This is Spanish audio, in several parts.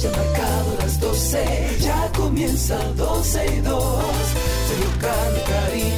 ya marcado las 12, ya comienza 12 y 2. Sergio Carlos, Karina,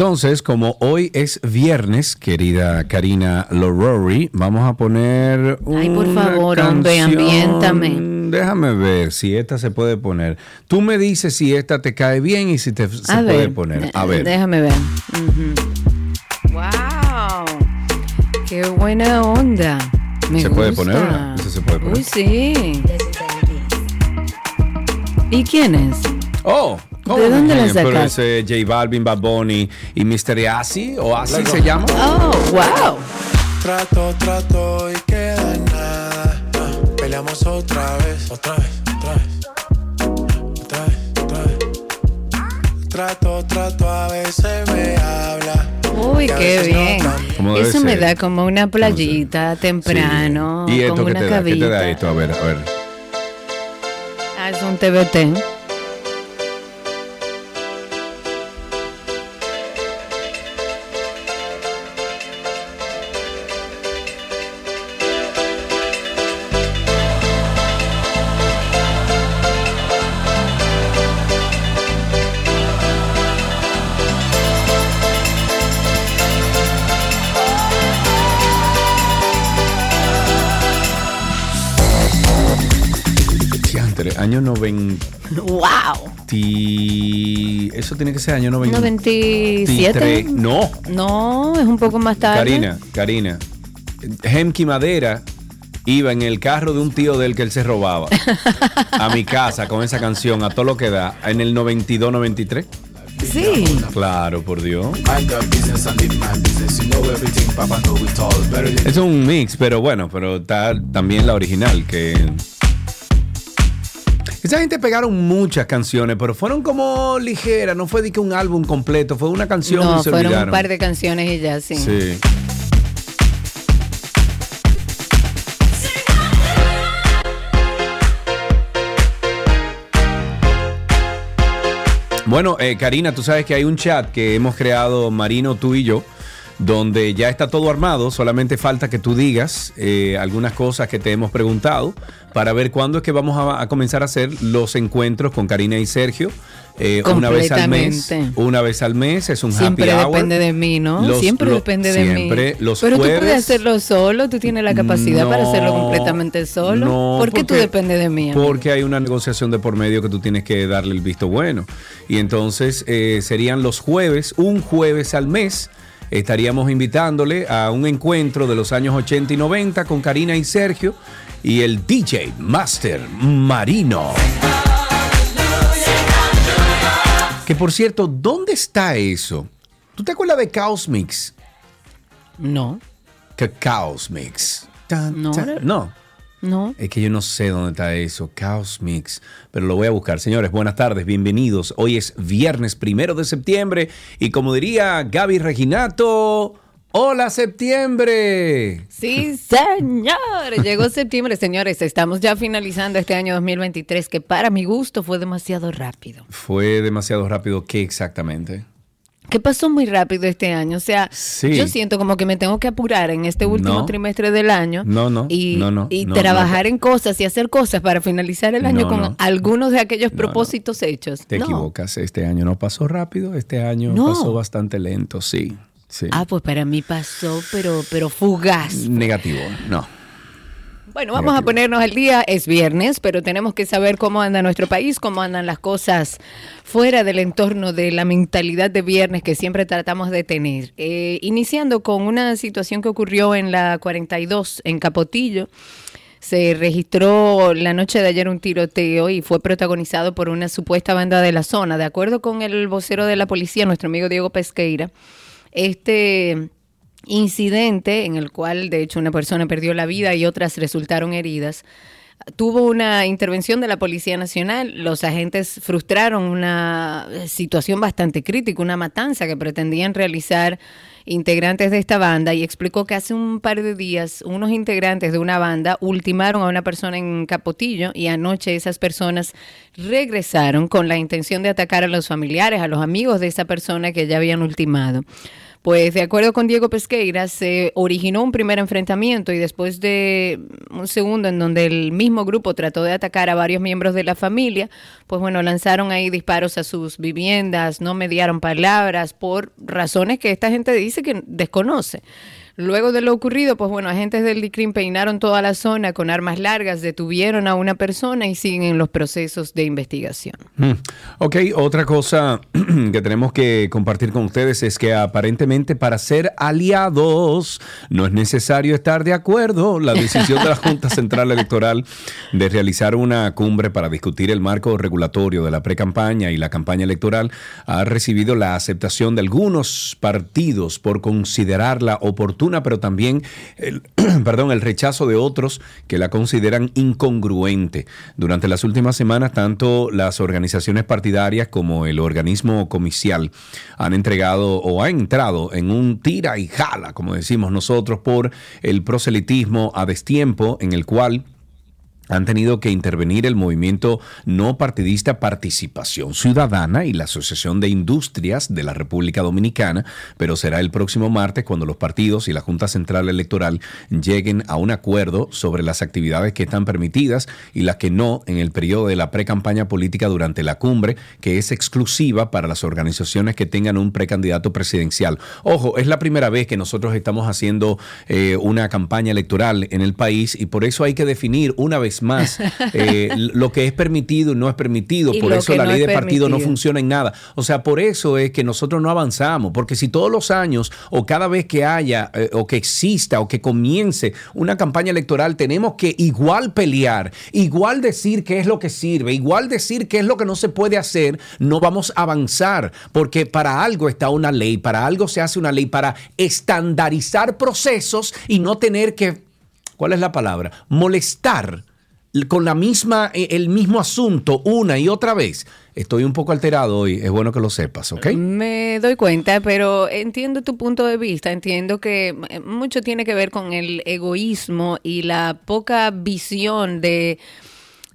Entonces, como hoy es viernes, querida Karina Lorori, vamos a poner una Ay, por favor, hombre, ambiéntame. Déjame ver si esta se puede poner. Tú me dices si esta te cae bien y si te, se A puede ver, poner. A eh, ver. Déjame ver. ¡Wow! ¡Qué buena onda! Me ¿Se puede poner una? Esa se puede poner. Uy, sí. ¿Y quién es? Oh, ¿cómo ¿De me dónde la engañan? Pero sacaste? ese J Balvin, Bad Bunny y Mr. Asi, o así se llama. Oh, wow. Trato, trato y queda en nada. Ah, peleamos otra vez, otra vez, otra vez. Otra vez, otra vez. Trato, trato, a veces me habla. Uy, qué no bien. debe Eso me ser. da como una playita temprano, Sí. ¿Y esto con qué una te da? ¿Qué te da esto? A ver, a ver. Ah, es un TBT. 90. ¡Wow! Eso tiene que ser año 90. 97. No, No, es un poco más tarde. Karina, Karina. Hemki Madera iba en el carro de un tío del que él se robaba a mi casa con esa canción, a todo lo que da, en el 92-93. Sí. Claro, por Dios. Es un mix, pero bueno, pero está también la original que... Esa gente pegaron muchas canciones, pero fueron como ligeras, no fue de que un álbum completo, fue una canción No, y se fueron olvidaron. un par de canciones y ya, sí. Sí. Bueno, eh, Karina, tú sabes que hay un chat que hemos creado Marino, tú y yo, donde ya está todo armado, solamente falta que tú digas eh, algunas cosas que te hemos preguntado para ver cuándo es que vamos a, a comenzar a hacer los encuentros con Karina y Sergio. eh, una vez al mes. Una vez al mes, es un Siempre happy hour. depende de mí, ¿no? Los- siempre lo- depende de siempre, mí. los Pero tú puedes hacerlo solo, tú tienes la capacidad para hacerlo completamente solo. no, ¿Por qué tú porque- dependes de mí? amigo? Porque hay una negociación de por medio que tú tienes que darle el visto bueno. Y entonces eh, serían los jueves, un jueves al mes. Estaríamos invitándole a un encuentro de los años 80 y 90 con Karina y Sergio y el DJ Master Marino. Que por cierto, ¿dónde está eso? ¿Tú te acuerdas de Chaos Mix? No, Que Chaos Mix. Tan, No. tan- no. No. Es que yo no sé dónde está eso, Chaos Mix, pero lo voy a buscar. Señores, buenas tardes, bienvenidos. Hoy es viernes primero de septiembre y como diría Gaby Reginato, ¡Hola septiembre! Sí, señor. Llegó septiembre, señores. Estamos ya finalizando este año 2023, que para mi gusto fue demasiado rápido. Fue demasiado rápido, ¿qué exactamente? ¿Qué pasó muy rápido este año? O sea, Sí. yo siento como que me tengo que apurar en este último No. trimestre del año. No, no, Y, no, no, y no, trabajar en cosas y hacer cosas para finalizar el año con no. algunos de aquellos propósitos hechos. Te equivocas, este año no pasó rápido, este año pasó bastante lento, sí. sí. Ah, pues para mí pasó, pero, pero fugaz. Negativo, no. Bueno, vamos a ponernos al día. Es viernes, pero tenemos que saber cómo anda nuestro país, cómo andan las cosas fuera del entorno de la mentalidad de viernes que siempre tratamos de tener. Eh, iniciando con una situación que ocurrió en la 42 en Capotillo. Se registró la noche de ayer un tiroteo y fue protagonizado por una supuesta banda de la zona. De acuerdo con el vocero de la policía, nuestro amigo Diego Pesqueira, este incidente en el cual de hecho una persona perdió la vida y otras resultaron heridas. Tuvo una intervención de la Policía Nacional, los agentes frustraron una situación bastante crítica, una matanza que pretendían realizar integrantes de esta banda y explicó que hace un par de días unos integrantes de una banda ultimaron a una persona en Capotillo y anoche esas personas regresaron con la intención de atacar a los familiares, a los amigos de esa persona que ya habían ultimado. Pues de acuerdo con Diego Pesqueira, se originó un primer enfrentamiento y después de un segundo en donde el mismo grupo trató de atacar a varios miembros de la familia, pues bueno, lanzaron ahí disparos a sus viviendas, no mediaron palabras por razones que esta gente dice que desconoce. Luego de lo ocurrido, pues bueno, agentes del DICRIM peinaron toda la zona con armas largas, detuvieron a una persona y siguen en los procesos de investigación. Mm. Ok, otra cosa que tenemos que compartir con ustedes es que aparentemente para ser aliados no es necesario estar de acuerdo. La decisión de la Junta Central Electoral de realizar una cumbre para discutir el marco regulatorio de la pre-campaña y la campaña electoral ha recibido la aceptación de algunos partidos por considerarla oportuna pero también el, perdón, el rechazo de otros que la consideran incongruente. Durante las últimas semanas, tanto las organizaciones partidarias como el organismo comicial han entregado o han entrado en un tira y jala, como decimos nosotros, por el proselitismo a destiempo en el cual han tenido que intervenir el movimiento no partidista Participación Ciudadana y la Asociación de Industrias de la República Dominicana, pero será el próximo martes cuando los partidos y la Junta Central Electoral lleguen a un acuerdo sobre las actividades que están permitidas y las que no en el periodo de la pre-campaña política durante la cumbre, que es exclusiva para las organizaciones que tengan un precandidato presidencial. Ojo, es la primera vez que nosotros estamos haciendo eh, una campaña electoral en el país y por eso hay que definir una vez más eh, lo que es permitido y no es permitido. por eso la ley de partido no funciona en nada. O sea, por eso es que nosotros no avanzamos, porque si todos los años o cada vez que haya eh, o que exista o que comience una campaña electoral tenemos que igual pelear, igual decir qué es lo que sirve, igual decir qué es lo que no se puede hacer, no vamos a avanzar, porque para algo está una ley, para algo se hace una ley, para estandarizar procesos y no tener que, ¿cuál es la palabra? Molestar con la misma, eh, el mismo asunto una y otra vez. Estoy un poco alterado hoy, es bueno que lo sepas, ¿ok? Me doy cuenta, pero entiendo tu punto de vista, entiendo que eh, mucho tiene que ver con el egoísmo y la poca visión de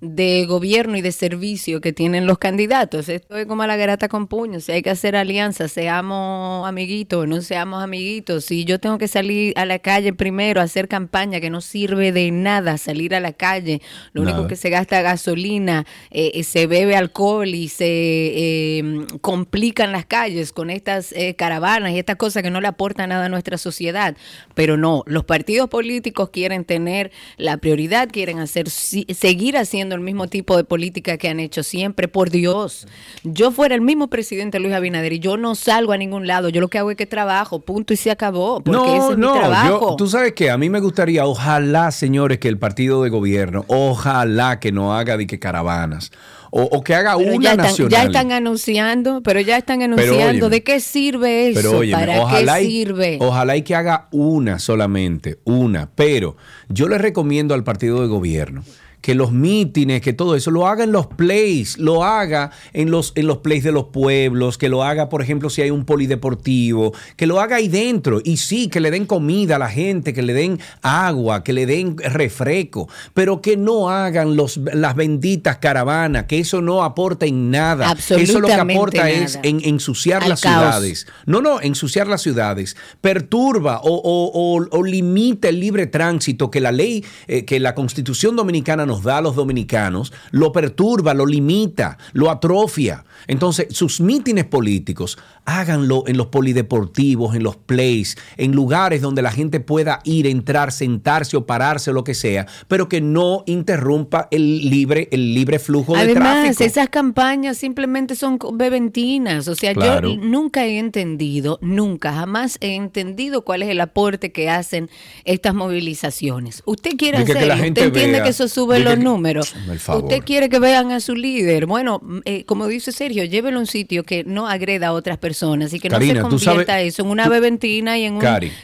de gobierno y de servicio que tienen los candidatos. Esto es como la garata con puños. Si hay que hacer alianzas, seamos amiguitos, no seamos amiguitos. Si yo tengo que salir a la calle primero a hacer campaña que no sirve de nada, salir a la calle, lo único que se gasta gasolina, eh, eh, se bebe alcohol y se eh, complican las calles con estas caravanas y estas cosas que no le aportan nada a nuestra sociedad. Pero no, los partidos políticos quieren tener la prioridad, quieren hacer seguir haciendo el mismo tipo de política que han hecho siempre. Por Dios, yo fuera el mismo presidente Luis Abinader y yo no salgo a ningún lado. Yo lo que hago es que trabajo, punto y se acabó. Porque no, ese es no, mi trabajo. tú sabes que a mí me gustaría, ojalá, señores, que el partido de gobierno, ojalá que no haga de que caravanas. O, que haga una ya están, nacional. Ya están anunciando, pero ya están anunciando de qué sirve eso, pero para ojalá qué sirve. ojalá y que haga una solamente, una. Pero yo le recomiendo al partido de gobierno que los mítines, que todo eso, lo haga en los plays, lo haga en los, en los plays de los pueblos, que lo haga, por ejemplo, si hay un polideportivo, que lo haga ahí dentro. Y sí, que le den comida a la gente, que le den agua, que le den refresco, pero que no hagan los, las benditas caravanas, que eso no aporta en nada. Eso lo que aporta es en, ensuciar las ciudades. No, no, ensuciar las ciudades. Perturba o, limita el libre tránsito que la ley, eh, que la constitución dominicana nos da a los dominicanos, lo perturba, lo limita, lo atrofia. Entonces, sus mítines políticos, háganlo en los polideportivos, en los plays, en lugares donde la gente pueda ir, entrar, sentarse o pararse o lo que sea, pero que no interrumpa el libre, el libre flujo de tráfico. Además, esas campañas simplemente son beventinas. O sea, yo nunca he entendido, nunca, jamás he entendido cuál es el aporte que hacen estas movilizaciones. Usted quiere hacer, usted entiende que eso sube los números. Usted quiere que vean a su líder. Bueno, eh, como dice Sergio, llévelo a un sitio que no agreda a otras personas y que no se convierta eso en una beventina y en un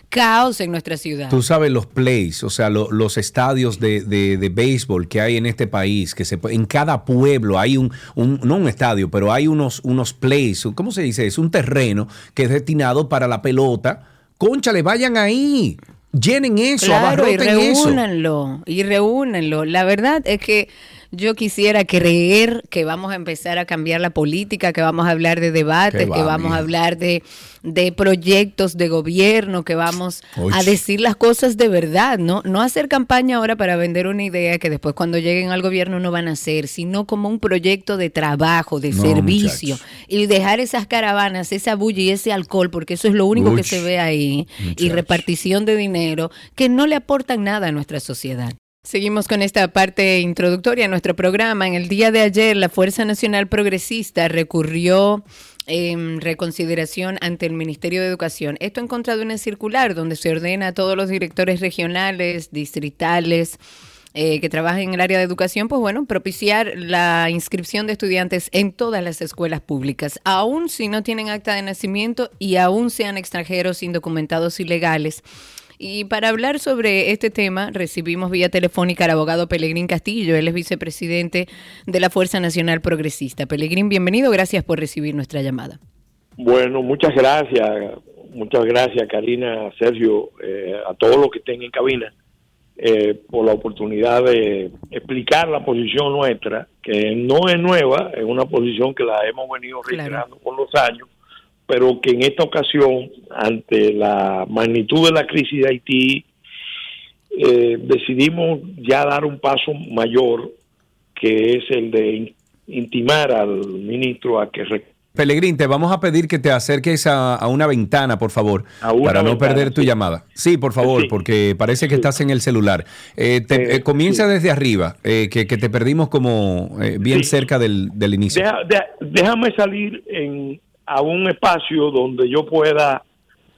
caos en nuestra ciudad. Tú sabes los plays, o sea, los estadios de, de, béisbol que hay en este país, que se en cada pueblo hay un, un, no un estadio, pero hay unos, unos plays, ¿cómo se dice? Es un terreno que es destinado para la pelota. Conchale, vayan ahí llenen eso, claro, y reúnanlo, y reúnanlo. La verdad es que yo quisiera creer que vamos a empezar a cambiar la política, que vamos a hablar de debates, que vamos a hablar de, proyectos de gobierno, que vamos a decir las cosas de verdad, ¿no? No hacer campaña ahora para vender una idea que después cuando lleguen al gobierno no van a hacer, sino como un proyecto de trabajo, de servicio. y dejar esas caravanas, esa bulla y ese alcohol, porque eso es lo único que se ve ahí, y repartición de dinero que no le aportan nada a nuestra sociedad. Seguimos con esta parte introductoria a nuestro programa. En el día de ayer, la Fuerza Nacional Progresista recurrió en reconsideración ante el Ministerio de Educación. Esto en contra de una circular donde se ordena a todos los directores regionales, distritales, eh, que trabajan en el área de educación, pues bueno, propiciar la inscripción de estudiantes en todas las escuelas públicas, aun si no tienen acta de nacimiento y aún sean extranjeros indocumentados ilegales. Y para hablar sobre este tema, recibimos vía telefónica al abogado Pelegrín Castillo. Él es vicepresidente de la Fuerza Nacional Progresista. Pelegrín, bienvenido. Gracias por recibir nuestra llamada. Bueno, muchas gracias. Muchas gracias, Karina, Sergio, eh, a todos los que estén en cabina, eh, por la oportunidad de explicar la posición nuestra, que no es nueva, es una posición que la hemos venido reiterando con los años pero que en esta ocasión, ante la magnitud de la crisis de Haití, eh, decidimos ya dar un paso mayor, que es el de intimar al ministro a que... Pelegrín, te vamos a pedir que te acerques a, una ventana, por favor, para no perder tu llamada. Sí, por favor, porque parece que estás en el celular. Eh, eh, comienza desde arriba, que, te perdimos como bien cerca del, inicio. déjame salir en, a un espacio donde yo pueda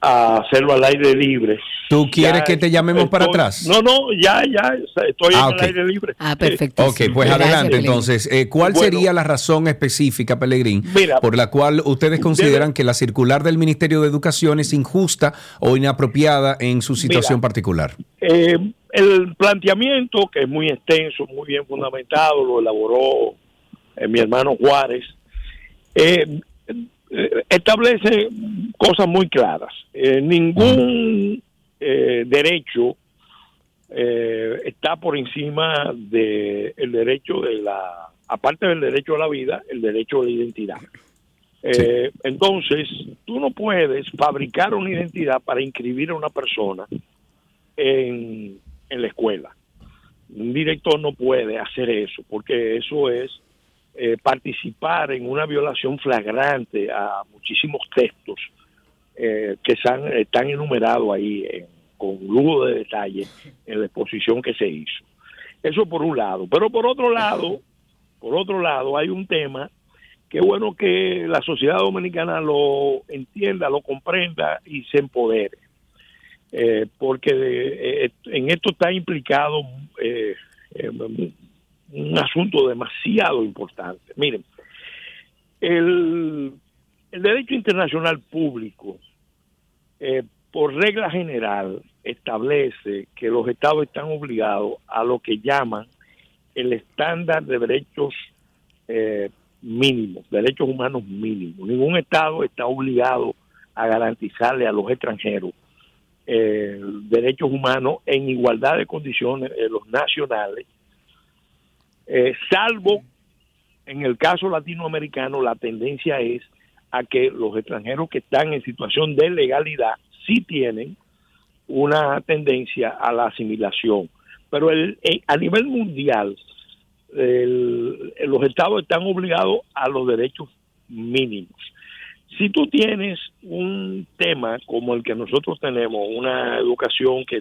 hacerlo al aire libre. ¿Tú quieres que te llamemos para atrás? No, no, ya, ya, estoy ah, al aire libre. Ah, perfecto. Ok, pues adelante entonces. Eh, ¿Cuál sería la razón específica, Pelegrín, por la cual ustedes consideran que la circular del Ministerio de Educación es injusta o inapropiada en su situación particular? Eh, el planteamiento, que es muy extenso, muy bien fundamentado, lo elaboró eh, mi hermano Juárez, eh, establece cosas muy claras. Eh, ningún eh, derecho está por encima del el derecho de la, aparte del derecho a la vida, el derecho a la identidad. Entonces, tú no puedes fabricar una identidad para inscribir a una persona en, en la escuela. Un director no puede hacer eso, porque eso es eh, participar en una violación flagrante a muchísimos textos eh, que están, están enumerados ahí con lujo de detalle en la exposición que se hizo. Eso por un lado. Pero por otro lado, por otro lado, hay un tema que bueno que la sociedad dominicana lo entienda, lo comprenda y se empodere. Eh, porque en esto está implicado un asunto demasiado importante. Miren, el, derecho internacional público, eh, por regla general, establece que los estados están obligados a lo que llaman el estándar de derechos eh, mínimos, derechos humanos mínimos. Ningún estado está obligado a garantizarle a los extranjeros eh, derechos humanos en igualdad de condiciones de los nacionales eh, salvo en el caso latinoamericano, la tendencia es a que los extranjeros que están en situación de legalidad sí tienen una tendencia a la asimilación. Pero el, eh, a nivel mundial, los estados están obligados a los derechos mínimos. Si tú tienes un tema como el que nosotros tenemos, una educación que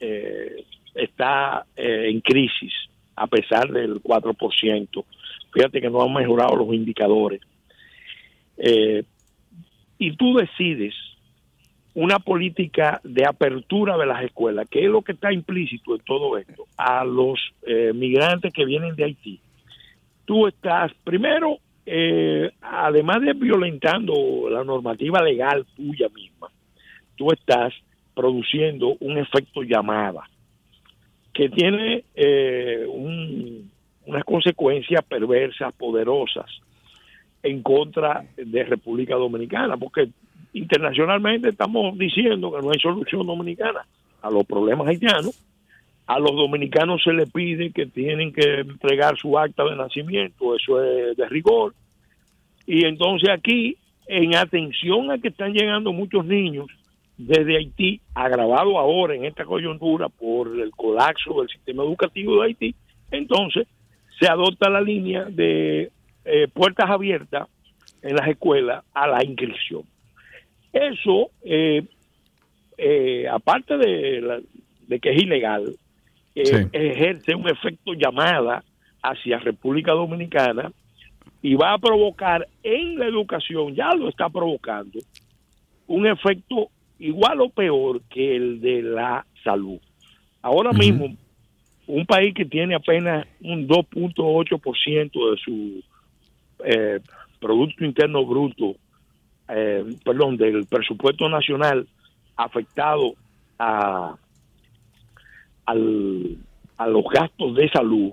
eh, está eh, en crisis a pesar del 4%, fíjate que no han mejorado los indicadores, eh, y tú decides una política de apertura de las escuelas, que es lo que está implícito en todo esto, a los eh, migrantes que vienen de Haití. Tú estás, primero, eh, además de violentando la normativa legal tuya misma, tú estás produciendo un efecto llamada que tiene eh, unas consecuencias perversas, poderosas, en contra de República Dominicana, porque internacionalmente estamos diciendo que no hay solución dominicana a los problemas haitianos. A los dominicanos se les pide que tienen que entregar su acta de nacimiento, eso es de rigor. Y entonces aquí, en atención a que están llegando muchos niños desde Haití, agravado ahora en esta coyuntura por el colapso del sistema educativo de Haití, entonces se adopta la línea de eh, puertas abiertas en las escuelas a la inscripción. Eso, eh, eh, aparte de, que es ilegal, ejerce un efecto llamada hacia República Dominicana y va a provocar en la educación, ya lo está provocando, un efecto igual o peor que el de la salud. Ahora mismo, un país que tiene apenas un 2.8% de su eh, Producto Interno Bruto, eh, perdón, del presupuesto nacional afectado a, al, a los gastos de salud,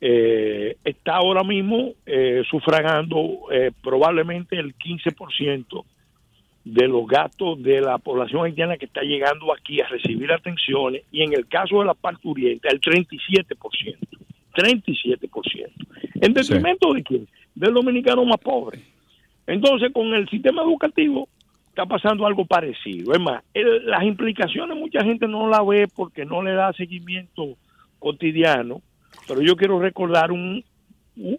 eh, está ahora mismo eh, sufragando probablemente el 15% de los gastos de la población haitiana que está llegando aquí a recibir atenciones y en el caso de la parturienta el 37%. 37%. ¿En detrimento de quién? Del dominicano más pobre. Entonces, con el sistema educativo está pasando algo parecido. Es más, las implicaciones mucha gente no la ve porque no le da seguimiento cotidiano, pero yo quiero recordar un,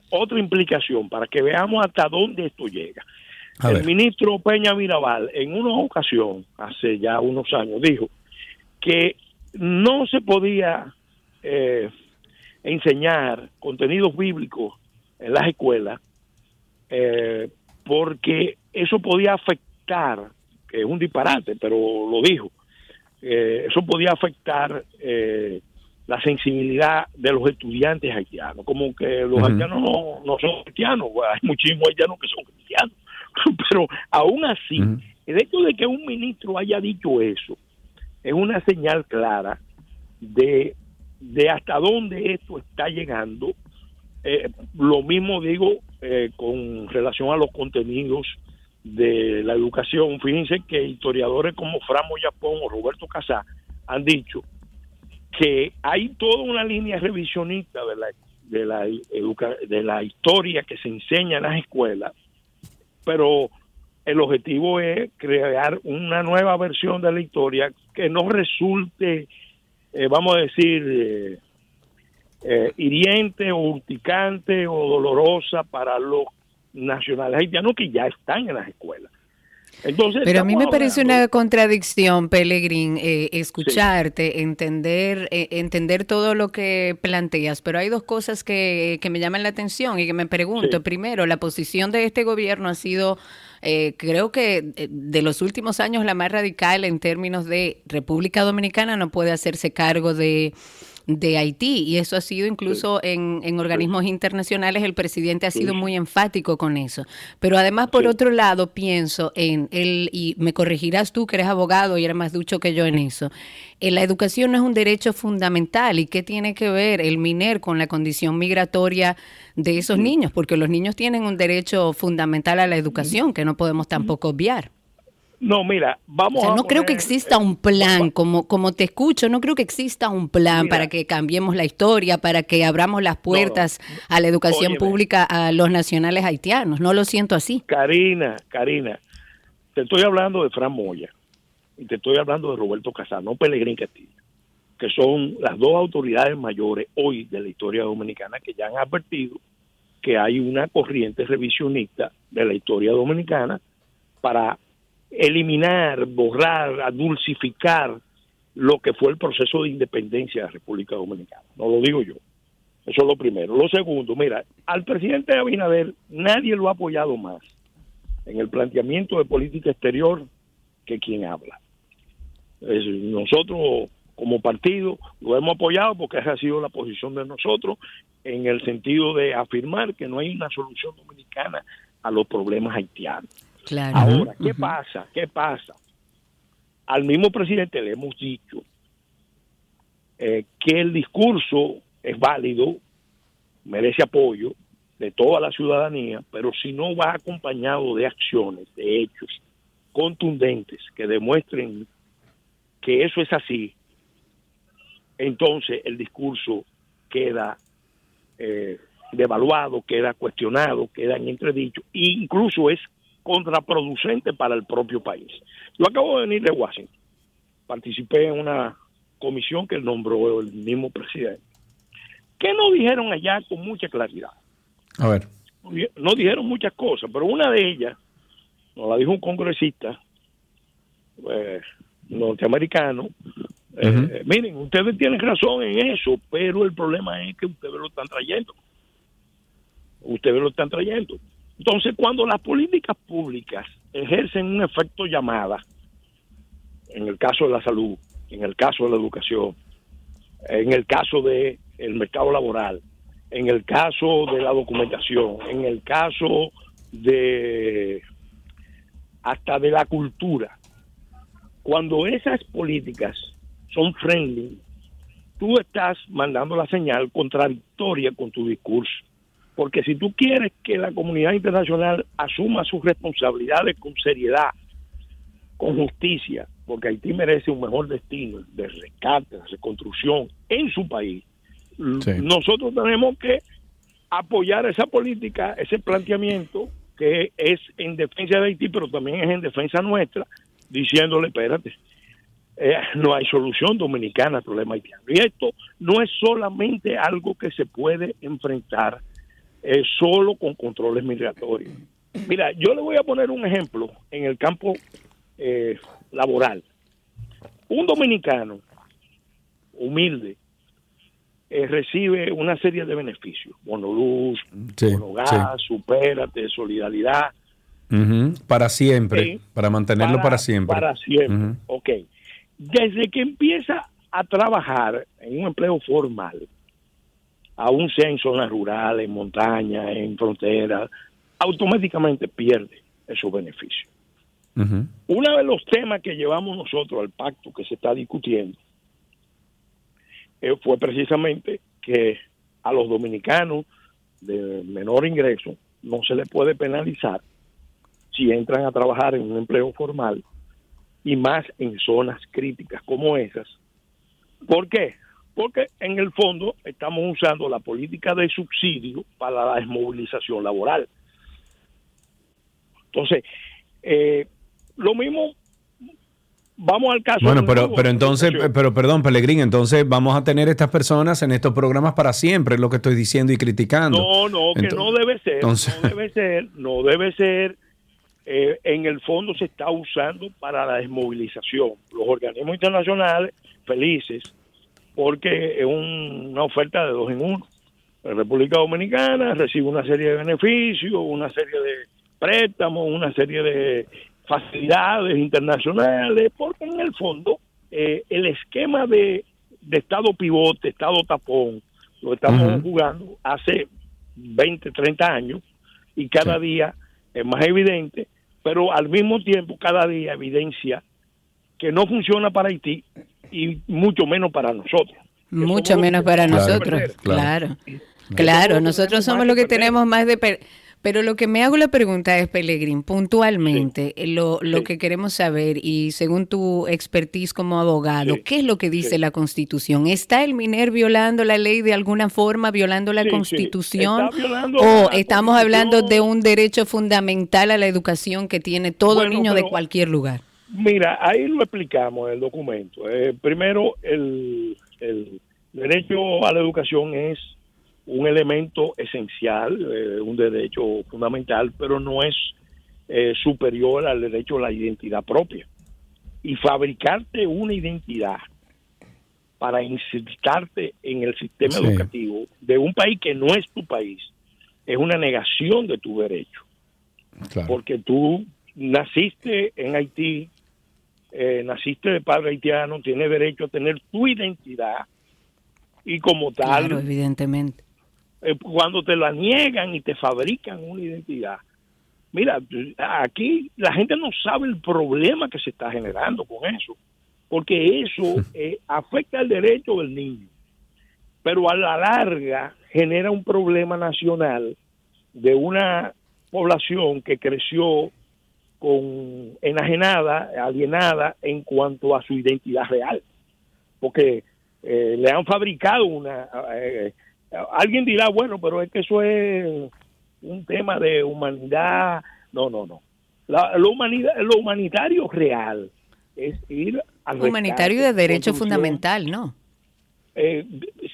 otra implicación para que veamos hasta dónde esto llega. El ministro Peña Mirabal en una ocasión, hace ya unos años, dijo que no se podía eh, enseñar contenidos bíblicos en las escuelas eh, porque eso podía afectar, que es un disparate, pero lo dijo, eh, eso podía afectar eh, la sensibilidad de los estudiantes haitianos, como que los haitianos no, no son cristianos, hay muchísimos haitianos que son cristianos, pero aún así, el hecho de que un ministro haya dicho eso es una señal clara de de hasta dónde esto está llegando. Eh, lo mismo digo eh, con relación a los contenidos de la educación. Fíjense que historiadores como Framo Yapón o Roberto Casá han dicho que hay toda una línea revisionista de la, de la, de la historia que se enseña en las escuelas, pero el objetivo es crear una nueva versión de la historia que no resulte eh, vamos a decir, eh, eh, hiriente o urticante o dolorosa para los nacionales haitianos que ya están en las escuelas. Entonces, Pero a mí me parece una contradicción, Pelegrín, escucharte, entender, entender todo lo que planteas, pero hay dos cosas que, que me llaman la atención y que me pregunto. Primero, la posición de este gobierno ha sido eh, creo que eh, de los últimos años la más radical en términos de República Dominicana no puede hacerse cargo de de Haití y eso ha sido incluso en, en, organismos internacionales el presidente ha sido muy enfático con eso. Pero además por otro lado pienso en el y me corregirás tú que eres abogado y eres más ducho que yo en eso eh, la educación no es un derecho fundamental y qué tiene que ver el MINER con la condición migratoria de esos niños porque los niños tienen un derecho fundamental a la educación que no podemos tampoco obviar no, mira, vamos no creo que exista un plan, como, como te escucho, no creo que exista un plan para que cambiemos la historia, para que abramos las puertas a la educación pública a los nacionales haitianos. No lo siento así. Karina, Karina, te estoy hablando de Fran Moya y te estoy hablando de Roberto Casano, Pelegrín Castillo, que son las dos autoridades mayores hoy de la historia dominicana que ya han advertido que hay una corriente revisionista de la historia dominicana para eliminar, borrar, dulcificar lo que fue el proceso de independencia de la República Dominicana. No lo digo yo. Eso es lo primero. Lo segundo, mira, al presidente Abinader nadie lo ha apoyado más en el planteamiento de política exterior que quien habla. nosotros como partido lo hemos apoyado porque esa ha sido la posición de nosotros en el sentido de afirmar que no hay una solución dominicana a los problemas haitianos. Ahora, ¿qué pasa? ¿Qué pasa? Al mismo presidente le hemos dicho eh, que el discurso es válido, merece apoyo de toda la ciudadanía, pero si no va acompañado de acciones, de hechos contundentes que demuestren que eso es así, entonces el discurso queda eh, devaluado, queda cuestionado, queda en entredicho, e incluso es contraproducente para el propio país. Yo acabo de venir de Washington, participé en una comisión que nombró el mismo presidente. ¿Qué nos dijeron allá con mucha claridad? A ver. No dijeron muchas cosas, pero una de ellas nos la dijo un congresista eh, norteamericano eh, miren, ustedes tienen razón en eso, pero el problema es que ustedes lo están trayendo. Ustedes lo están trayendo. Entonces, cuando las políticas públicas ejercen un efecto llamada, en el caso de la salud, en el caso de la educación, en el caso del el mercado laboral, en el caso de la documentación, en el caso de hasta de la cultura, cuando esas políticas son friendly, tú estás mandando la señal contradictoria con tu discurso. Porque si tú quieres que la comunidad internacional asuma sus responsabilidades con seriedad, con justicia, porque Haití merece un mejor destino de rescate, de reconstrucción en su país, nosotros tenemos que apoyar esa política, ese planteamiento que es en defensa de Haití, pero también es en defensa nuestra, diciéndole, espérate, eh, no hay solución dominicana al problema haitiano. Y esto no es solamente algo que se puede enfrentar eh, solo con controles migratorios. Mira, yo le voy a poner un ejemplo en el campo eh, laboral. Un dominicano humilde recibe una serie de beneficios, bono luz, bono gas, supérate, solidaridad. Para siempre, para mantenerlo para, siempre. Para siempre, ok desde que empieza a trabajar en un empleo formal, aún sea en zonas rurales, en montañas, en fronteras, automáticamente pierde esos beneficios. Uno de los temas que llevamos nosotros al pacto que se está discutiendo eh, fue precisamente que a los dominicanos de menor ingreso no se les puede penalizar si entran a trabajar en un empleo formal y más en zonas críticas como esas. ¿Por qué? Porque en el fondo estamos usando la política de subsidio para la desmovilización laboral. Entonces, eh, lo mismo vamos al caso. Bueno, pero, pero entonces, pero perdón, Pelegrín, entonces vamos a tener estas personas en estos programas para siempre, es lo que estoy diciendo y criticando. No, no, que no debe ser, no debe ser, no debe ser eh, en el fondo se está usando para la desmovilización. Los organismos internacionales felices porque es una oferta de dos en uno. La República Dominicana recibe una serie de beneficios, una serie de préstamos, una serie de facilidades internacionales, porque en el fondo eh, el esquema de, Estado pivote, Estado tapón, lo estamos jugando hace 20, 30 años y cada día es más evidente pero al mismo tiempo cada día evidencia que no funciona para Haití y mucho menos para nosotros. Mucho menos para nosotros, claro. Claro, nosotros somos los que tenemos más de... Pero lo que me hago la pregunta es, Pelegrín, puntualmente, lo, lo que queremos saber y según tu expertise como abogado, ¿qué es lo que dice la Constitución? ¿Está el MINER violando la ley de alguna forma, violando la Constitución? ¿O estamos hablando de un derecho fundamental a la educación que tiene todo niño de cualquier lugar? Mira, ahí lo explicamos en el documento. Eh, primero, el, el derecho a la educación es un elemento esencial, eh, un derecho fundamental, pero no es eh, superior al derecho a la identidad propia. Y fabricarte una identidad para insertarte en el sistema Sí. educativo de un país que no es tu país es una negación de tu derecho Claro. porque tú naciste en Haití, eh, naciste de padre haitiano, tienes derecho a tener tu identidad y como tal, Claro, evidentemente. eh, cuando te la niegan y te fabrican una identidad, mira, aquí la gente no sabe el problema que se está generando con eso, porque eso eh, afecta al derecho del niño, pero a la larga genera un problema nacional de una población que creció con enajenada, alienada en cuanto a su identidad real, porque eh, le han fabricado una... eh, alguien dirá, bueno, pero es que eso es un tema de humanidad. No, no, no. La, lo, humanidad, lo humanitario real es ir al Humanitario de derecho fundamental, ¿no? Eh,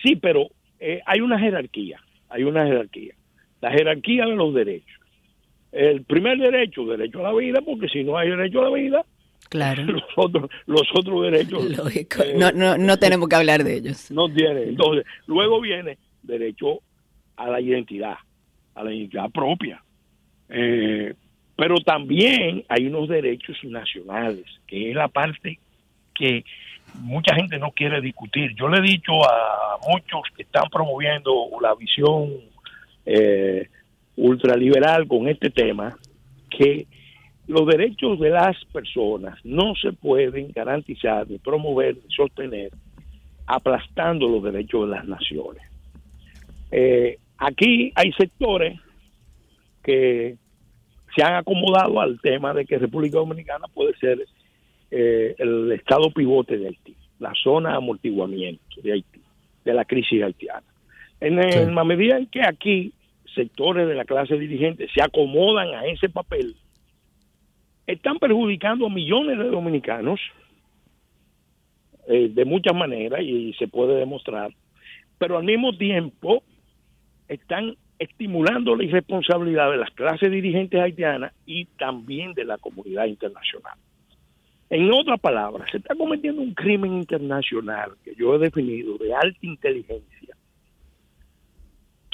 sí, pero eh, hay una jerarquía, hay una jerarquía. La jerarquía de los derechos. El primer derecho, derecho a la vida, porque si no hay derecho a la vida, Claro. los otros, los otros derechos Lógico. eh, No, no, no tenemos que hablar de ellos. no tiene. Entonces, luego viene derecho a la identidad, a la identidad propia. Eh, pero también hay unos derechos nacionales, que es la parte que mucha gente no quiere discutir. Yo le he dicho a muchos que están promoviendo la visión eh, ultraliberal con este tema, que los derechos de las personas no se pueden garantizar, ni promover, ni sostener aplastando los derechos de las naciones. Eh, aquí hay sectores que se han acomodado al tema de que República Dominicana puede ser eh, el estado pivote de Haití, la zona de amortiguamiento de Haití, de la crisis haitiana. En, Sí. en la medida en que aquí sectores de la clase dirigente se acomodan a ese papel, están perjudicando a millones de dominicanos eh, de muchas maneras y se puede demostrar, pero al mismo tiempo están estimulando la irresponsabilidad de las clases dirigentes haitianas y también de la comunidad internacional. En otras palabras, se está cometiendo un crimen internacional que yo he definido de alta inteligencia,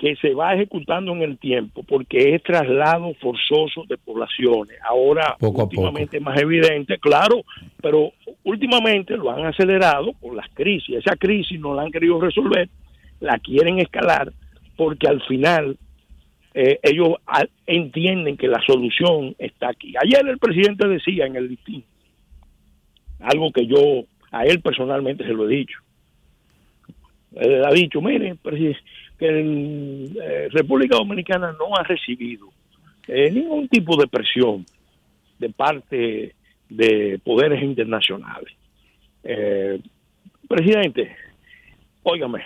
que se va ejecutando en el tiempo porque es traslado forzoso de poblaciones. Ahora, Poco últimamente es más evidente, claro, pero últimamente lo han acelerado por las crisis. Esa crisis no la han querido resolver, la quieren escalar porque al final eh, ellos entienden que la solución está aquí. Ayer el presidente decía en el listín algo que yo a él personalmente se lo he dicho. Él ha dicho, mire, presi- que en, eh, República Dominicana no ha recibido eh, ningún tipo de presión de parte de poderes internacionales. Eh, presidente, óigame,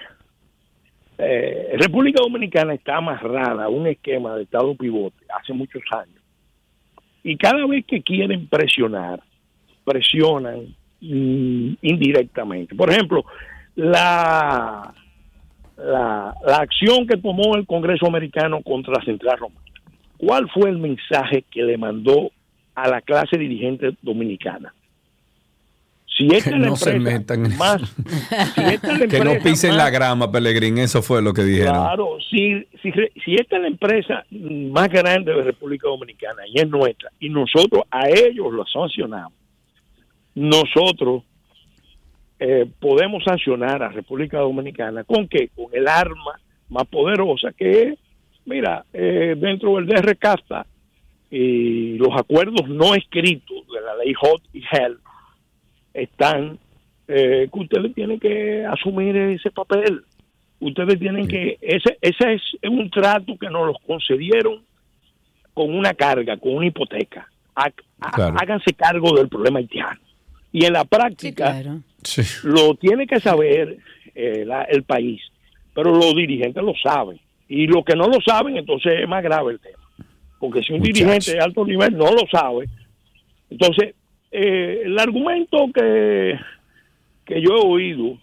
República Dominicana está amarrada a un esquema de Estado pivote hace muchos años. Y cada vez que quieren presionar, presionan mm, indirectamente. Por ejemplo, la, la, la acción que tomó el Congreso americano contra la Central Romana. ¿Cuál fue el mensaje que le mandó a la clase dirigente dominicana? Si esta Que es la no se empresa metan en más, si esta es la Que no pisen más- la grama, Pelegrín. Eso fue lo que dijeron. Claro, si, si, si esta es la empresa más grande de República Dominicana y es nuestra, y nosotros a ellos los sancionamos, nosotros eh, podemos sancionar a República Dominicana con qué? Con el arma más poderosa que es, mira, eh, dentro del DR CAFTA y los acuerdos no escritos de la ley HOT y HELL están eh, que ustedes tienen que asumir ese papel. Ustedes tienen que, ese, ese es un trato que nos los concedieron con una carga, con una hipoteca. Claro. Háganse cargo del problema haitiano. Y en la Sí, práctica claro. Sí. lo tiene que saber eh, la- el país, pero los dirigentes lo saben. Y los que no lo saben, entonces es más grave el tema. Porque si un Muchacho. dirigente de alto nivel no lo sabe, entonces eh, el argumento que, que yo he oído,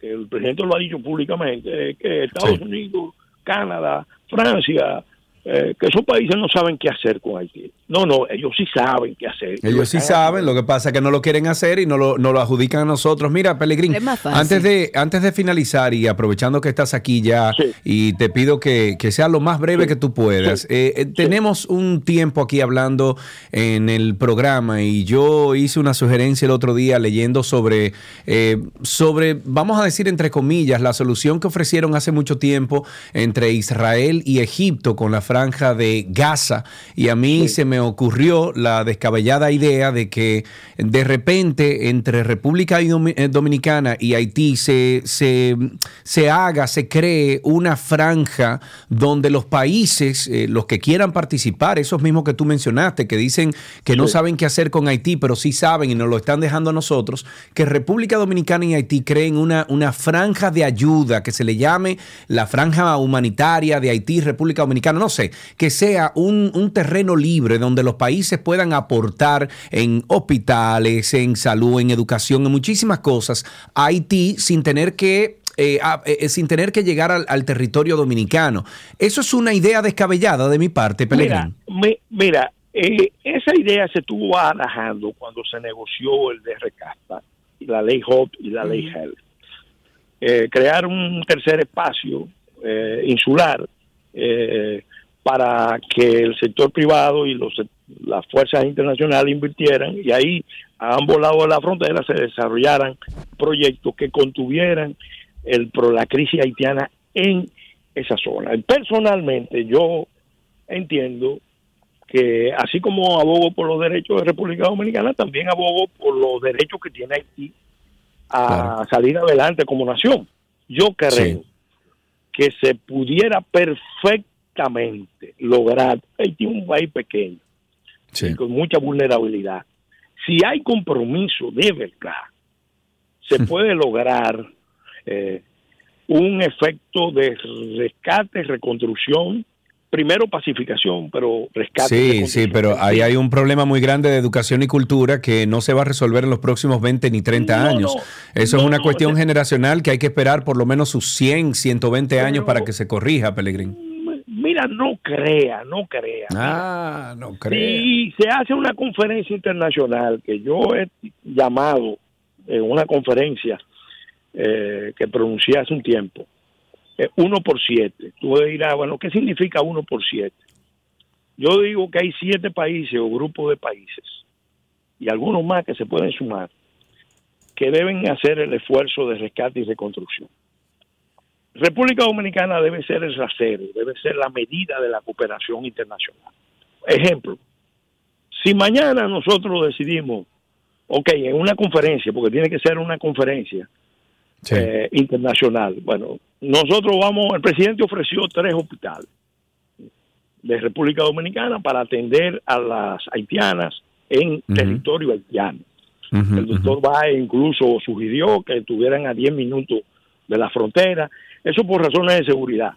que el presidente lo ha dicho públicamente, es que Estados Sí. Unidos Canadá, Francia, eh, que esos países no saben qué hacer con Haití. No, no, ellos sí saben qué hacer. Ellos sí saben, lo que pasa es que no lo quieren hacer y no lo, no lo adjudican a nosotros. Mira, Pelegrín, antes de, antes de finalizar y aprovechando que estás aquí ya Sí. y te pido que, que sea lo más breve que tú puedas. Eh, eh, tenemos un tiempo aquí hablando en el programa y yo hice una sugerencia el otro día leyendo sobre, eh, sobre, vamos a decir entre comillas, la solución que ofrecieron hace mucho tiempo entre Israel y Egipto con la franja de Gaza. Y a mí se me ocurrió la descabellada idea de que de repente entre República eh, Dominicana y Haití se, se, se haga, se cree una franja donde los países, eh, los que quieran participar, esos mismos que tú mencionaste, que dicen que no saben qué hacer con Haití, pero sí saben y nos lo están dejando a nosotros, que República Dominicana y Haití creen una, una franja de ayuda que se le llame la franja humanitaria de Haití, República Dominicana, no sé, que sea un, un terreno libre donde los países puedan aportar en hospitales, en salud, en educación, en muchísimas cosas a Haití sin tener que eh, a- eh, sin tener que llegar al, al territorio dominicano. Eso es una idea descabellada de mi parte, Mira, Pelegrín. mi- mira eh, esa idea se estuvo barajando cuando se negoció el de Recasta, y la ley HOT y la ley HELP. Eh, crear un tercer espacio eh, insular eh, para que el sector privado y los, las fuerzas internacionales invirtieran y ahí a ambos lados de la frontera se desarrollaran proyectos que contuvieran el, la crisis haitiana en esa zona. Personalmente yo entiendo que así como abogo por los derechos de República Dominicana, también abogo por los derechos que tiene Haití a Claro. salir adelante como nación. Yo creo Sí. que se pudiera perfectamente lograr, Haití es un país pequeño, Sí. con mucha vulnerabilidad. Si hay compromiso de verdad, se puede lograr eh, un efecto de rescate, reconstrucción, primero pacificación, pero rescate. Sí, sí, pero ahí hay un problema muy grande de educación y cultura que no se va a resolver en los próximos 20 ni 30 No, años. no, Eso es una cuestión generacional que hay que esperar por lo menos sus 100, 120 años para que se corrija, Pelegrín. Mira, no crea, no crea. Ah, no creo. Si se hace una conferencia internacional que yo he llamado en una conferencia eh, que pronuncié hace un tiempo, eh, uno por siete. Tú dirás, bueno, ¿qué significa uno por siete? Yo digo que hay siete países o grupos de países y algunos más que se pueden sumar que deben hacer el esfuerzo de rescate y reconstrucción. República Dominicana debe ser el rasero, debe ser la medida de la cooperación internacional. Ejemplo, si mañana nosotros decidimos, ok, en una conferencia, porque tiene que ser una conferencia Sí. eh, internacional, bueno, nosotros vamos, el presidente ofreció tres hospitales de República Dominicana para atender a las haitianas en territorio haitiano. El doctor Bae incluso sugirió que estuvieran a 10 minutos de la frontera, eso por razones de seguridad.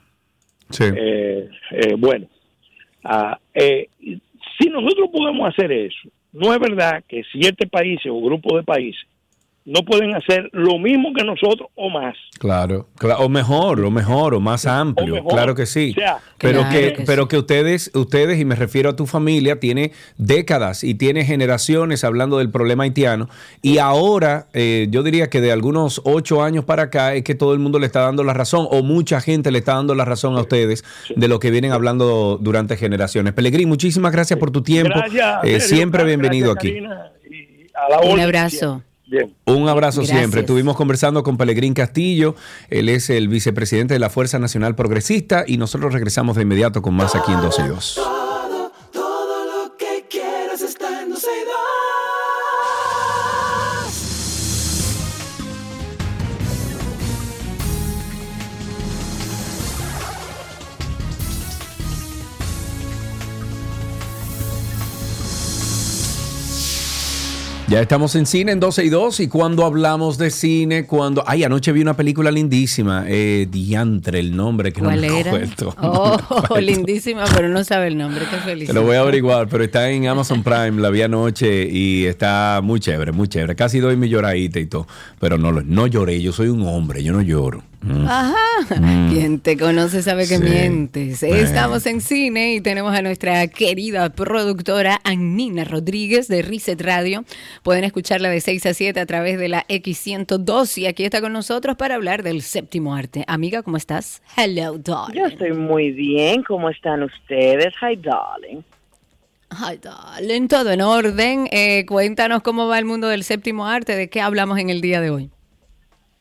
Sí. Eh, eh, bueno, ah, eh, si nosotros podemos hacer eso, no es verdad que siete países o grupos de países no pueden hacer lo mismo que nosotros o más. Claro, cla- o mejor, o mejor, o más amplio, mejor. claro que sí. O sea, pero Claro que, que pero sí. que ustedes, ustedes, y me refiero a tu familia, tiene décadas y tiene generaciones hablando del problema haitiano. Y ahora, eh, yo diría que de algunos ocho años para acá es que todo el mundo le está dando la razón, o mucha gente le está dando la razón a ustedes de lo que vienen hablando durante generaciones. Pelegrín, muchísimas gracias por tu tiempo. Gracias. Eh, siempre gracias, bienvenido aquí. Karina, y a la Un abrazo. Bien. Un abrazo Gracias. siempre. Estuvimos conversando con Pelegrín Castillo, él es el vicepresidente de la Fuerza Nacional Progresista y nosotros regresamos de inmediato con más aquí en 12 y 2. Ya estamos en cine en 12 y 2 y cuando hablamos de cine, cuando... Ay, anoche vi una película lindísima, eh, Diantre, el nombre que ¿Cuál no me era? acuerdo. Oh, No me acuerdo. lindísima, pero no sabe el nombre. Qué feliz. Te lo voy a averiguar, pero está en Amazon Prime, la vi anoche y está muy chévere, muy chévere. Casi doy mi lloradita y todo, pero no, no lloré, yo soy un hombre, yo no lloro. Ajá. Quien te conoce sabe que Sí. mientes. Bueno. Estamos en cine y tenemos a nuestra querida productora Annina Rodríguez de Reset Radio. Pueden escucharla de 6 a 7 a través de la X102 y aquí está con nosotros para hablar del séptimo arte. Amiga, ¿cómo estás? Hello, darling. Yo estoy muy bien. ¿Cómo están ustedes? Hi, darling. Ay, darling, todo en orden. Eh, cuéntanos cómo va el mundo del séptimo arte, de qué hablamos en el día de hoy.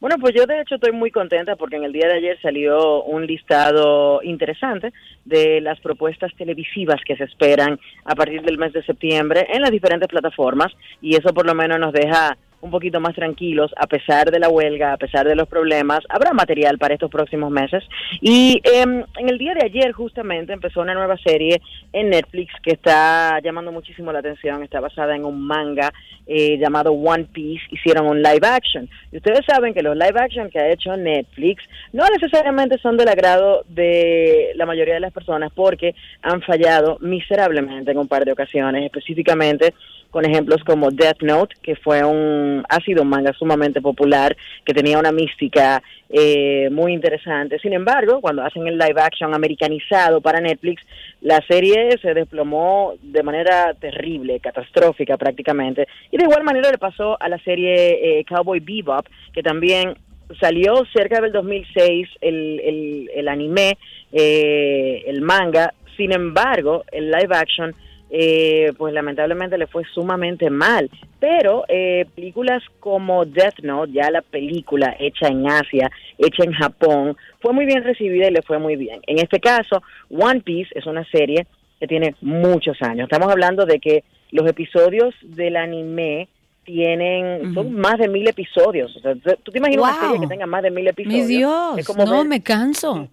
Bueno, pues yo de hecho estoy muy contenta porque en el día de ayer salió un listado interesante de las propuestas televisivas que se esperan a partir del mes de septiembre en las diferentes plataformas y eso por lo menos nos deja un poquito más tranquilos a pesar de la huelga, a pesar de los problemas. Habrá material para estos próximos meses. Y em, en el día de ayer justamente empezó una nueva serie en Netflix que está llamando muchísimo la atención. Está basada en un manga eh, llamado One Piece. Hicieron un live action. Y ustedes saben que los live action que ha hecho Netflix no necesariamente son del agrado de la mayoría de las personas porque han fallado miserablemente en un par de ocasiones, específicamente con ejemplos como Death Note, que fue un, ha sido un manga sumamente popular, que tenía una mística eh, muy interesante. Sin embargo, cuando hacen el live action americanizado para Netflix, la serie se desplomó de manera terrible, catastrófica prácticamente. Y de igual manera le pasó a la serie eh, Cowboy Bebop, que también salió cerca del 2006 el, el, el anime, eh, el manga. Sin embargo, el live action eh, pues lamentablemente le fue sumamente mal. Pero eh, películas como Death Note, ya la película hecha en Asia, hecha en Japón, fue muy bien recibida y le fue muy bien. En este caso, One Piece es una serie que tiene muchos años. Estamos hablando de que los episodios del anime tienen, son más de mil episodios. O sea, tú te imaginas una serie que tenga más de mil episodios. Mi Dios, Es como no ver- me canso.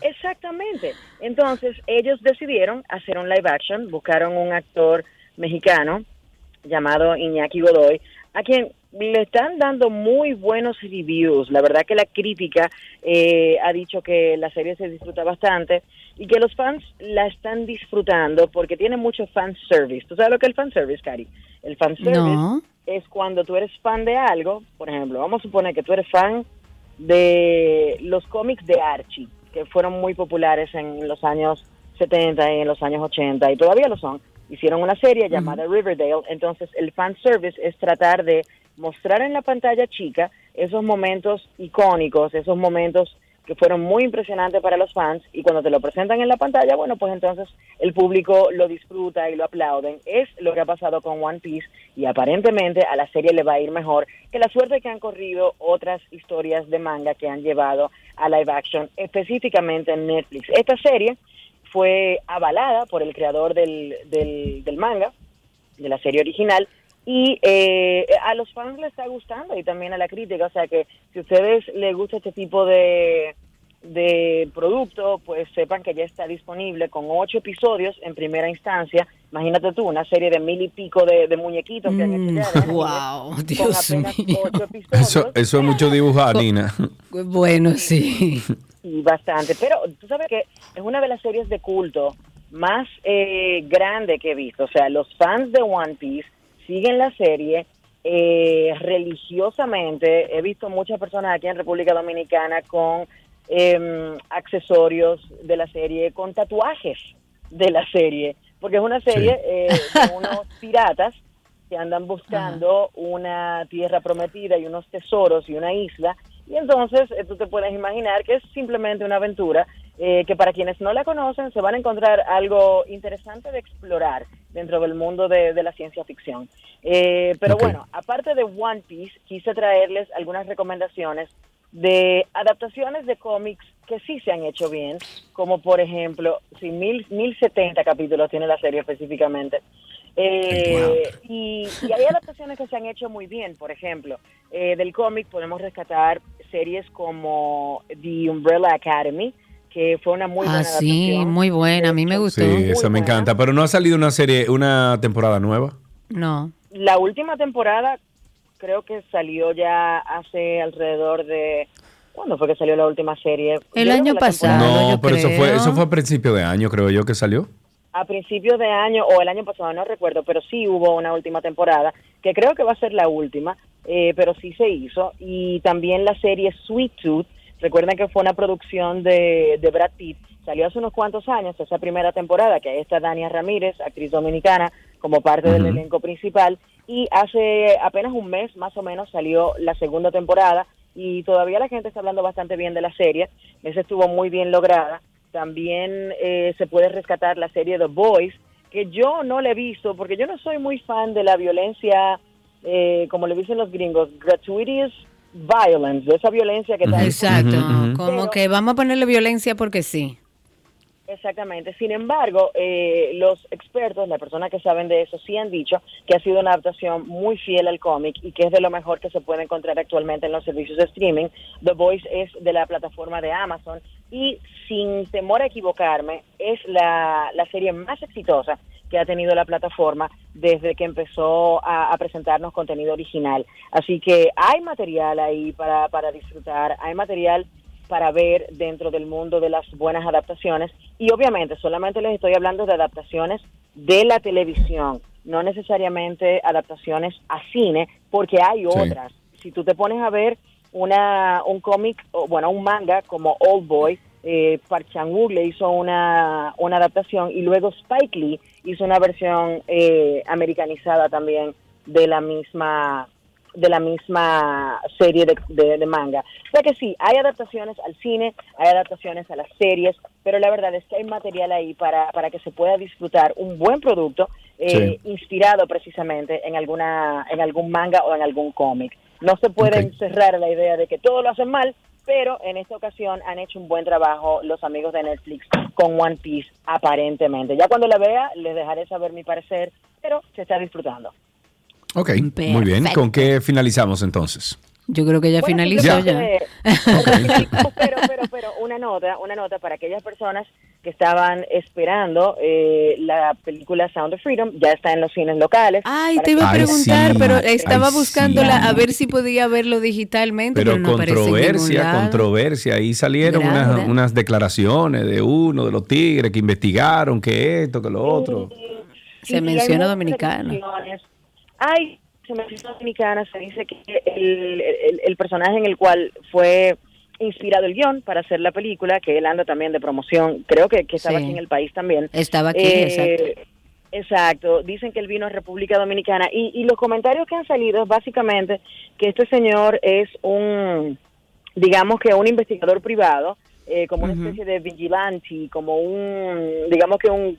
Exactamente. Entonces, ellos decidieron hacer un live action, buscaron un actor mexicano llamado Iñaki Godoy, a quien le están dando muy buenos reviews. La verdad que la crítica eh, ha dicho que la serie se disfruta bastante y que los fans la están disfrutando porque tiene mucho fan service. ¿Tú sabes lo que es el fan service, Cari? El fan service No. es cuando tú eres fan de algo, por ejemplo, vamos a suponer que tú eres fan de los cómics de Archie, que fueron muy populares en los años 70 y en los años 80 y todavía lo son. Hicieron una serie llamada Riverdale, entonces el fan service es tratar de mostrar en la pantalla chica esos momentos icónicos, esos momentos que fueron muy impresionantes para los fans y cuando te lo presentan en la pantalla, bueno, pues entonces el público lo disfruta y lo aplauden. Es lo que ha pasado con One Piece y aparentemente a la serie le va a ir mejor que la suerte que han corrido otras historias de manga que han llevado a live action, específicamente en Netflix. Esta serie fue avalada por el creador del, del, del manga, de la serie original, y eh, a los fans les está gustando y también a la crítica, o sea que si a ustedes les gusta este tipo de, de producto, pues sepan que ya está disponible con ocho episodios en primera instancia. Imagínate tú, una serie de mil y pico de, de muñequitos que han hecho anime, wow, con Dios apenas mío. ocho episodios. Eso, eso es mucho dibujar, Nina. Bueno, sí. y bastante. Pero tú sabes que es una de las series de culto más eh, grande que he visto. O sea, los fans de One Piece siguen la serie eh, religiosamente. He visto muchas personas aquí en República Dominicana con em, accesorios de la serie, con tatuajes de la serie, porque es una serie eh, de unos piratas que andan buscando una tierra prometida y unos tesoros y una isla. Y entonces eh, tú te puedes imaginar que es simplemente una aventura eh, que para quienes no la conocen se van a encontrar algo interesante de explorar dentro del mundo de, de la ciencia ficción. Eh, pero bueno, aparte de One Piece, quise traerles algunas recomendaciones de adaptaciones de cómics que sí se han hecho bien, como por ejemplo, si mil, 1070 capítulos tiene la serie específicamente. Eh, y, y hay adaptaciones que se han hecho muy bien, por ejemplo, eh, del cómic podemos rescatar series como The Umbrella Academy, que fue una muy buena Ah, sí, adaptación. muy buena. A mí me gustó. Sí, Muy esa me buena. encanta. Pero no ha salido una serie, una temporada nueva. No. La última temporada creo que salió ya hace alrededor de... ¿Cuándo fue que salió la última serie? El Yo año pasado. temporada- no, yo pero eso fue, eso fue a principio de año, creo yo, que salió. a principios de año o el año pasado, no recuerdo, pero sí hubo una última temporada, que creo que va a ser la última, eh, pero sí se hizo. Y también la serie Sweet Tooth Recuerden que fue una producción de, de Brad Pitt. Salió hace unos cuantos años, esa primera temporada, que ahí está Dania Ramírez, actriz dominicana, como parte del elenco principal. Y hace apenas un mes, más o menos, salió la segunda temporada. Y todavía la gente está hablando bastante bien de la serie. Esa estuvo muy bien lograda. También eh, se puede rescatar la serie The Boys, que yo no la he visto, porque yo no soy muy fan de la violencia, eh, como le dicen los gringos, gratuitous violence, de esa violencia que está Exacto, como Pero- que vamos a ponerle violencia porque sí. Exactamente. Sin embargo, eh, los expertos, las personas que saben de eso, sí han dicho que ha sido una adaptación muy fiel al cómic y que es de lo mejor que se puede encontrar actualmente en los servicios de streaming. The Voice es de la plataforma de Amazon y, sin temor a equivocarme, es la, la serie más exitosa que ha tenido la plataforma desde que empezó a, a presentarnos contenido original. Así que hay material ahí para, para disfrutar, hay material para ver dentro del mundo de las buenas adaptaciones y obviamente solamente les estoy hablando de adaptaciones de la televisión, no necesariamente adaptaciones a cine, porque hay otras. Si tú te pones a ver una un cómic, bueno, un manga como Old Boy, eh, Park Chan-wook le hizo una, una adaptación y luego Spike Lee hizo una versión eh, americanizada también de la misma de la misma serie de, de- de manga. O sea que sí, hay adaptaciones al cine, hay adaptaciones a las series, pero la verdad es que hay material ahí para, para que se pueda disfrutar un buen producto eh, inspirado precisamente en alguna en algún manga o en algún cómic. No se puede Ok. cerrar la idea de que todo lo hacen mal, pero en esta ocasión han hecho un buen trabajo los amigos de Netflix con One Piece aparentemente. Ya cuando la vea les dejaré saber mi parecer, pero se está disfrutando. Ok, muy bien. ¿Con qué finalizamos entonces? Yo creo que ya Bueno, finalizó ya. que- pero, pero, pero, una nota, una nota para aquellas personas que estaban esperando eh, la película Sound of Freedom, ya está en los cines locales. Ay, te iba a Ay, preguntar, sí, pero ay, estaba sí. buscándola a ver si podía verlo digitalmente, pero, Pero no aparece en ningún controversia, controversia. Ahí salieron unas, unas declaraciones de uno de los tigres que investigaron que esto, que lo otro. Se menciona dominicano. Hay, se menciona dominicana, se dice que el, el- el personaje en el cual fue inspirado el guion para hacer la película, que él anda también de promoción, creo que, que estaba Sí. aquí en el país también. Estaba aquí, Eh, exacto. Exacto, dicen que él vino a República Dominicana y, y los comentarios que han salido es básicamente que este señor es un, digamos que un investigador privado, eh, como una especie de vigilante, como un, digamos que un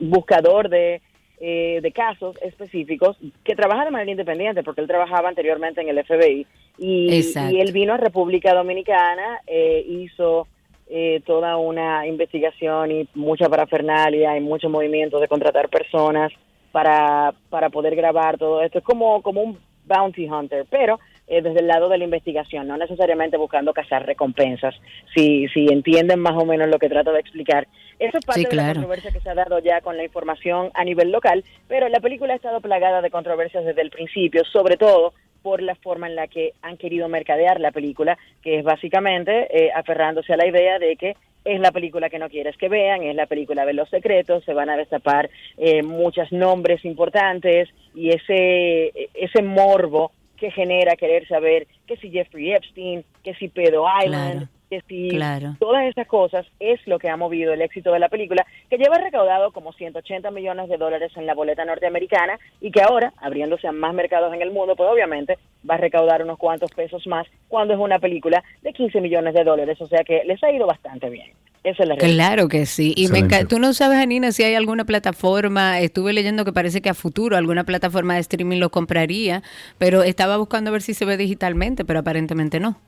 buscador de, eh, de casos específicos que trabaja de manera independiente porque él trabajaba anteriormente en el FBI y, él vino a República Dominicana, eh, hizo eh, toda una investigación y mucha parafernalia y mucho movimiento de contratar personas para, para poder grabar todo esto. Es como, como un bounty hunter, pero eh, desde el lado de la investigación, no necesariamente buscando cazar recompensas, si, si entienden más o menos lo que trato de explicar. Eso es parte Sí, de la controversia que se ha dado ya con la información a nivel local, pero la película ha estado plagada de controversias desde el principio, sobre todo por la forma en la que han querido mercadear la película, que es básicamente eh, aferrándose a la idea de que es la película que no quieres que vean, es la película de los secretos, se van a destapar eh, muchos nombres importantes y ese, ese morbo que genera querer saber que si Jeffrey Epstein, que si Pedo Island, que si claro. todas esas cosas es lo que ha movido el éxito de la película, que lleva recaudado como 180 millones de dólares en la boleta norteamericana y que ahora, abriéndose a más mercados en el mundo, pues obviamente va a recaudar unos cuantos pesos más cuando es una película de 15 millones de dólares, o sea que les ha ido bastante bien. Esa es la realidad. Claro que sí. Y me Excelente. enca- tú no sabes, Anina, si hay alguna plataforma, estuve leyendo que parece que a futuro alguna plataforma de streaming lo compraría, pero estaba buscando a ver si se ve digitalmente, pero aparentemente no.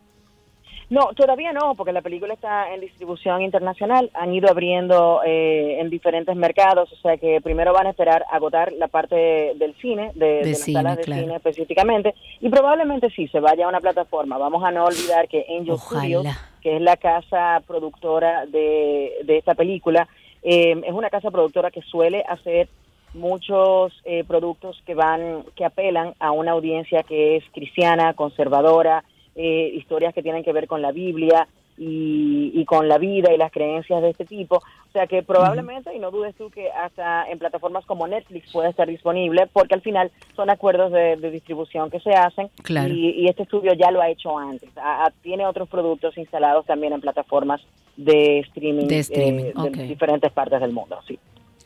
No, todavía no, porque la película está en distribución internacional. Han ido abriendo eh, en diferentes mercados, o sea que primero van a esperar agotar la parte del cine, de, de las cine, salas de claro. cine específicamente, y probablemente sí se vaya a una plataforma. Vamos a no olvidar que Angel Ojalá. Studios, que es la casa productora de, de esta película, eh, es una casa productora que suele hacer muchos eh, productos que van que apelan a una audiencia que es cristiana, conservadora, eh, historias que tienen que ver con la Biblia. y, y con la vida y las creencias de este tipo. O sea que probablemente, y no dudes tú que hasta en plataformas como Netflix puede estar disponible, porque al final son acuerdos de, de distribución que se hacen Claro. y, y este estudio ya lo ha hecho antes. A- a- tiene otros productos instalados también en plataformas de streaming, De streaming, eh, de diferentes partes del mundo. Sí.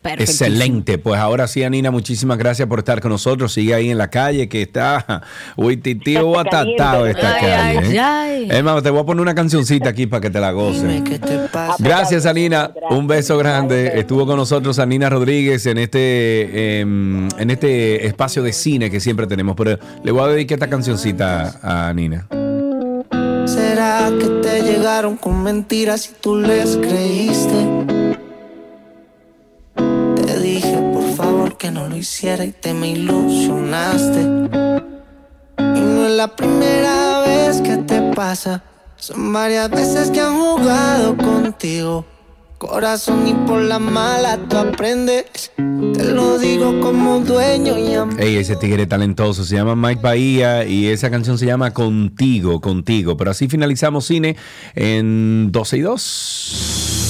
Excelente, pues ahora sí, Anina, muchísimas gracias por estar con nosotros. Sigue ahí en la calle que está, uy, tío, Está atatado caliente. esta Ay, calle. ay, ¿eh? ay. Hermano, te voy a poner una cancioncita aquí para que te la goces. Gracias, Anina. Un beso grande. Gracias. Estuvo con nosotros Anina Rodríguez en este, em, en este espacio de cine que siempre tenemos. Pero le voy a dedicar esta cancioncita a Anina. ¿Será que te llegaron con mentiras y tú les creíste? Que no lo hiciera y te me ilusionaste. Y no es la primera vez que te pasa, son varias veces que han jugado contigo. Corazón y por la mala tú aprendes. Te lo digo como dueño y amigo. Ey, ese tigre talentoso se llama Mike Bahía y esa canción se llama Contigo, Contigo. Pero así finalizamos cine en 12 y 2.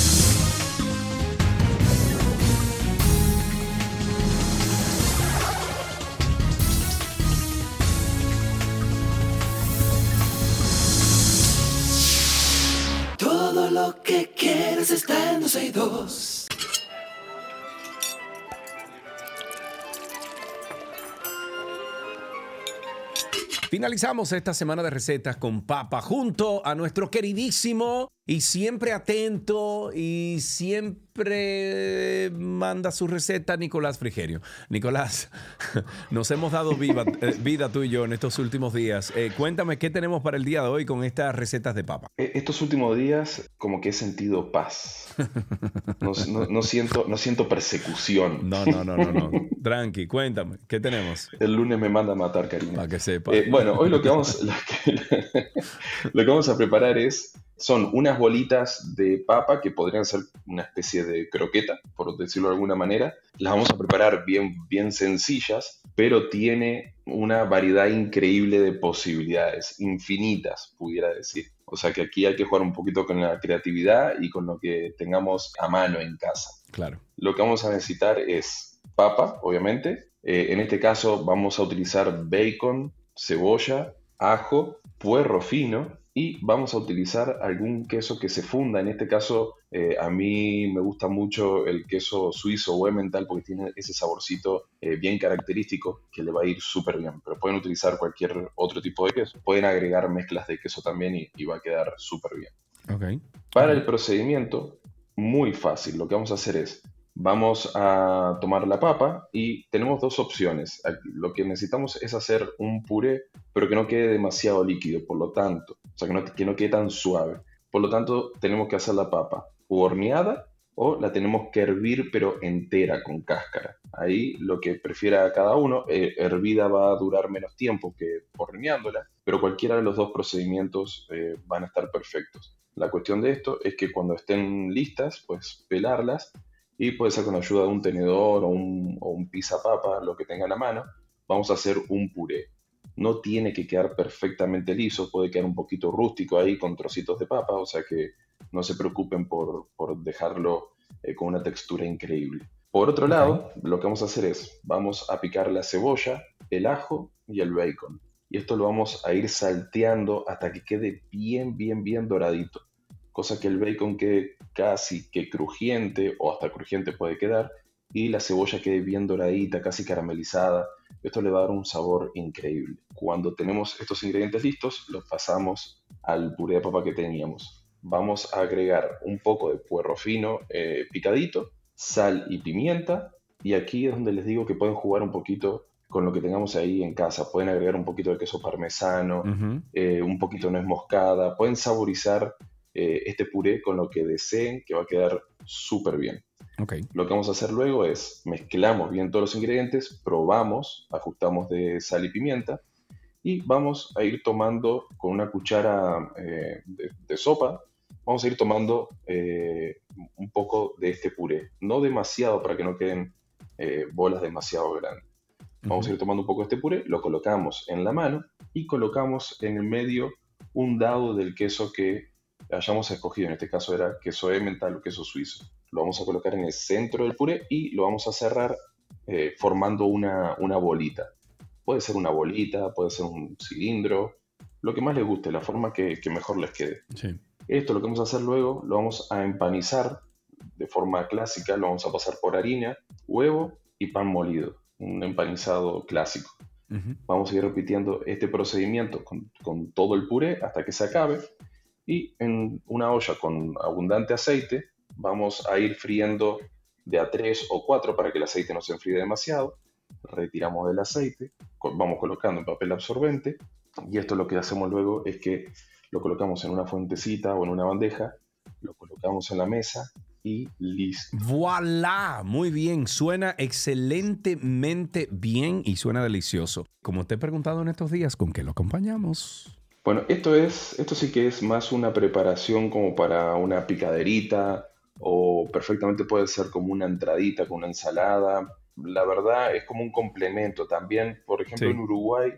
Finalizamos esta semana de recetas con papa junto a nuestro queridísimo y siempre atento y siempre manda su receta Nicolás Frigerio. Nicolás, nos hemos dado viva- eh, vida tú y yo en estos últimos días. Eh, cuéntame qué tenemos para el día de hoy con estas recetas de papa. E- Estos últimos días como que he sentido paz. No, no- no siento, no siento persecución. No, no, no, no, no. Tranqui, cuéntame, ¿qué tenemos? El lunes me manda a matar, Karina. Para que sepa. Eh, bueno, hoy lo que, vamos, lo, que, lo que vamos a preparar es, son unas bolitas de papa que podrían ser una especie de croqueta, por decirlo de alguna manera. Las vamos a preparar bien, bien sencillas, pero tiene una variedad increíble de posibilidades, infinitas, pudiera decir. O sea que aquí hay que jugar un poquito con la creatividad y con lo que tengamos a mano en casa. Claro. Lo que vamos a necesitar es papa, obviamente. Eh, en este caso vamos a utilizar bacon, cebolla, ajo, puerro fino y vamos a utilizar algún queso que se funda. En este caso eh, a mí me gusta mucho el queso suizo o emmental porque tiene ese saborcito eh, bien característico que le va a ir súper bien. Pero pueden utilizar cualquier otro tipo de queso. Pueden agregar mezclas de queso también y, y va a quedar súper bien. Para el procedimiento, muy fácil. Lo que vamos a hacer es, vamos a tomar la papa y tenemos dos opciones. Lo que necesitamos es hacer un puré, pero que no quede demasiado líquido, por lo tanto, o sea, que no, que no quede tan suave. Por lo tanto, tenemos que hacer la papa o horneada o la tenemos que hervir, pero entera, con cáscara. Ahí lo que prefiera cada uno, eh, hervida va a durar menos tiempo que horneándola, pero cualquiera de los dos procedimientos eh, van a estar perfectos. La cuestión de esto es que cuando estén listas, pues pelarlas y puede ser con ayuda de un tenedor o un, o un pizapapa, lo que tengan a mano, vamos a hacer un puré. No tiene que quedar perfectamente liso, puede quedar un poquito rústico ahí con trocitos de papa, o sea que no se preocupen por, por dejarlo eh, con una textura increíble. Por otro lado, lo que vamos a hacer es, vamos a picar la cebolla, el ajo y el bacon. Y esto lo vamos a ir salteando hasta que quede bien, bien, bien doradito. Cosa que el bacon quede casi que crujiente o hasta crujiente puede quedar y la cebolla quede bien doradita, casi caramelizada. Esto le va a dar un sabor increíble. Cuando tenemos estos ingredientes listos, los pasamos al puré de papa que teníamos. Vamos a agregar un poco de puerro fino eh, picadito, sal y pimienta. Y aquí es donde les digo que pueden jugar un poquito con lo que tengamos ahí en casa. Pueden agregar un poquito de queso parmesano, eh, un poquito de nuez moscada. Pueden saborizar eh, este puré con lo que deseen, que va a quedar súper bien. Ok. Lo que vamos a hacer luego es mezclamos bien todos los ingredientes, probamos, ajustamos de sal y pimienta y vamos a ir tomando con una cuchara eh, de, de sopa, vamos a ir tomando eh, un poco de este puré. No demasiado para que no queden eh, bolas demasiado grandes. Vamos a ir tomando un poco de este puré, lo colocamos en la mano y colocamos en el medio un dado del queso que hayamos escogido, en este caso era queso emmental o queso suizo. Lo vamos a colocar en el centro del puré y lo vamos a cerrar eh, formando una, bolita. Puede ser una bolita, puede ser un cilindro, lo que más les guste, la forma que, mejor les quede. Esto lo que vamos a hacer luego, lo vamos a empanizar de forma clásica, lo vamos a pasar por harina, huevo y pan molido, un empanizado clásico. Vamos a ir repitiendo este procedimiento con, con, todo el puré hasta que se acabe y en una olla con abundante aceite vamos a ir friendo de a 3 o 4 para que el aceite no se enfríe demasiado. Retiramos del aceite, vamos colocando en papel absorbente y esto lo que hacemos luego es que lo colocamos en una fuentecita o en una bandeja, lo colocamos en la mesa y listo. ¡Voilá! Muy bien, suena excelentemente bien y suena delicioso. Como te he preguntado en estos días, ¿con qué lo acompañamos? Bueno, esto es, esto sí que es más una preparación como para una picaderita o perfectamente puede ser como una entradita con una ensalada. La verdad es como un complemento también. Por ejemplo, en Uruguay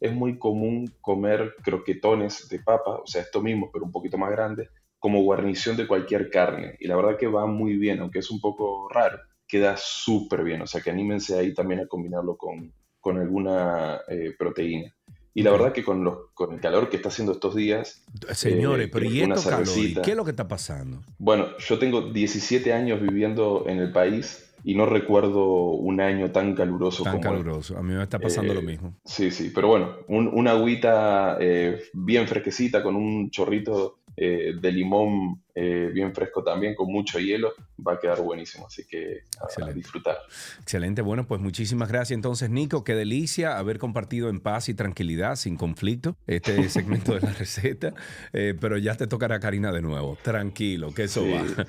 es muy común comer croquetones de papa, o sea, esto mismo, pero un poquito más grande, como guarnición de cualquier carne. Y la verdad que va muy bien, aunque es un poco raro, queda súper bien. O sea, que anímense ahí también a combinarlo con, con alguna eh, proteína. Y la verdad que con, los, con el calor que está haciendo estos días... Señores, eh, pero ¿y ¿Qué es lo que está pasando? Bueno, yo tengo 17 años viviendo en el país y no recuerdo un año tan caluroso tan caluroso, a mí me está pasando lo eh, mismo. Sí, sí, pero bueno, una agüita eh, bien fresquecita con un chorrito eh, de limón eh, bien fresco también, con mucho hielo, va a quedar buenísimo. Así que a, disfrutar. Excelente. Bueno, pues muchísimas gracias entonces, Nico. Qué delicia haber compartido en paz y tranquilidad, sin conflicto, este segmento de la receta. Eh, pero ya te tocará Karina de nuevo. Tranquilo, que eso va.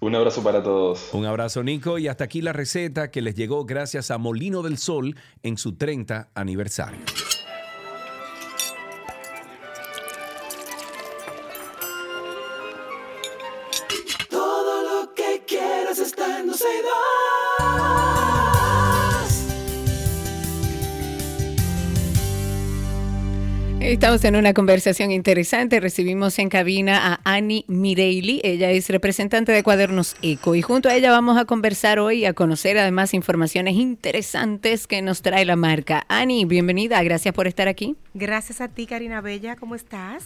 Un abrazo para todos. Un abrazo, Nico. Y hasta aquí la receta que les llegó gracias a Molino del Sol en su 30 aniversario. Estamos en una conversación interesante. Recibimos en cabina a Annie Mireili. Ella es representante de Cuadernos Eco y junto a ella vamos a conversar hoy, a conocer además informaciones interesantes que nos trae la marca. Annie, bienvenida. Gracias por estar aquí. Gracias a ti, Karina Bella. ¿Cómo estás?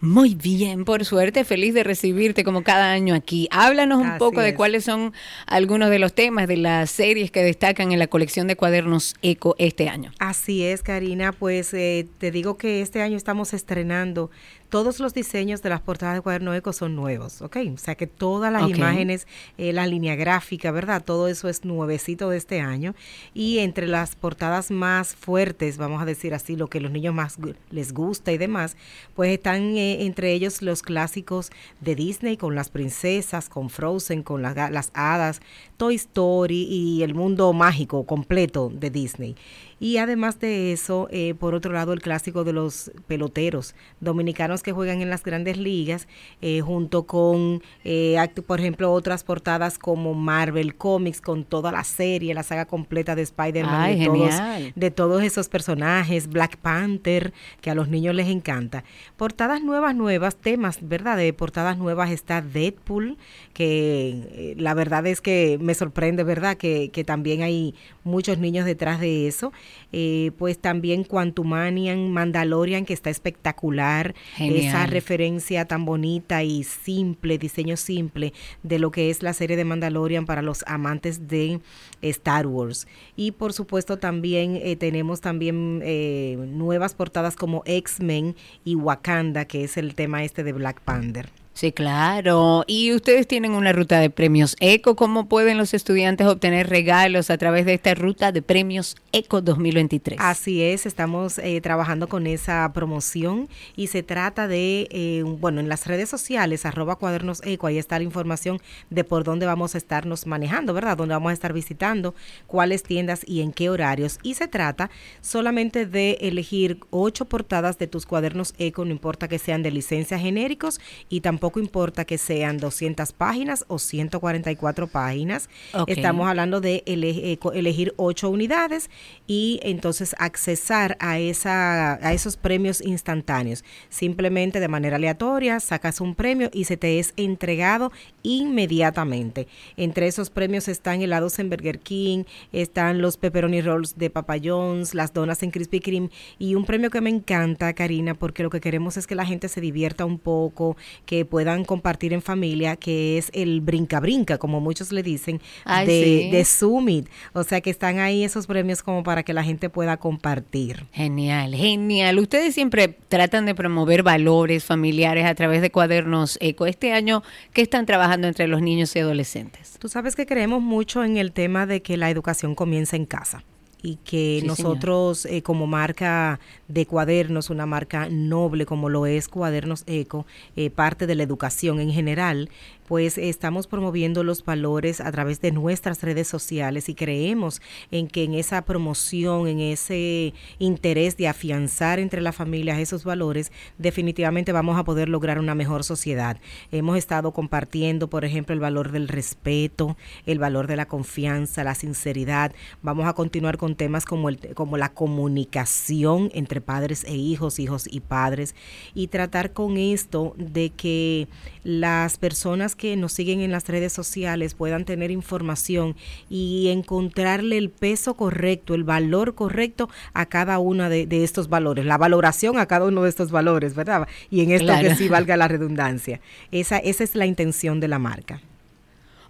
Muy bien, por suerte, feliz de recibirte como cada año aquí. Háblanos un poco de cuáles son algunos de los temas de las series que destacan en la colección de cuadernos Eco este año. Así es, Karina, pues eh, te digo que este año estamos estrenando todos los diseños de las portadas de Cuaderno Eco son nuevos, ¿ok? O sea que todas las imágenes, eh, la línea gráfica, ¿verdad? Todo eso es nuevecito de este año. Y entre las portadas más fuertes, vamos a decir así, lo que los niños más les gusta y demás, pues están eh, entre ellos los clásicos de Disney con las princesas, con Frozen, con las, las hadas, Toy Story y el mundo mágico completo de Disney. Y además de eso, eh, por otro lado, el clásico de los peloteros dominicanos que juegan en las grandes ligas, eh, junto con, eh, por ejemplo, otras portadas como Marvel Comics, con toda la serie, la saga completa de Spider-Man, de todos, de todos esos personajes, Black Panther, que a los niños les encanta. Portadas nuevas, nuevas, temas, ¿verdad? De portadas nuevas está Deadpool, que la verdad es que me sorprende, ¿verdad? Que, que también hay muchos niños detrás de eso. Eh, pues también Quantumanian, Mandalorian, que está espectacular, esa referencia tan bonita y simple, diseño simple de lo que es la serie de Mandalorian para los amantes de Star Wars. Y por supuesto también eh, tenemos también eh, nuevas portadas como X-Men y Wakanda, que es el tema este de Black Panther. Sí, claro. Y ustedes tienen una ruta de premios ECO. ¿Cómo pueden los estudiantes obtener regalos a través de esta ruta de premios ECO 2023? Así es, estamos eh, trabajando con esa promoción y se trata de, eh, bueno, en las redes sociales, arroba cuadernos ECO, ahí está la información de por dónde vamos a estarnos manejando, ¿verdad? Dónde vamos a estar visitando, cuáles tiendas y en qué horarios. Y se trata solamente de elegir ocho portadas de tus cuadernos ECO, no importa que sean de licencia genéricos y tampoco poco importa que sean 200 páginas o 144 páginas. Estamos hablando de eh, elegir 8 unidades y entonces accesar a, esa, a esos premios instantáneos. Simplemente de manera aleatoria sacas un premio y se te es entregado inmediatamente. Entre esos premios están helados en Burger King, están los pepperoni rolls de Papa John's, las donas en Krispy Kreme y un premio que me encanta, Karina, porque lo que queremos es que la gente se divierta un poco, que puedan compartir en familia, que es el brinca-brinca, como muchos le dicen, de, de Summit. O sea que están ahí esos premios como para que la gente pueda compartir. Genial, genial. Ustedes siempre tratan de promover valores familiares a través de cuadernos eco. Este año, ¿qué están trabajando entre los niños y adolescentes? Tú sabes que creemos mucho en el tema de que la educación comienza en casa y que nosotros eh, como marca de cuadernos, una marca noble como lo es Cuadernos Eco, eh, parte de la educación en general, pues estamos promoviendo los valores a través de nuestras redes sociales y creemos en que en esa promoción, en ese interés de afianzar entre las familias esos valores, definitivamente vamos a poder lograr una mejor sociedad. Hemos estado compartiendo, por ejemplo, el valor del respeto, el valor de la confianza, la sinceridad. Vamos a continuar con temas como, el, como la comunicación entre padres e hijos, hijos y padres, y tratar con esto de que las personas que nos siguen en las redes sociales puedan tener información y encontrarle el peso correcto, el valor correcto a cada uno de, estos valores, la valoración a cada uno de estos valores, ¿verdad? Y en esto que sí valga la redundancia. Esa, esa es la intención de la marca.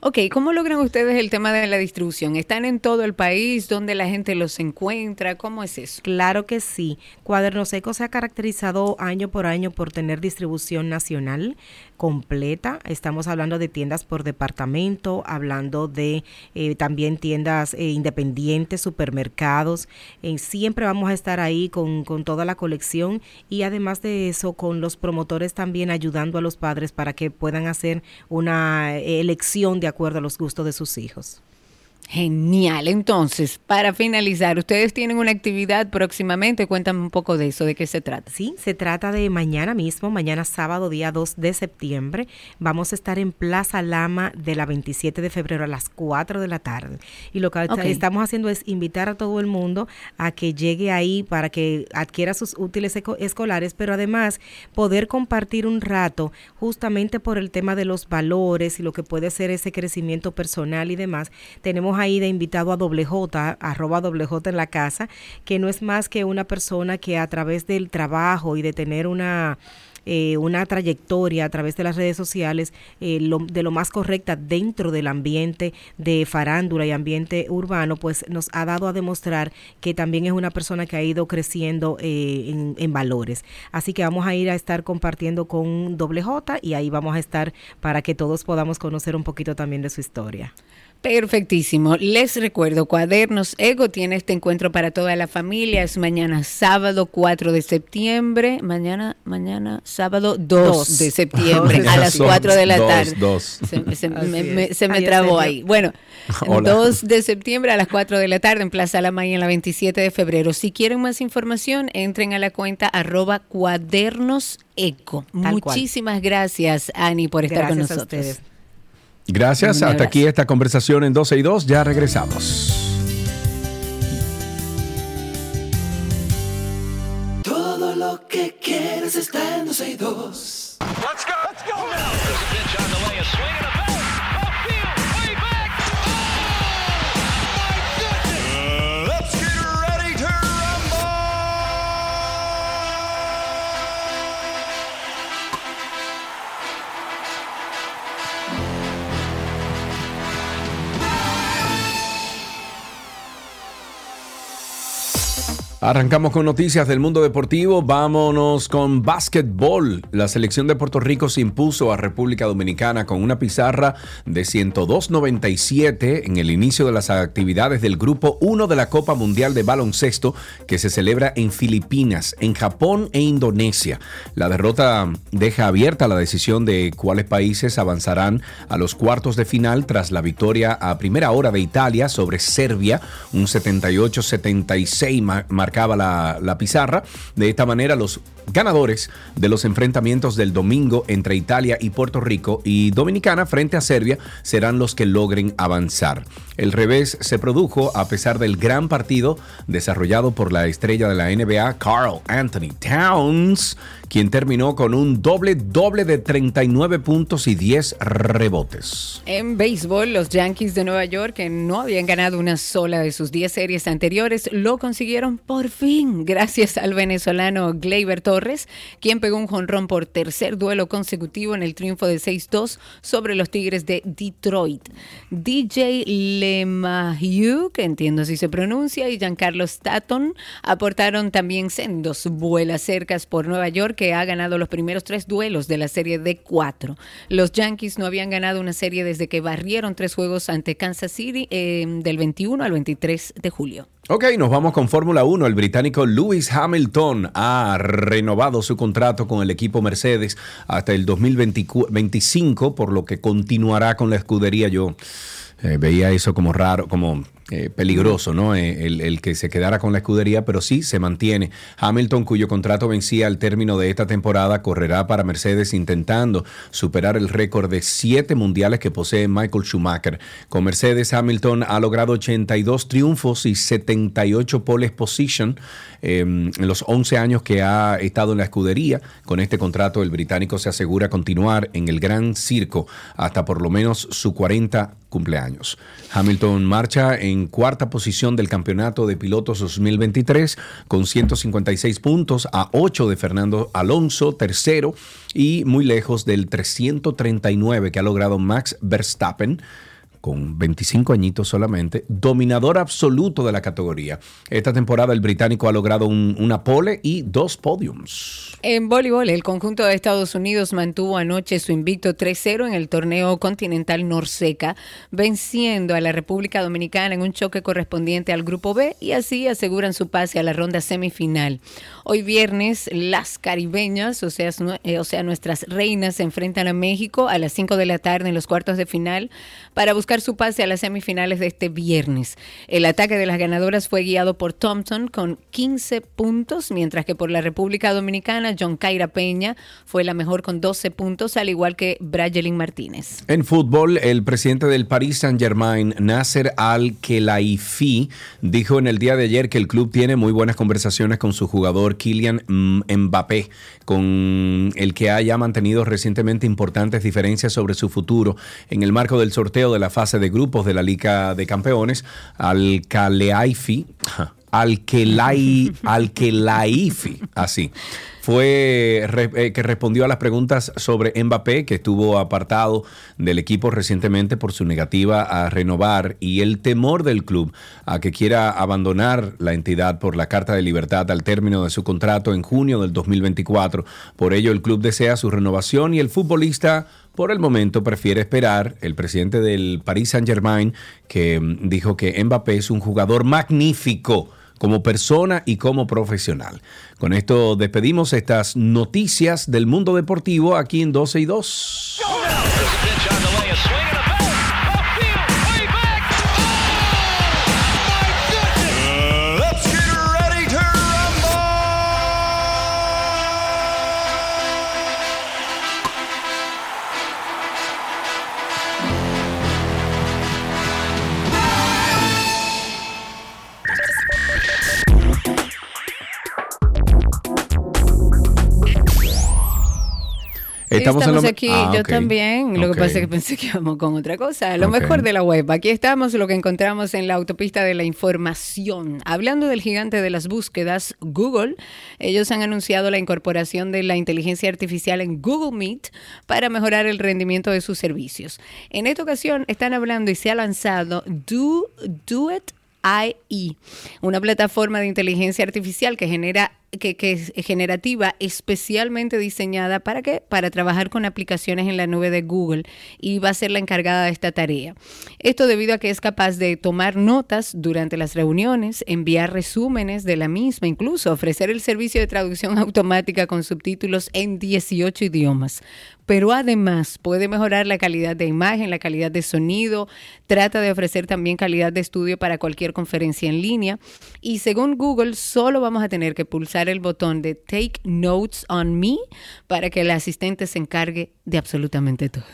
Ok, ¿cómo logran ustedes el tema de la distribución? ¿Están en todo el país? ¿Dónde la gente los encuentra? ¿Cómo es eso? Claro que sí. Cuaderno Seco se ha caracterizado año por año por tener distribución nacional completa. Estamos hablando de tiendas por departamento, hablando de eh, también tiendas eh, independientes, supermercados. Eh, siempre vamos a estar ahí con, con toda la colección y además de eso con los promotores también ayudando a los padres para que puedan hacer una elección de acuerdo a los gustos de sus hijos. Genial. Entonces, para finalizar, ustedes tienen una actividad próximamente. Cuéntame un poco de eso, de qué se trata. Sí, se trata de mañana mismo, mañana sábado, día 2 de septiembre. Vamos a estar en Plaza Lama de la 27 de febrero a las 4 de la tarde. Y lo que estamos haciendo es invitar a todo el mundo a que llegue ahí para que adquiera sus útiles escolares, pero además poder compartir un rato justamente por el tema de los valores y lo que puede ser ese crecimiento personal y demás. Tenemos ahí de invitado a doble J, arroba doble J en la casa, que no es más que una persona que a través del trabajo y de tener una eh, una trayectoria a través de las redes sociales eh, de lo más correcta dentro del ambiente de farándula y ambiente urbano, pues nos ha dado a demostrar que también es una persona que ha ido creciendo eh, en, en, valores. Así que vamos a ir a estar compartiendo con doble J y ahí vamos a estar para que todos podamos conocer un poquito también de su historia. Perfectísimo. Les recuerdo, Cuadernos Ego tiene este encuentro para toda la familia. Es mañana sábado 4 de septiembre. Mañana, mañana sábado 2, de septiembre a las 4 de la tarde. Se, me, trabó ahí. Bueno, 2 de septiembre a las 4 de la tarde en Plaza La Maya en la 27 de febrero. Si quieren más información, entren a la cuenta arroba cuadernos eco. Muchísimas gracias, Ani, por estar con nosotros. Gracias. Hasta aquí esta conversación en 12 y 2. Ya regresamos. Todo lo que quieres está en 12 y 2. Let's go, let's go. Arrancamos con noticias del mundo deportivo. Vámonos con básquetbol. La selección de Puerto Rico se impuso a República Dominicana con una pizarra de 102.97 en el inicio de las actividades del Grupo 1 de la Copa Mundial de Baloncesto que se celebra en Filipinas, en Japón e Indonesia. La derrota deja abierta la decisión de cuáles países avanzarán a los cuartos de final tras la victoria a primera hora de Italia sobre Serbia, un 78-76 marcaba la, la pizarra. De esta manera, los ganadores de los enfrentamientos del domingo entre Italia y Puerto Rico y Dominicana frente a Serbia serán los que logren avanzar. El revés se produjo a pesar del gran partido desarrollado por la estrella de la NBA, Carl Anthony Towns, quien terminó con un doble doble de 39 puntos y 10 rebotes. En béisbol, los Yankees de Nueva York, que no habían ganado una sola de sus 10 series anteriores, lo consiguieron por fin gracias al venezolano Gleyber Torres, quien pegó un jonrón por tercer duelo consecutivo en el triunfo de 6-2 sobre los Tigres de Detroit. DJ LeMahieu, que entiendo si se pronuncia, y Giancarlo Stanton aportaron también sendos vuelas cercas por Nueva York que ha ganado los primeros tres duelos de la serie de cuatro. Los Yankees no habían ganado una serie desde que barrieron tres juegos ante Kansas City eh, del 21 al 23 de julio. Ok, nos vamos con Fórmula 1. El británico Lewis Hamilton ha renovado su contrato con el equipo Mercedes hasta el 2025, por lo que continuará con la escudería. Yo eh, veía eso como raro, como eh, peligroso, ¿no? Eh, el, el, que se quedara con la escudería, pero sí se mantiene. Hamilton, cuyo contrato vencía al término de esta temporada, correrá para Mercedes intentando superar el récord de siete mundiales que posee Michael Schumacher. Con Mercedes, Hamilton ha logrado 82 triunfos y 78 poles position eh, en los 11 años que ha estado en la escudería. Con este contrato, el británico se asegura continuar en el gran circo hasta por lo menos su 40 cumpleaños. Hamilton marcha en cuarta posición del campeonato de pilotos 2023 con 156 puntos a 8 de Fernando Alonso, tercero, y muy lejos del 339 que ha logrado Max Verstappen con 25 añitos solamente, dominador absoluto de la categoría. Esta temporada el británico ha logrado un, una pole y dos podiums. En voleibol, el conjunto de Estados Unidos mantuvo anoche su invicto 3-0 en el torneo continental Norseca, venciendo a la República Dominicana en un choque correspondiente al Grupo B y así aseguran su pase a la ronda semifinal. Hoy viernes, las caribeñas, o sea, o sea nuestras reinas, se enfrentan a México a las 5 de la tarde en los cuartos de final para buscar su pase a las semifinales de este viernes. El ataque de las ganadoras fue guiado por Thompson con 15 puntos, mientras que por la República Dominicana, John Caira Peña fue la mejor con 12 puntos, al igual que Brajelin Martínez. En fútbol, el presidente del Paris Saint-Germain, Nasser Al-Khelaifi, dijo en el día de ayer que el club tiene muy buenas conversaciones con su jugador Kylian Mbappé, con el que haya mantenido recientemente importantes diferencias sobre su futuro en el marco del sorteo de la fase de grupos de la Liga de Campeones, al Kaleaifi, al Kelaifi, así fue eh, que respondió a las preguntas sobre Mbappé, que estuvo apartado del equipo recientemente por su negativa a renovar y el temor del club a que quiera abandonar la entidad por la Carta de Libertad al término de su contrato en junio del 2024. Por ello, el club desea su renovación y el futbolista por el momento prefiere esperar. El presidente del Paris Saint-Germain, que mm, dijo que Mbappé es un jugador magnífico como persona y como profesional. Con esto despedimos estas noticias del mundo deportivo aquí en 12 y 2. Estamos, aquí, ah, yo también. Lo que pasa es que pensé que íbamos con otra cosa. Lo mejor de la web. Aquí estamos, lo que encontramos en la autopista de la información. Hablando del gigante de las búsquedas, Google, ellos han anunciado la incorporación de la inteligencia artificial en Google Meet para mejorar el rendimiento de sus servicios. En esta ocasión están hablando y se ha lanzado Do, Do It AI, una plataforma de inteligencia artificial que genera que, es generativa especialmente diseñada para qué? Para trabajar con aplicaciones en la nube de Google y va a ser la encargada de esta tarea. Esto debido a que es capaz de tomar notas durante las reuniones, enviar resúmenes de la misma, incluso ofrecer el servicio de traducción automática con subtítulos en 18 idiomas pero además puede mejorar la calidad de imagen, la calidad de sonido, trata de ofrecer también calidad de estudio para cualquier conferencia en línea y según Google solo vamos a tener que pulsar el botón de Take Notes on Me para que el asistente se encargue de absolutamente todo.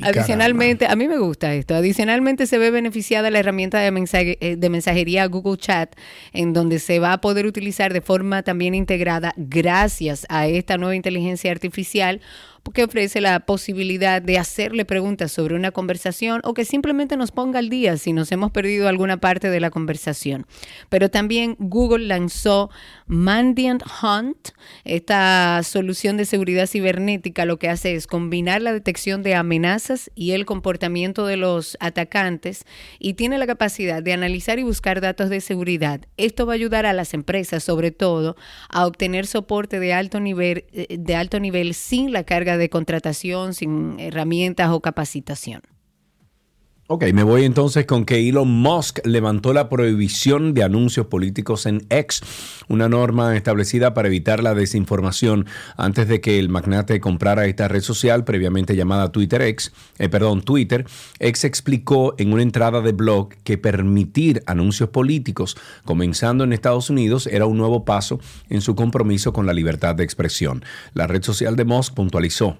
Adicionalmente, a mí me gusta esto, adicionalmente se ve beneficiada la herramienta de, eh, de mensajería Google Chat en donde se va a poder utilizar de forma también integrada gracias a esta nueva inteligencia artificial que ofrece la posibilidad de hacerle preguntas sobre una conversación o que simplemente nos ponga al día si nos hemos perdido alguna parte de la conversación. Pero también Google lanzó Mandiant Hunt, esta solución de seguridad cibernética, lo que hace es combinar la detección de amenazas y el comportamiento de los atacantes y tiene la capacidad de analizar y buscar datos de seguridad. Esto va a ayudar a las empresas, sobre todo, a obtener soporte de alto nivel, eh, de alto nivel sin la carga de contratación, sin herramientas o capacitación. Ok, me voy entonces con que Elon Musk levantó la prohibición de anuncios políticos en X, una norma establecida para evitar la desinformación antes de que el magnate comprara esta red social previamente llamada Twitter X, eh, perdón, Twitter. X explicó en una entrada de blog que permitir anuncios políticos comenzando en Estados Unidos era un nuevo paso en su compromiso con la libertad de expresión. La red social de Musk puntualizó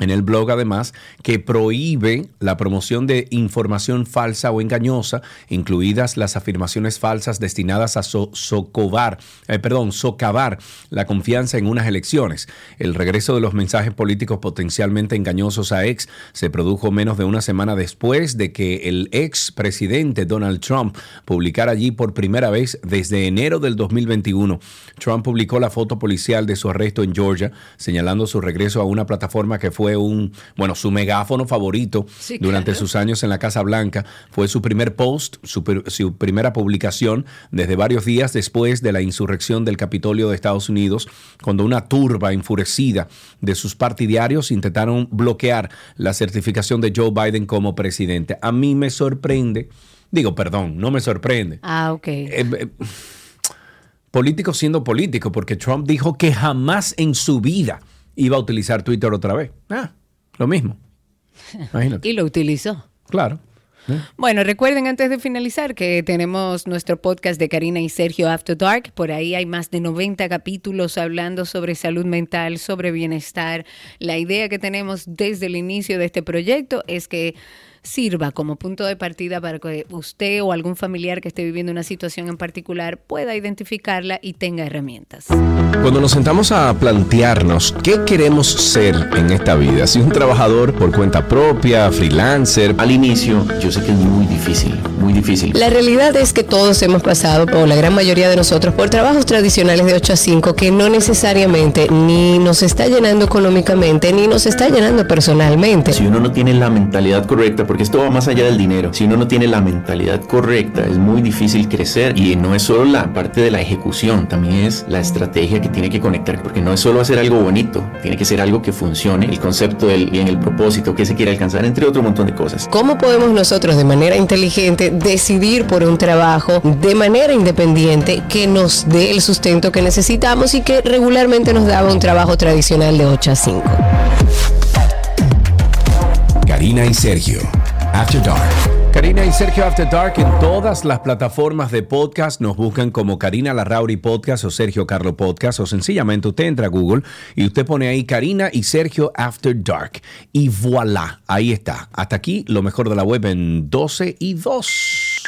en el blog además que prohíbe la promoción de información falsa o engañosa, incluidas las afirmaciones falsas destinadas a socavar, eh, perdón, socavar la confianza en unas elecciones. El regreso de los mensajes políticos potencialmente engañosos a ex se produjo menos de una semana después de que el ex presidente Donald Trump publicara allí por primera vez desde enero del 2021. Trump publicó la foto policial de su arresto en Georgia, señalando su regreso a una plataforma que fue fue un, bueno, su megáfono favorito durante sus años en la Casa Blanca. Fue su primer post, su, su, primera publicación desde varios días después de la insurrección del Capitolio de Estados Unidos, cuando una turba enfurecida de sus partidarios intentaron bloquear la certificación de Joe Biden como presidente. A mí me sorprende, digo, perdón, no me sorprende. Ah, ok. Eh, eh, político siendo político, porque Trump dijo que jamás en su vida iba a utilizar Twitter otra vez. Ah, lo mismo. Imagínate. y lo utilizó. Claro. Bueno, recuerden antes de finalizar que tenemos nuestro podcast de Karina y Sergio After Dark. Por ahí hay más de 90 capítulos hablando sobre salud mental, sobre bienestar. La idea que tenemos desde el inicio de este proyecto es que sirva como punto de partida para que usted o algún familiar que esté viviendo una situación en particular pueda identificarla y tenga herramientas. Cuando nos sentamos a plantearnos qué queremos ser en esta vida, si un trabajador por cuenta propia, freelancer, al inicio yo sé que es muy difícil, muy difícil. La realidad es que todos hemos pasado, o la gran mayoría de nosotros, por trabajos tradicionales de 8 a 5 que no necesariamente ni nos está llenando económicamente ni nos está llenando personalmente. Si uno no tiene la mentalidad correcta, porque esto va más allá del dinero. Si uno no tiene la mentalidad correcta, es muy difícil crecer y no es solo la parte de la ejecución, también es la estrategia que tiene que conectar, porque no es solo hacer algo bonito, tiene que ser algo que funcione, el concepto del bien, el propósito que se quiere alcanzar, entre otro montón de cosas. ¿Cómo podemos nosotros de manera inteligente decidir por un trabajo de manera independiente que nos dé el sustento que necesitamos y que regularmente nos daba un trabajo tradicional de 8 a 5? Karina y Sergio. After Dark. Karina y Sergio After Dark en todas las plataformas de podcast nos buscan como Karina Larrauri Podcast o Sergio Carlo Podcast o sencillamente usted entra a Google y usted pone ahí Karina y Sergio After Dark y voilà, ahí está. Hasta aquí lo mejor de la web en 12 y 2.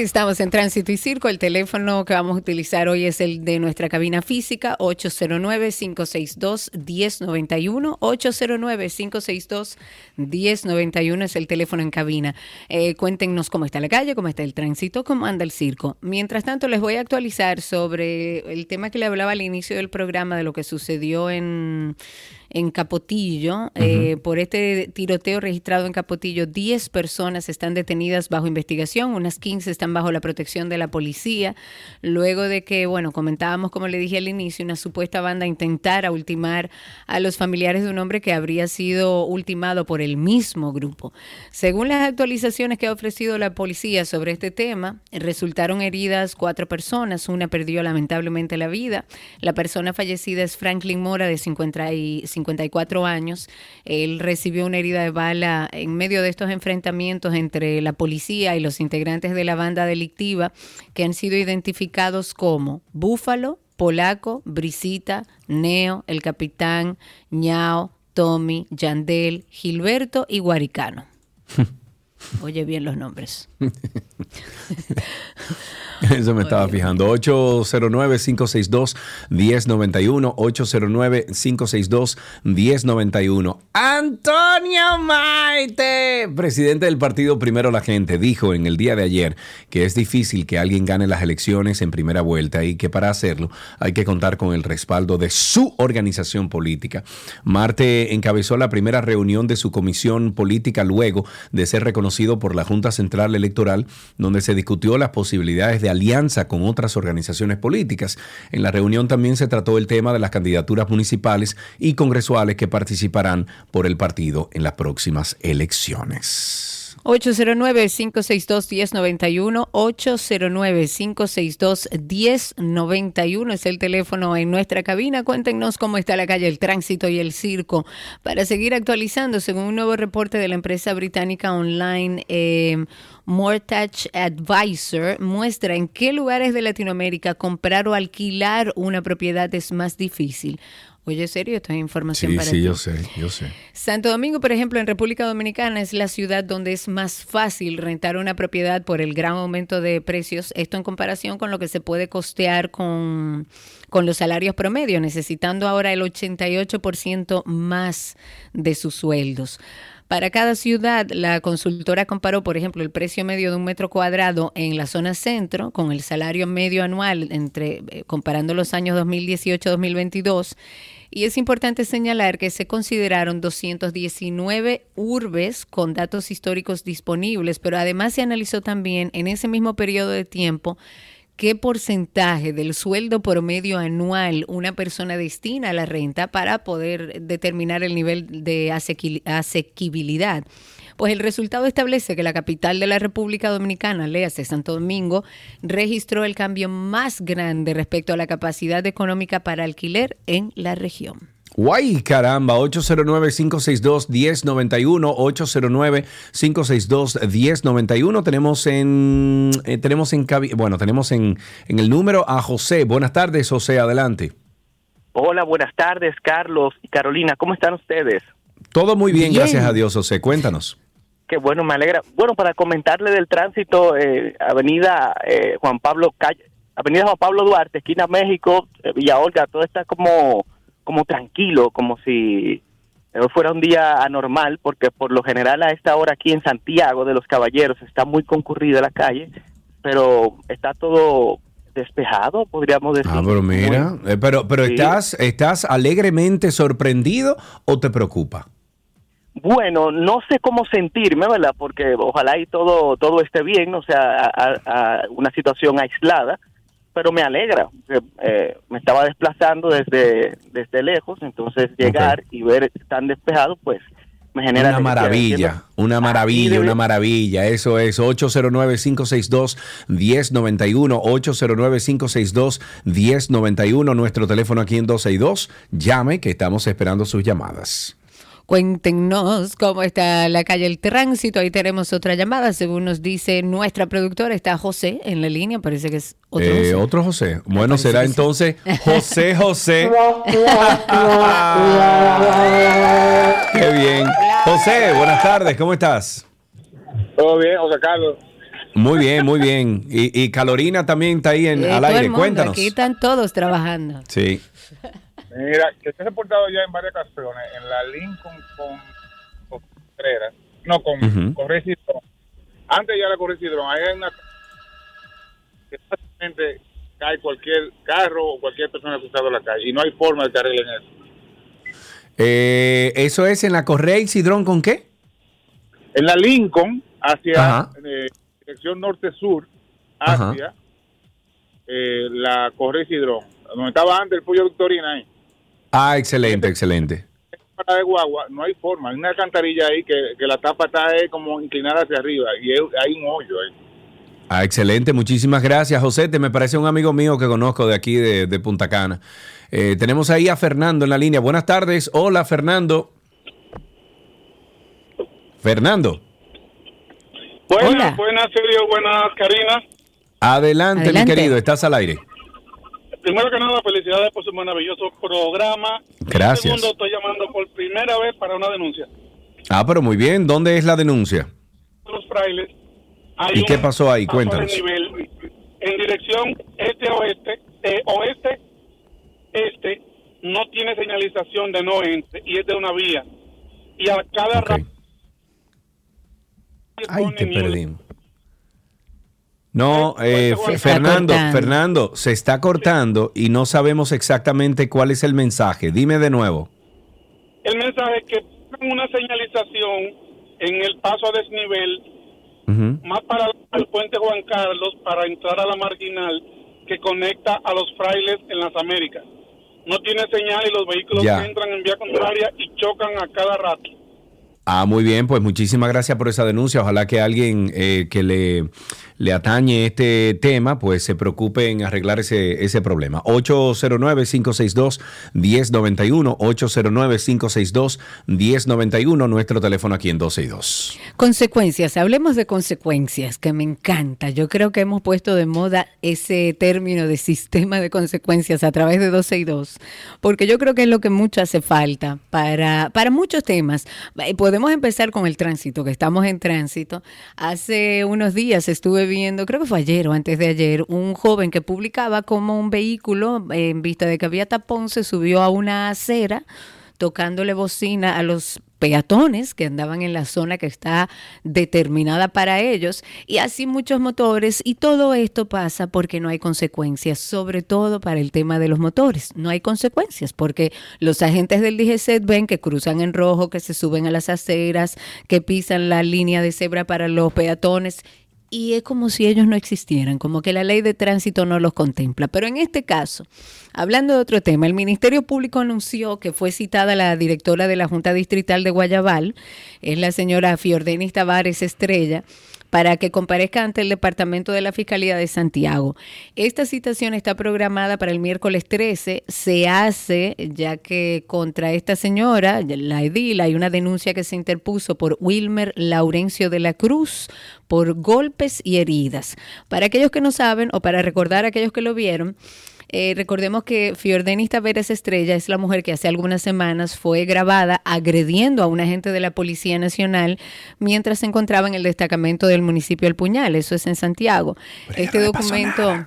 Estamos en Tránsito y Circo. El teléfono que vamos a utilizar hoy es el de nuestra cabina física, 809-562-1091. 809-562-1091 es el teléfono en cabina. Eh, cuéntenos cómo está la calle, cómo está el tránsito, cómo anda el circo. Mientras tanto, les voy a actualizar sobre el tema que le hablaba al inicio del programa de lo que sucedió en en Capotillo. Eh, por este tiroteo registrado en Capotillo, 10 personas están detenidas bajo investigación, unas 15 están bajo la protección de la policía. Luego de que, bueno, comentábamos, como le dije al inicio, una supuesta banda intentara ultimar a los familiares de un hombre que habría sido ultimado por el mismo grupo. Según las actualizaciones que ha ofrecido la policía sobre este tema, resultaron heridas cuatro personas, una perdió lamentablemente la vida. La persona fallecida es Franklin Mora de 50 y 54 años. Él recibió una herida de bala en medio de estos enfrentamientos entre la policía y los integrantes de la banda delictiva que han sido identificados como Búfalo, Polaco, Brisita, Neo, El Capitán, Ñao, Tommy, Yandel, Gilberto y Guaricano. Oye bien los nombres. Eso me estaba fijando. 809-562-1091. 809-562-1091. Antonio Maite, presidente del partido Primero la Gente, dijo en el día de ayer que es difícil que alguien gane las elecciones en primera vuelta y que para hacerlo hay que contar con el respaldo de su organización política. Marte encabezó la primera reunión de su comisión política luego de ser reconocido por la Junta Central Electoral, donde se discutió las posibilidades de alianza con otras organizaciones políticas. En la reunión también se trató el tema de las candidaturas municipales y congresuales que participarán por el partido en las próximas elecciones. 809-562-1091, 809-562-1091 es el teléfono en nuestra cabina. Cuéntenos cómo está la calle, el tránsito y el circo. Para seguir actualizando, según un nuevo reporte de la empresa británica online eh, Mortgage Advisor, muestra en qué lugares de Latinoamérica comprar o alquilar una propiedad es más difícil. Oye, serio, esta es información Sí, para sí, ti. yo sé, yo sé. Santo Domingo, por ejemplo, en República Dominicana es la ciudad donde es más fácil rentar una propiedad por el gran aumento de precios, esto en comparación con lo que se puede costear con, con los salarios promedio, necesitando ahora el 88% más de sus sueldos. Para cada ciudad, la consultora comparó, por ejemplo, el precio medio de un metro cuadrado en la zona centro con el salario medio anual entre eh, comparando los años 2018-2022 y es importante señalar que se consideraron 219 urbes con datos históricos disponibles, pero además se analizó también en ese mismo periodo de tiempo qué porcentaje del sueldo promedio anual una persona destina a la renta para poder determinar el nivel de asequi- asequibilidad. Pues el resultado establece que la capital de la República Dominicana, léase Santo Domingo, registró el cambio más grande respecto a la capacidad económica para alquiler en la región. Guay, caramba, 809-562-1091, 809-562-1091. Tenemos en, eh, tenemos en, bueno, tenemos en, en el número a José. Buenas tardes, José, adelante. Hola, buenas tardes, Carlos y Carolina. ¿Cómo están ustedes? Todo muy bien, Bien. gracias a Dios, José. Cuéntanos. Qué bueno, me alegra. Bueno, para comentarle del tránsito, eh, Avenida eh, Juan Pablo Calle, Avenida Juan Pablo Duarte, esquina México, eh, Villa Olga, todo está como, como tranquilo, como si eh, fuera un día anormal, porque por lo general a esta hora aquí en Santiago de los Caballeros está muy concurrida la calle, pero está todo despejado, podríamos decir. Ah, pero mira, eh, pero, pero Sí. estás, ¿estás alegremente sorprendido o te preocupa? Bueno, no sé cómo sentirme, ¿verdad? Porque ojalá y todo todo esté bien, o sea, a una situación aislada, pero me alegra. Eh, eh, me estaba desplazando desde desde lejos, entonces llegar y ver tan despejado, pues me genera Una maravilla, una maravilla, una maravilla. Eso es 809-562-1091, 809-562-1091, nuestro teléfono aquí en 262. Llame, que estamos esperando sus llamadas. Cuéntenos cómo está la calle El Tránsito. Ahí tenemos otra llamada. Según nos dice nuestra productora, está José en la línea. Parece que es otro. Eh, José. otro José. Bueno, será sí. entonces José José. Qué bien. José, buenas tardes, ¿cómo estás? Todo bien, José Carlos. Muy bien, muy bien. Y, y Calorina también está ahí en, al aire. mundo, Cuéntanos. Aquí están todos trabajando. Sí. Mira, que se ha reportado ya en varias ocasiones en la Lincoln con, con Contreras, no con Ujú. Corregidron. Antes ya la Corregidron, ahí hay una que fácilmente cae cualquier carro o cualquier persona cruzado la calle y no hay forma de que arreglen eso. Eh, ¿Eso es en la Correa y Sidrón con qué? En la Lincoln, hacia eh, dirección norte-sur, hacia eh, la Corregidron, donde estaba antes el Pollo Victorina ahí. Ah, excelente, excelente. para de guagua, no hay forma. Hay una alcantarilla ahí que, que la tapa está eh, como inclinada hacia arriba y hay, un hoyo ahí. Ah, excelente, muchísimas gracias, José. Te me parece un amigo mío que conozco de aquí, de, de Punta Cana. Eh, tenemos ahí a Fernando en la línea. Buenas tardes. Hola, Fernando. Fernando, Buenas, Hola. buenas, Sergio, buenas, Karina. adelante, Adelante. mi querido, estás al aire. Primero que nada, felicidades por su maravilloso programa. Gracias. Segundo, estoy llamando por primera vez para una denuncia. Ah, pero muy bien. ¿Dónde es la denuncia? Los frailes. hay ¿Y qué pasó ahí? Cuéntanos. nivel en dirección este-oeste, eh, oeste-este, no tiene señalización de no entre y es de una vía. Y a cada Ok. rato Ay, te perdimos. No, eh, Fernando, cortando. Fernando, se está cortando y no sabemos exactamente cuál es el mensaje. Dime de nuevo. El mensaje es que pongan una señalización en el paso a desnivel, más para el puente Juan Carlos, para entrar a la marginal que conecta a los frailes en las Américas. No tiene señal y los vehículos Ya. entran en vía contraria y chocan a cada rato. Ah, muy bien, pues muchísimas gracias por esa denuncia. Ojalá que alguien eh, que le, le atañe este tema, pues se preocupe en arreglar ese, ese problema. 809-562-1091, 809-562-1091, nuestro teléfono aquí en 12 Consecuencias, hablemos de consecuencias, que me encanta. Yo creo que hemos puesto de moda ese término de sistema de consecuencias a través de 12 y 2, porque yo creo que es lo que mucho hace falta para, para muchos temas. Eh, Podemos empezar con el tránsito, que estamos en tránsito. Hace unos días estuve viendo, creo que fue ayer o antes de ayer, un joven que publicaba como un vehículo, eh, en vista de que había tapón, se subió a una acera tocándole bocina a los peatones que andaban en la zona que está determinada para ellos y así muchos motores y todo esto pasa porque no hay consecuencias, sobre todo para el tema de los motores. No hay consecuencias porque los agentes del DGCET ven que cruzan en rojo, que se suben a las aceras, que pisan la línea de cebra para los peatones y es como si ellos no existieran, como que la ley de tránsito no los contempla. Pero en este caso, hablando de otro tema, el Ministerio Público anunció que fue citada la directora de la Junta Distrital de Guayabal, es la señora Fiordenis Tavares Estrella, para que comparezca ante el Departamento de la Fiscalía de Santiago. Esta citación está programada para el miércoles 13. Se hace ya que contra esta señora, la edil, hay una denuncia que se interpuso por Wilmer Laurencio de la Cruz por golpes y heridas. Para aquellos que no saben o para recordar a aquellos que lo vieron, eh, recordemos que Fiordenis Taveras Estrella es la mujer que hace algunas semanas fue grabada agrediendo a un agente de la Policía Nacional mientras se encontraba en el destacamento del municipio El Puñal, eso es en Santiago. este documento...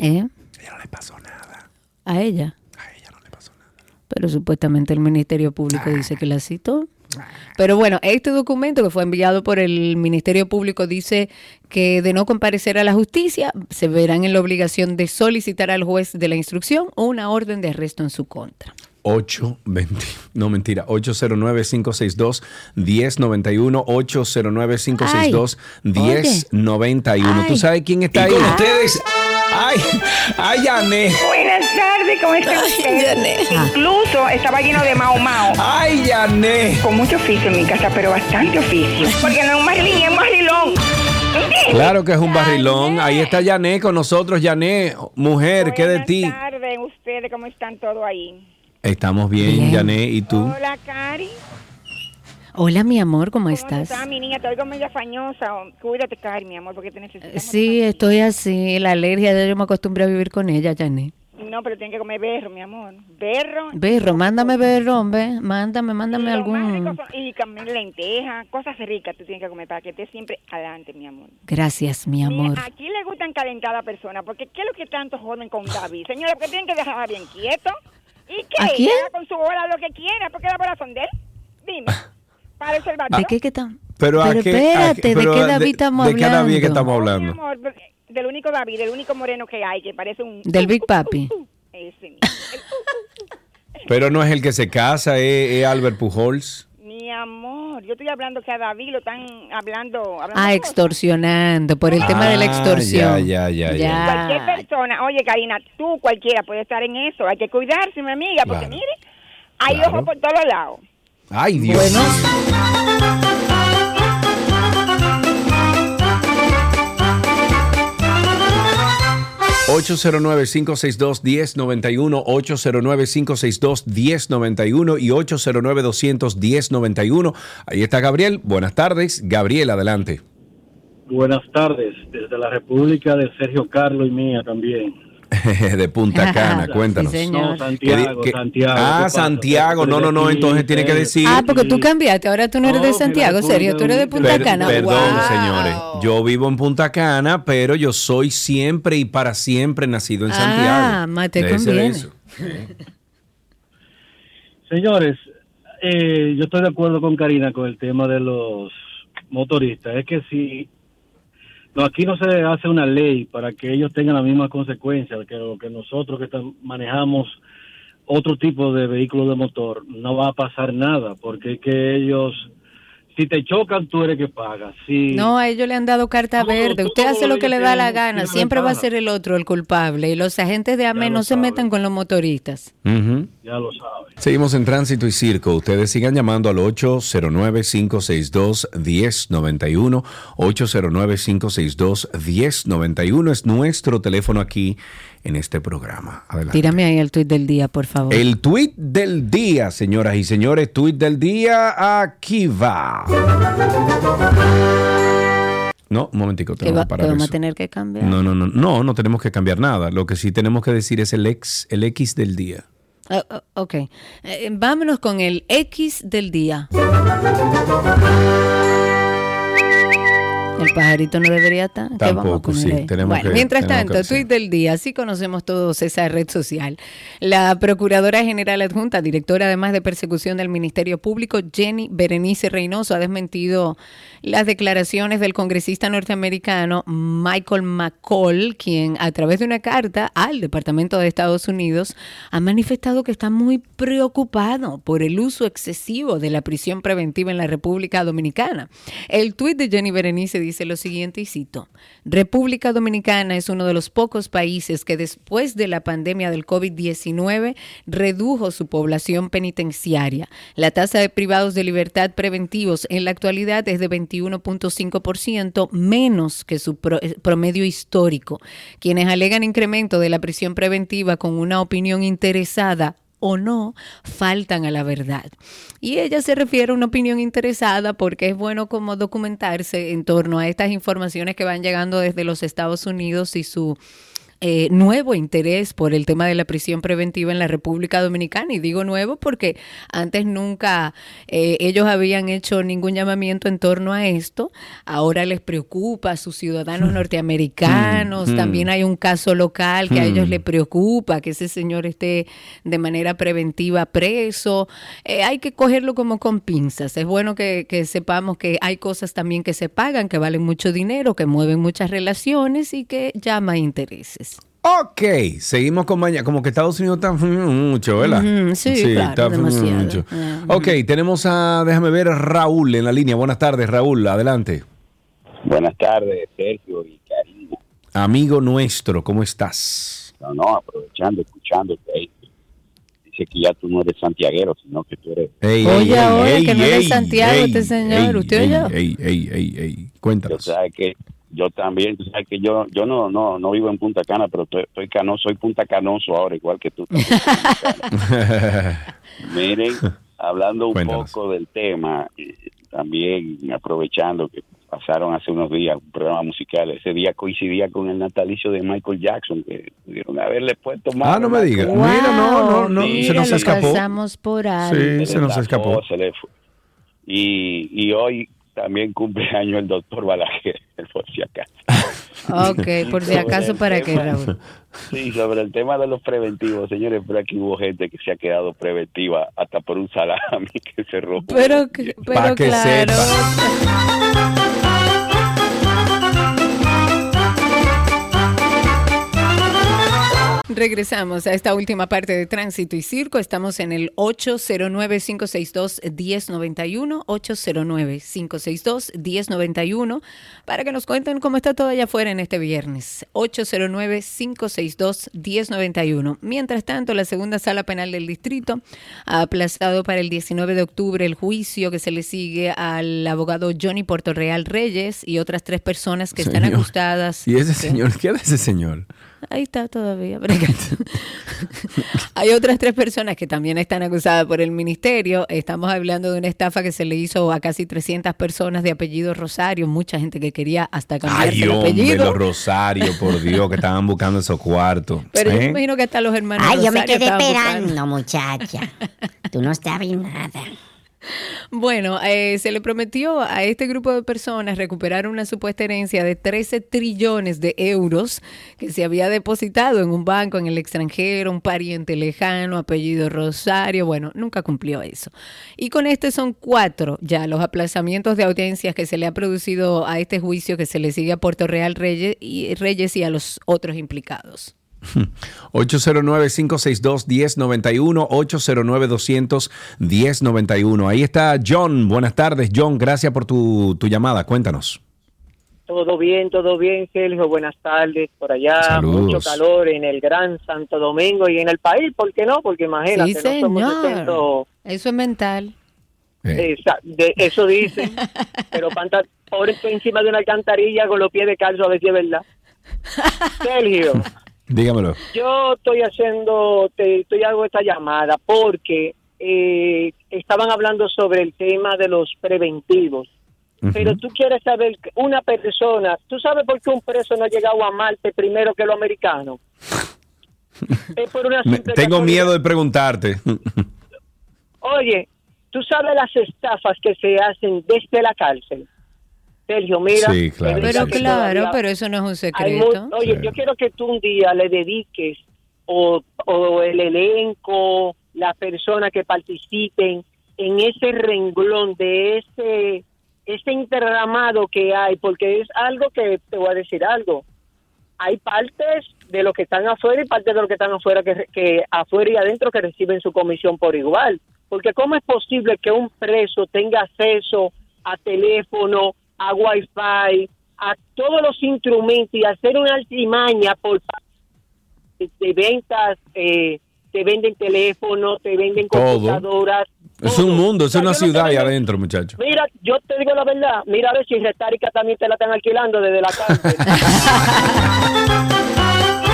¿Eh? Ella no le pasó nada. ¿A ella? A ella no le pasó nada. Pero supuestamente el Ministerio Público dice que la citó. Pero bueno, este documento que fue enviado por el Ministerio Público dice que de no comparecer a la justicia se verán en la obligación de solicitar al juez de la instrucción o una orden de arresto en su contra. 820, no mentira, 809-562-1091, 809-562-1091. ¿Tú Ay. sabes quién está ahí? con ustedes. Ay, ay, Yané. Buenas ¿cómo está usted? Yané. Incluso estaba lleno de mao mao. Ay, Yané. Con mucho oficio en mi casa, pero bastante oficio. Porque no es un barrilín, es un barrilón. ¿Entiendes? Claro que es un barrilón. Ahí está Yané con nosotros. Yané, mujer, ¿qué de Buenas ti? tardes, ustedes, ¿cómo están todos ahí? Estamos bien, Bien. Yané. ¿Y tú? Hola, Cari. Hola, mi amor, ¿cómo ¿Cómo estás? estás, mi niña? Te oigo media fañosa. Cuídate, Cari, mi amor, porque te necesitamos. Sí, estoy así, la alergia, yo me acostumbré a vivir con ella, Janet. No, pero tienen que comer berro, mi amor. Berro. Berro, mándame berro, hombre. Mándame, mándame más algún. son- y comer lentejas, cosas ricas tú tienes que comer para que estés siempre adelante, mi amor. Gracias, mi amor. Mira, aquí le gustan calentar a la persona, porque ¿qué es lo que tanto joden con David? Señora, porque tienen que dejarla bien quieto. ¿Y qué? ¿A quién? Que haga con su bola lo que quiera, porque la bola son de él. Dime. Para el ¿De qué que estamos? Pero, ¿a Pero qué- a qué- espérate, ¿de pero qué de- David estamos ¿De qué David hablando? que estamos Mi hablando? amor, porque del único David, del único moreno que hay, que parece un... Del Big Papi. Ese. Pero no es el que se casa, es, es Albert Pujols. Mi amor, yo estoy hablando que a David lo están hablando... hablando Ah, extorsionando, por el tema de la Ah, extorsión. ya, ya, ya, ya. Cualquier persona, oye Karina, tú cualquiera puede estar en eso, hay que cuidarse, mi amiga, porque Claro. mire, hay Claro. ojos por todos lados. Ay, Dios. ...809-562-1091... ...809-562-1091... ...y 809-210-91... ...ahí está Gabriel, buenas tardes... ...Gabriel, adelante... Buenas tardes, desde la República de Sergio Carlos y mía también. de Punta Cana, cuéntanos. Sí, señor. No, Santiago, ¿Qué di- qué- Santiago, ¿qué Ah? Santiago, no, no, no, entonces tiene que decir... Ah, porque tú cambiaste, ahora tú no eres de Santiago, serio, tú eres de Punta Per- Cana. Perdón, Wow. señores. Yo vivo en Punta Cana, pero yo soy siempre y para siempre nacido en Santiago. Ah, más te Déjese de conviene. eso. Señores, eh, yo estoy de acuerdo con Karina con el tema de los motoristas. Es que si no, aquí no se hace una ley para que ellos tengan las mismas consecuencias que lo que nosotros que manejamos otro tipo de vehículos de motor, no va a pasar nada, porque que ellos, si te chocan, tú eres que pagas. Si, No, a ellos le han dado carta verde. Usted hace lo que le da la gana. Siempre va a ser el otro el culpable. Y los agentes de AME no se metan con los motoristas. Ya lo sabes. Seguimos en Tránsito y Circo. Ustedes sigan llamando al 809-562-1091. 809-562-1091 es nuestro teléfono aquí en este programa. Adelante. Tírame ahí el tuit del día, por favor. El tuit del día, señoras y señores, tuit del día, aquí va. No, un momentico, va- que parar vamos eso. a tener que cambiar. No, no, no, no, no tenemos que cambiar nada. Lo que sí tenemos que decir es el ex, el X del día. Ah, ok. Eh, vámonos con el X del día. El pajarito no debería estar. ¿Qué vamos a Tampoco, sí, tenemos bueno, que- mientras tenemos tanto, que- tuit del día, así conocemos todos esa red social. La Procuradora General Adjunta, directora además de persecución del Ministerio Público, Jenny Berenice Reynoso, ha desmentido las declaraciones del congresista norteamericano Michael McCall, quien a través de una carta al Departamento de Estados Unidos ha manifestado que está muy preocupado por el uso excesivo de la prisión preventiva en la República Dominicana. El tuit de Jenny Berenice dice lo siguiente y cito, República Dominicana es uno de los pocos países que después de la pandemia del COVID-19 redujo su población penitenciaria. La tasa de privados de libertad preventivos en la actualidad es de 21.5%, menos que su eh, promedio histórico. Quienes alegan incremento de la prisión preventiva con una opinión interesada o no, faltan a la verdad. Y ella se refiere a una opinión interesada porque es bueno como documentarse en torno a estas informaciones que van llegando desde los Estados Unidos y su eh, nuevo interés por el tema de la prisión preventiva en la República Dominicana. Y digo nuevo porque antes nunca eh, ellos habían hecho ningún llamamiento en torno a esto. Ahora les preocupa a sus ciudadanos norteamericanos. Mm, mm. También hay un caso local que a ellos les preocupa que ese señor esté de manera preventiva preso. Eh, hay que cogerlo como con pinzas. Es bueno que, que sepamos que hay cosas también que se pagan, que valen mucho dinero, que mueven muchas relaciones y que llama intereses. Ok, seguimos con mañana. Como que Estados Unidos está mucho, ¿verdad? Sí, claro, demasiado. mucho. Ok, tenemos a, déjame ver, Raúl en la línea. Buenas tardes, Raúl, adelante. Buenas tardes, Sergio y Karina. Amigo nuestro, ¿cómo estás? No, no, aprovechando, escuchándote ahí. Dice que ya tú no eres santiaguero, sino que tú eres... Ey, Oye, ey, oye, ey, que no es de ey, Santiago ey, este señor. ey, ¿Usted ey, oyó? ey, ey, ey, ey. Cuéntanos. Yo sabes que yo también, tú sabes que yo yo no no no vivo en Punta Cana, pero estoy, estoy canoso, soy Punta Canoso ahora, igual que tú. Miren, hablando un Cuéntanos. poco del tema, eh, también aprovechando que pasaron hace unos días un programa musical. Ese día coincidía con el natalicio de Michael Jackson, que pudieron haberle puesto más. Ah, no me digas. Mira, no, no, no, Sí, se nos escapó. pasamos por alto. Sí, se nos escapó. se le fue. Y, y hoy también cumple año el doctor Balaguer, por si acaso. Ok, por si acaso, ¿para qué, Raúl? Sí, sobre el tema de los preventivos, señores, pero aquí hubo gente que se ha quedado preventiva hasta por un salami que se robó. Pero, pero que claro. Regresamos a esta última parte de Tránsito y Circo. Estamos en el 809-562-1091, 809-562-1091, para que nos cuenten cómo está todo allá afuera en este viernes. 809-562-1091. Mientras tanto, la segunda sala penal del distrito ha aplazado para el 19 de octubre el juicio que se le sigue al abogado Johnny Portorreal Reyes y otras tres personas que están acusadas. ¿Y ese señor? ¿Qué hace ese señor? Ahí está todavía. Hay otras tres personas que también están acusadas por el ministerio. Estamos hablando de una estafa que se le hizo a casi 300 personas de apellido Rosario, mucha gente que quería hasta cambiarse Ay, el hombre, apellido. los Rosario, por Dios, que estaban buscando esos cuartos. Pero yo ¿Eh? me imagino que hasta los hermanos Ay, yo me Rosario quedé esperando, buscando. muchacha. Tú no sabes nada. Bueno, eh, se le prometió a este grupo de personas recuperar una supuesta herencia de 13 trillones de euros que se había depositado en un banco en el extranjero, un pariente lejano, apellido Rosario. Bueno, nunca cumplió eso. Y con este son cuatro ya los aplazamientos de audiencias que se le ha producido a este juicio que se le sigue a Puerto Real Reyes y, Reyes y a los otros implicados. 809-562-1091, 809-200-1091. Ahí está John. Buenas tardes, John. Gracias por tu, tu llamada. Cuéntanos. Todo bien, todo bien, Sergio. Buenas tardes. Por allá, Saludos. mucho calor en el Gran Santo Domingo y en el país. ¿Por qué no? Porque imagínate, Sí, no somos señor. exentos- Eso es mental. Esa- de, eso dicen. pero panta, por encima de una alcantarilla con los pies de calzo, a ver si es verdad. Sergio, Dígamelo. yo estoy haciendo, te, estoy hago esta llamada porque eh, estaban hablando sobre el tema de los preventivos. Pero tú quieres saber, una persona, ¿tú sabes por qué un preso no ha llegado a Marte primero que los americanos? es por una Me- tengo miedo de preguntarte. Oye, tú sabes las estafas que se hacen desde la cárcel. Sergio, mira. Sí, claro, Pero claro, pero eso no es un secreto. oye, yo quiero que tú un día le dediques o, o el elenco, las personas que participen en ese renglón de ese ese interramado que hay, porque es algo que te voy a decir algo. Hay partes de los que están afuera y partes de los que están afuera que, que afuera y adentro que reciben su comisión por igual. Porque cómo es posible que un preso tenga acceso a teléfono, a wifi, a todos los instrumentos y hacer una altimaña por de ventas, eh, te venden teléfonos, te venden Todo. computadoras. Es un mundo, es O sea, una ciudad ahí adentro, muchacho. Mira, yo te digo la verdad, mira a ver si Retárica también te la están alquilando desde la cárcel.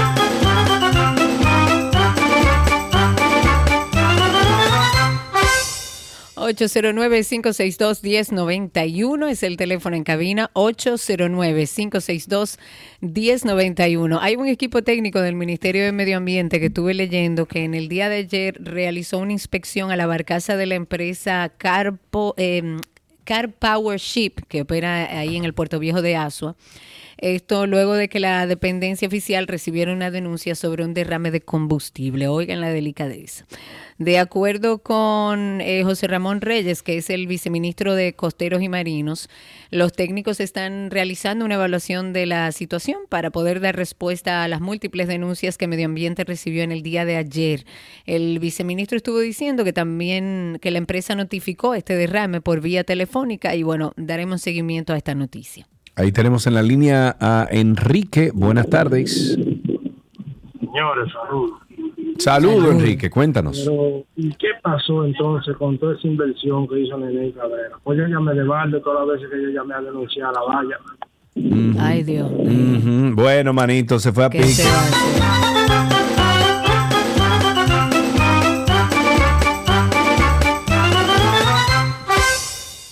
809-562-1091 es el teléfono en cabina, 809-562-1091. Hay un equipo técnico del Ministerio de Medio Ambiente que estuve leyendo que en el día de ayer realizó una inspección a la barcaza de la empresa Carpo, eh, Car Power Ship, que opera ahí en el Puerto Viejo de Asua. Esto luego de que la dependencia oficial recibiera una denuncia sobre un derrame de combustible. Oigan la delicadeza. De acuerdo con eh, José Ramón Reyes, que es el viceministro de Costeros y Marinos, los técnicos están realizando una evaluación de la situación para poder dar respuesta a las múltiples denuncias que Medio Ambiente recibió en el día de ayer. El viceministro estuvo diciendo que también que la empresa notificó este derrame por vía telefónica y bueno, daremos seguimiento a esta noticia. Ahí tenemos en la línea a Enrique. Buenas tardes. Señores, saludos. Saludos, Enrique. Cuéntanos. Pero, ¿y qué pasó entonces con toda esa inversión que hizo Nene Cabrera? Pues yo llamé de balde todas las veces que yo llamé a denunciar a la valla. Ay, Dios. Bueno, manito, se fue a ¿Qué pique.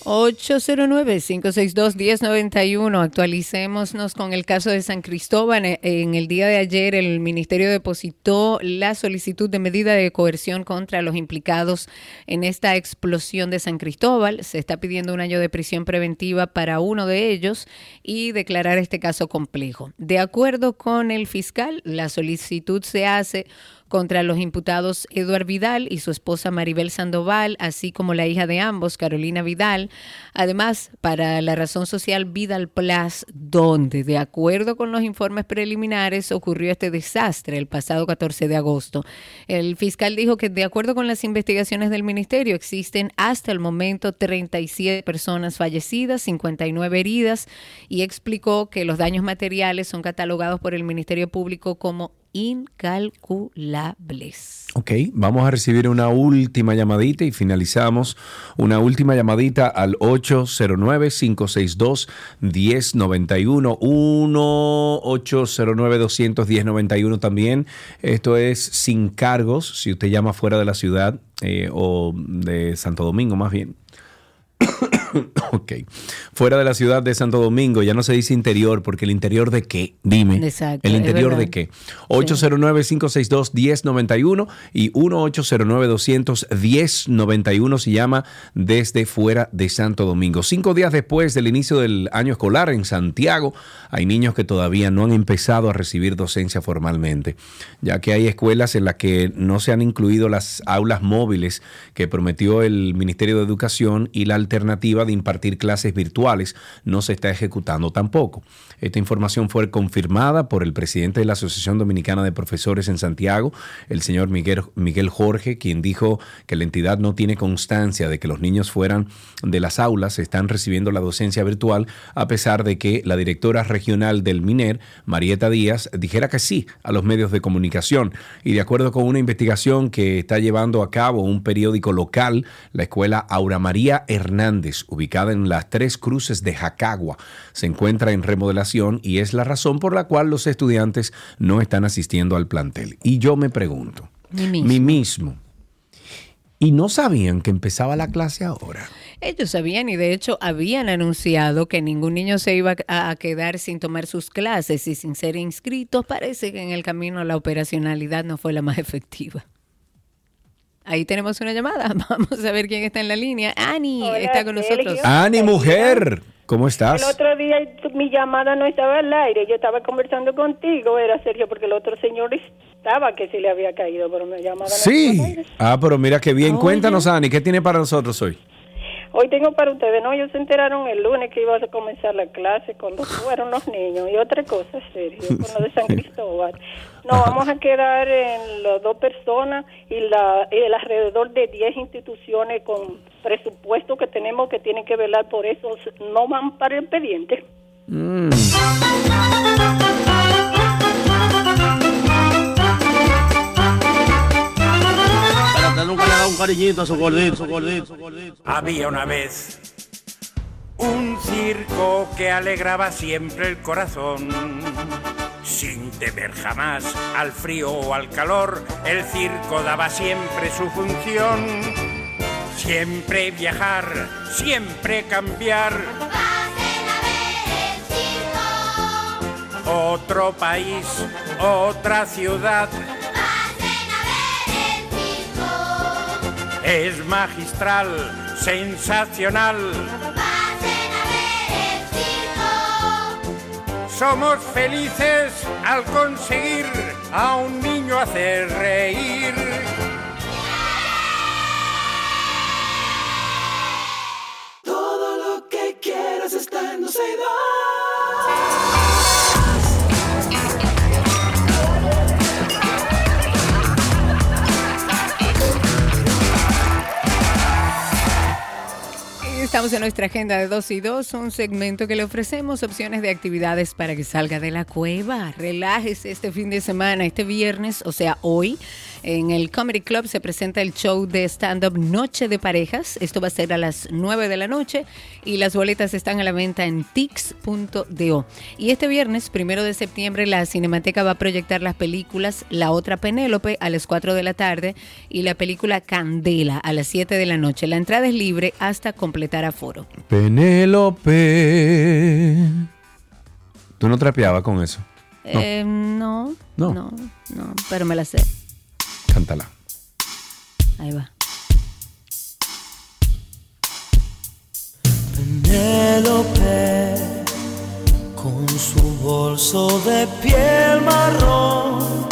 809-562-1091. Actualicémonos con el caso de San Cristóbal. Eh, En el día de ayer, el Ministerio depositó la solicitud de medida de coerción contra los implicados en esta explosión de San Cristóbal. Se está pidiendo un año de prisión preventiva para uno de ellos y declarar este caso complejo. De acuerdo con el fiscal, la solicitud se hace contra los imputados Eduard Vidal y su esposa Maribel Sandoval, así como la hija de ambos, Carolina Vidal. Además, para la razón social Vidal Plus, donde, de acuerdo con los informes preliminares, ocurrió este desastre el pasado 14 de agosto. El fiscal dijo que, de acuerdo con las investigaciones del ministerio, existen hasta el momento 37 personas fallecidas, 59 heridas, y explicó que los daños materiales son catalogados por el Ministerio Público como incalculables. Ok, vamos a recibir una última llamadita y finalizamos. Una última llamadita al 809-562-1091. 1-809-210-91 también. Esto es sin cargos, si usted llama fuera de la ciudad eh, o de Santo Domingo más bien. ok. Fuera de la ciudad de Santo Domingo, ya no se dice interior, porque el interior de qué, dime. Exacto, el interior de qué. 809-562-1091 y 1-809-210-91 se llama desde fuera de Santo Domingo. Cinco días después del inicio del año escolar en Santiago, hay niños que todavía no han empezado a recibir docencia formalmente, ya que hay escuelas en las que no se han incluido las aulas móviles que prometió el Ministerio de Educación y la alternativa de impartir clases virtuales no se está ejecutando tampoco. Esta información fue confirmada por el presidente de la Asociación Dominicana de Profesores en Santiago, el señor Miguel, Miguel Jorge, quien dijo que la entidad no tiene constancia de que los niños fueran de las aulas, están recibiendo la docencia virtual, a pesar de que la directora regional del MINER, Marieta Díaz, dijera que sí a los medios de comunicación. Y de acuerdo con una investigación que está llevando a cabo un periódico local, la escuela Aura María Hernández, ubicada en las Tres Cruces de Jacagua, se encuentra en remodelación y es la razón por la cual los estudiantes no están asistiendo al plantel. Y yo me pregunto, Mi mismo. mí mismo, ¿y no sabían que empezaba la clase ahora? Ellos sabían y de hecho habían anunciado que ningún niño se iba a a quedar sin tomar sus clases y sin ser inscritos. Parece que en el camino la operacionalidad no fue la más efectiva. Ahí tenemos una llamada. Vamos a ver quién está en la línea. Ani está con nosotros. Ani, mujer, ¿cómo estás? El otro día mi llamada no estaba al aire, yo estaba conversando contigo, era Sergio, porque el otro señor estaba que se le había caído, pero mi llamada no estaba al Sí. Ah, pero mira qué bien. Cuéntanos, Ani, ¿qué tiene para nosotros hoy? Hoy tengo para ustedes, no, ellos se enteraron el lunes que iba a comenzar la clase cuando fueron los niños y otra cosa, Sergio, con lo de San Cristóbal. Nos vamos a quedar en las dos personas y la, el alrededor de 10 instituciones con presupuesto que tenemos que tienen que velar por eso, no van para el expediente. Pero nunca le da un cariñito a su. Había una vez un circo que alegraba siempre el corazón. Sin temer jamás al frío o al calor, el circo daba siempre su función. Siempre viajar, siempre cambiar. Otro país, otra ciudad. Es magistral, sensacional. Somos felices al conseguir a un niño hacer reír. Todo lo que quieras está en Poseidón. Estamos en nuestra agenda de 2 y 2, un segmento que le ofrecemos opciones de actividades para que salga de la cueva. Relájese este fin de semana, este viernes, o sea, hoy. En el Comedy Club se presenta el show de stand-up Noche de Parejas. Esto va a ser a las 9 de la noche y las boletas están a la venta en tix.do. Y este viernes, primero de septiembre, la Cinemateca va a proyectar las películas La Otra Penélope a las 4 de la tarde y la película Candela a las 7 de la noche. La entrada es libre hasta completar aforo. Penélope. ¿Tú no trapeabas con eso? Eh, no, No. no, no, pero me la sé. Cántala. Ahí va. Penélope con su bolso de piel marrón.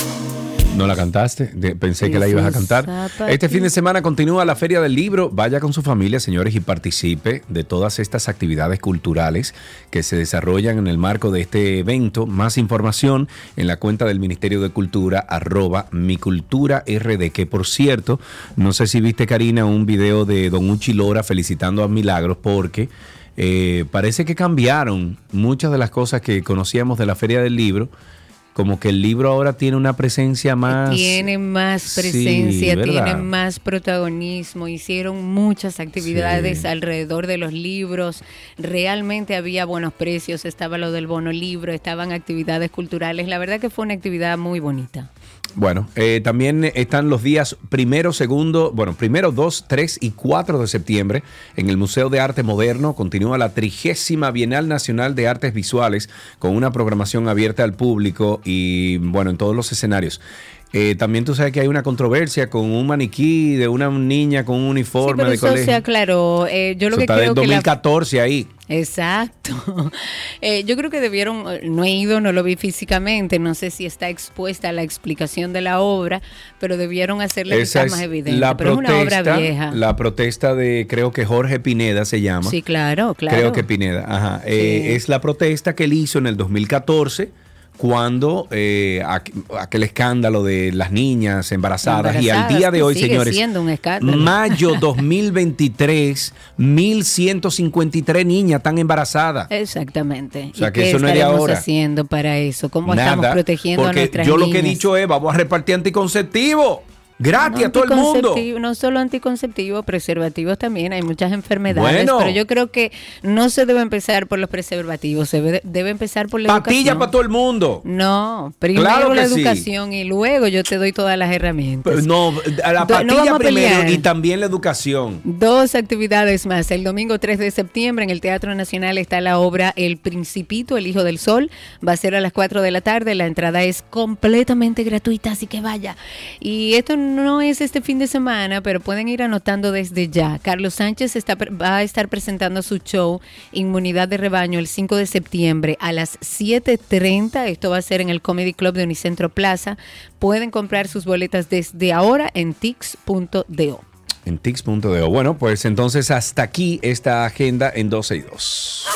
¿No la cantaste? De- pensé que la ibas a cantar. Este fin de semana continúa la Feria del Libro. Vaya con su familia, señores, y participe de todas estas actividades culturales que se desarrollan en el marco de este evento. Más información en la cuenta del Ministerio de Cultura, arroba mi cultura RD, que por cierto, no sé si viste, Karina, un video de Don Uchi Lora felicitando a Milagros porque... eh, parece que cambiaron muchas de las cosas que conocíamos de la Feria del Libro, como que el libro ahora tiene una presencia más... Tiene más presencia, tiene más protagonismo, hicieron muchas actividades Sí. alrededor de los libros, realmente había buenos precios, estaba lo del bono libro, estaban actividades culturales, la verdad que fue una actividad muy bonita. Bueno, eh, también están los días primero, segundo, bueno, primero, dos, tres y cuatro de septiembre en el Museo de Arte Moderno. Continúa la trigésima Bienal Nacional de Artes Visuales con una programación abierta al público y, bueno, en todos los escenarios. Eh, también tú sabes que hay una controversia con un maniquí de una niña con un Sí, uniforme pero de eso colegio. se aclaró. Eh, yo lo Eso que está creo del que la 2014 ahí. Exacto. Eh, yo creo que debieron, eh, no he ido, no lo vi físicamente, no sé si está expuesta la explicación de la obra, pero debieron hacerle Esa quizás más es evidente. la pero es una obra protesta, vieja. la protesta de creo que Jorge Pineda se llama. Sí, claro, claro. Creo que Pineda, ajá. Eh, es la protesta que él hizo en el 2014 cuando eh, aqu- aquel escándalo de las niñas embarazadas, y al día de hoy, señores, mayo 2023, 1153 niñas están embarazadas. Exactamente. O sea, ¿Y que qué eso no es de ahora. haciendo para eso? ¿Cómo estamos Nada, protegiendo a nuestras yo lo que he dicho es, vamos a repartir anticonceptivos gratis No a todo el mundo. No solo anticonceptivos, preservativos también. Hay muchas enfermedades. Bueno. Pero yo creo que no se debe empezar por los preservativos. Se debe, debe empezar por la Patilla educación. para todo el mundo. No, primero Claro la sí. educación y luego yo te doy todas las herramientas. Pero no, a la no patilla primero y también la educación. Dos actividades más. El domingo 3 de septiembre en el Teatro Nacional está la obra El Principito, El Hijo del Sol. Va a ser a las 4 de la tarde. La entrada es completamente gratuita, así que vaya. Y esto no es este fin de semana, pero pueden ir anotando desde ya. Carlos Sánchez va a estar presentando su show Inmunidad de Rebaño el 5 de septiembre a las 7.30. Esto va a ser en el Comedy Club de Unicentro Plaza. Pueden comprar sus boletas desde ahora en tix.do. En tix.de. Bueno, pues entonces hasta aquí esta agenda en 12 y 2.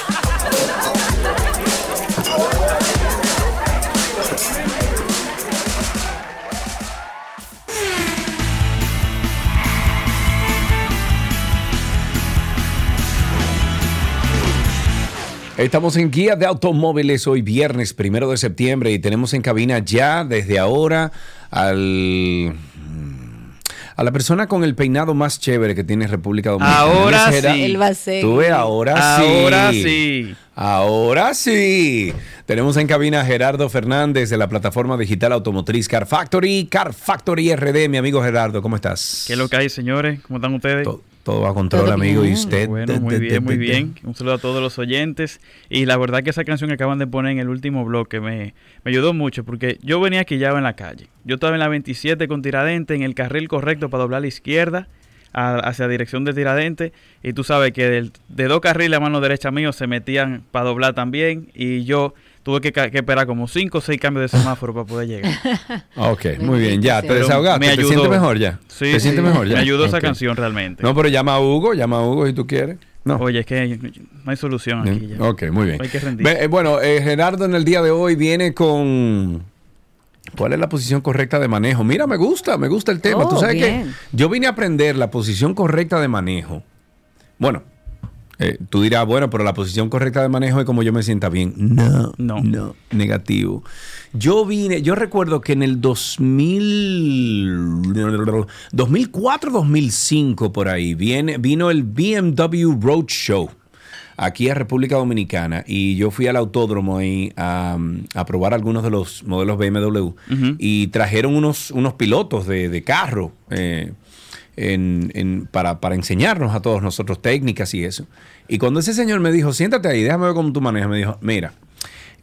Estamos en Guía de Automóviles hoy viernes primero de septiembre y tenemos en cabina ya desde ahora al a la persona con el peinado más chévere que tiene República Dominicana. Ahora sí. Él va a ser. Tú ves, ahora sí. Ahora sí. Ahora sí. Tenemos en cabina a Gerardo Fernández de la plataforma digital automotriz Car Factory. Car Factory RD, mi amigo Gerardo, ¿cómo estás? ¿Qué es lo que hay, señores? ¿Cómo están ustedes? Todo va a control, amigo. ¿Y usted? Bueno, muy bien, muy bien. Un saludo a todos los oyentes. Y la verdad que esa canción que acaban de poner en el último bloque me, me ayudó mucho porque yo venía aquí ya en la calle. Yo estaba en la 27 con Tiradente, en el carril correcto para doblar a la izquierda a- hacia dirección de Tiradente. Y tú sabes que del- de dos carriles a mano derecha mío se metían para doblar también. Y yo tuve que, que esperar como cinco o seis cambios de semáforo para poder llegar. Ok, muy bien, ya, te desahogaste, me te ayudó. sientes mejor ya. Sí, te sientes sí, mejor ya. Me ayudó esa canción realmente. No, pero llama a Hugo, llama a Hugo si tú quieres. No. Oye, es que no hay solución aquí ya. Ok, muy bien. Hay que rendir. Eh, bueno, eh, Gerardo en el día de hoy viene con... ¿Cuál es la posición correcta de manejo? Mira, me gusta, me gusta el tema. Oh, Tú sabes bien. que yo vine a aprender la posición correcta de manejo. Bueno, eh, tú dirás, bueno, pero la posición correcta de manejo es como yo me sienta bien. No, no, no, negativo. Yo vine, yo recuerdo que en el 2000, 2004, 2005 por ahí, viene, vino el BMW Roadshow aquí a República Dominicana y yo fui al autódromo ahí a, a probar algunos de los modelos BMW y trajeron unos, unos pilotos de, de carro. eh, en- en- para, para enseñarnos a todos nosotros técnicas y eso. Y cuando ese señor me dijo, siéntate ahí, déjame ver cómo tú manejas, me dijo, mira,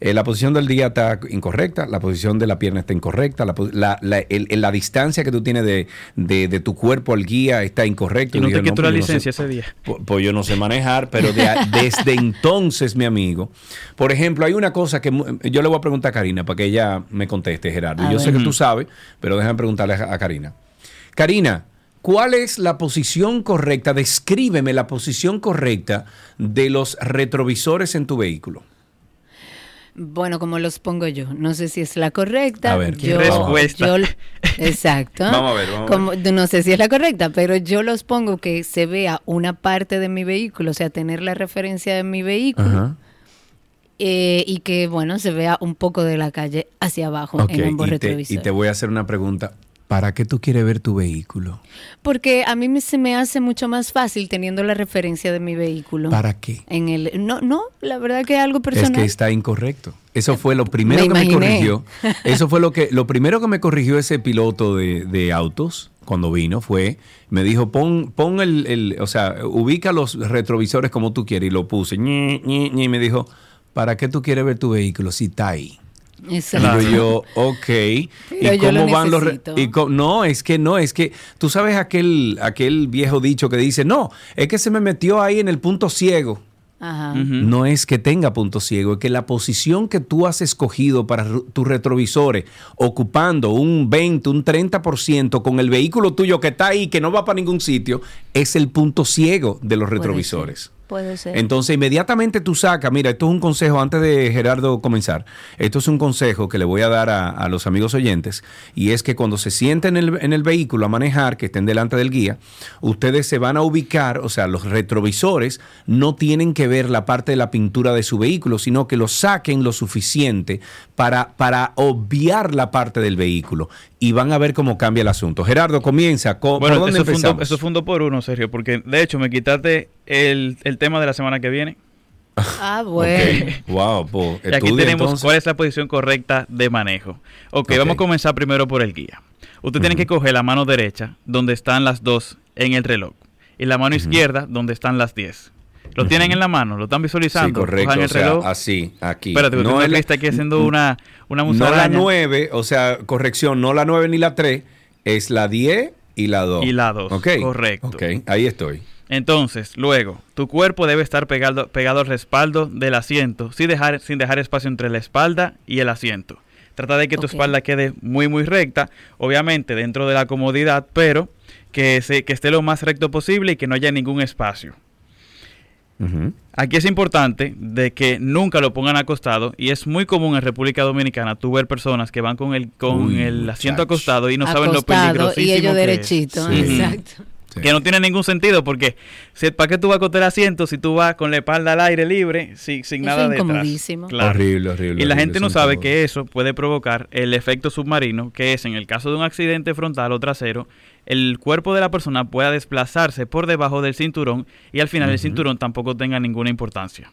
eh, la posición del día está incorrecta, la posición de la pierna está incorrecta, la, la, la- el- la distancia que tú tienes de, de- de tu cuerpo al guía está incorrecta. Y no Dije, te quitó pues la yo no sé- licencia ese día. Pu- Pues yo no sé manejar, pero de desde entonces, mi amigo. Por ejemplo, hay una cosa que yo le voy a preguntar a Karina para que ella me conteste, Gerardo. A yo sé que tú sabes, pero déjame preguntarle a, a Karina. Karina, ¿cuál es la posición correcta? Descríbeme la posición correcta de los retrovisores en tu vehículo. Bueno, como los pongo yo. No sé si es la correcta. A ver, ¿qué yo, respuesta? yo- exacto. Vamos a ver, vamos a Como- No sé si es la correcta, pero yo los pongo que se vea una parte de mi vehículo, o sea, tener la referencia de mi vehículo Ajá. eh, y que, bueno, se vea un poco de la calle hacia abajo en ambos y te, retrovisores. y te voy a hacer una pregunta. ¿Para qué tú quieres ver tu vehículo? Porque a mí me, se me hace mucho más fácil teniendo la referencia de mi vehículo. ¿Para qué? En el, no, no, la verdad que es algo Es personal. que está incorrecto. Eso fue lo primero Me que me corrigió. Eso fue lo que lo primero que me corrigió ese piloto de, de autos cuando vino fue me dijo pon pon el, el- o sea ubica los retrovisores como tú quieres y lo puse y me dijo para qué tú quieres ver tu vehículo si está ahí. Exacto. Yo, ok. Pero ¿Y yo cómo lo van los... y no, es que no, es que tú sabes aquel, aquel viejo dicho que dice, no, es que se me metió ahí en el punto ciego. Ajá. No es que tenga punto ciego, es que la posición que tú has escogido para tus retrovisores, ocupando un 20, un 30% con el vehículo tuyo que está ahí, que no va para ningún sitio, es el punto ciego de los retrovisores. Puede ser. Entonces, inmediatamente tú sacas, mira, esto es un consejo antes de Gerardo comenzar. Esto es un consejo que le voy a dar a, a los amigos oyentes, y es que cuando se sienten en el, en el vehículo a manejar, que estén delante del guía, ustedes se van a ubicar, o sea, los retrovisores no tienen que ver la parte de la pintura de su vehículo, sino que lo saquen lo suficiente para, para obviar la parte del vehículo. Y van a ver cómo cambia el asunto. Gerardo, comienza. Co- ¿Por Bueno, dónde eso fue, un do- eso fue un por uno, Sergio, porque de hecho me quitaste el, el tema de la semana que viene. Ah, bueno. Ok. Wow, po, Y aquí estudia, tenemos entonces. cuál es la posición correcta de manejo. Ok, Ok. vamos a comenzar primero por el guía. Usted tiene que coger la mano derecha, donde están las dos en el reloj, y la mano izquierda, donde están las 10. ¿Lo tienen en la mano? ¿Lo están visualizando? Sí, correcto. Cojan el o sea, reloj. así, aquí. Espérate, no la- está aquí haciendo una, una no la musaraña. 9, o sea, corrección, no la 9 ni la 3, es la 10 y la 2. Y la 2, Ok. correcto. Ok, ahí estoy. Entonces, luego, tu cuerpo debe estar pegado, pegado al respaldo del asiento, sin dejar, sin dejar espacio entre la espalda y el asiento. Trata de que tu espalda quede muy, muy recta, obviamente dentro de la comodidad, pero que, se, que esté lo más recto posible y que no haya ningún espacio. Aquí es importante de que nunca lo pongan acostado y es muy común en República Dominicana tú ver personas que van con el con Uy, el asiento muchacho. acostado y no saben lo Acostado peligrosísimo y ellos que es. Ujú. Que no tiene ningún sentido porque si- ¿para qué tú vas a el asiento si tú vas con la espalda al aire libre sin, sin Eso nada es detrás? incomodísimo. Horrible, horrible, Y la horrible, gente no sabe todos. que eso puede provocar el efecto submarino, que es en el caso de un accidente frontal o trasero, el cuerpo de la persona pueda desplazarse por debajo del cinturón y al final el cinturón tampoco tenga ninguna importancia.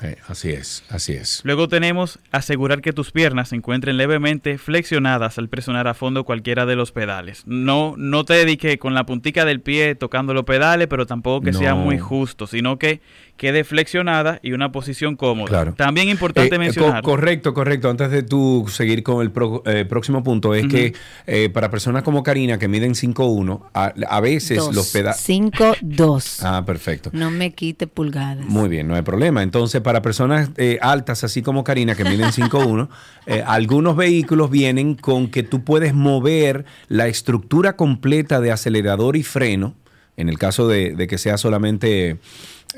Eh, así es, así es. Luego tenemos asegurar que tus piernas se encuentren levemente flexionadas al presionar a fondo cualquiera de los pedales. No, no te dediques con la puntica del pie tocando los pedales, pero tampoco que sea muy justo, sino que quede flexionada y una posición cómoda. Claro. También importante Eh, mencionar. co- correcto, correcto. Antes de tú seguir con el pro- eh, próximo punto, es que eh, para personas como Karina que miden 5'1, a, a veces Dos. los pedales... 5, 2. Ah, perfecto. No me quite pulgadas. Muy bien, no hay problema. Entonces, para personas eh, altas, así como Karina, que miden 5'1, eh, algunos vehículos vienen con que tú puedes mover la estructura completa de acelerador y freno, en el caso de, de que sea solamente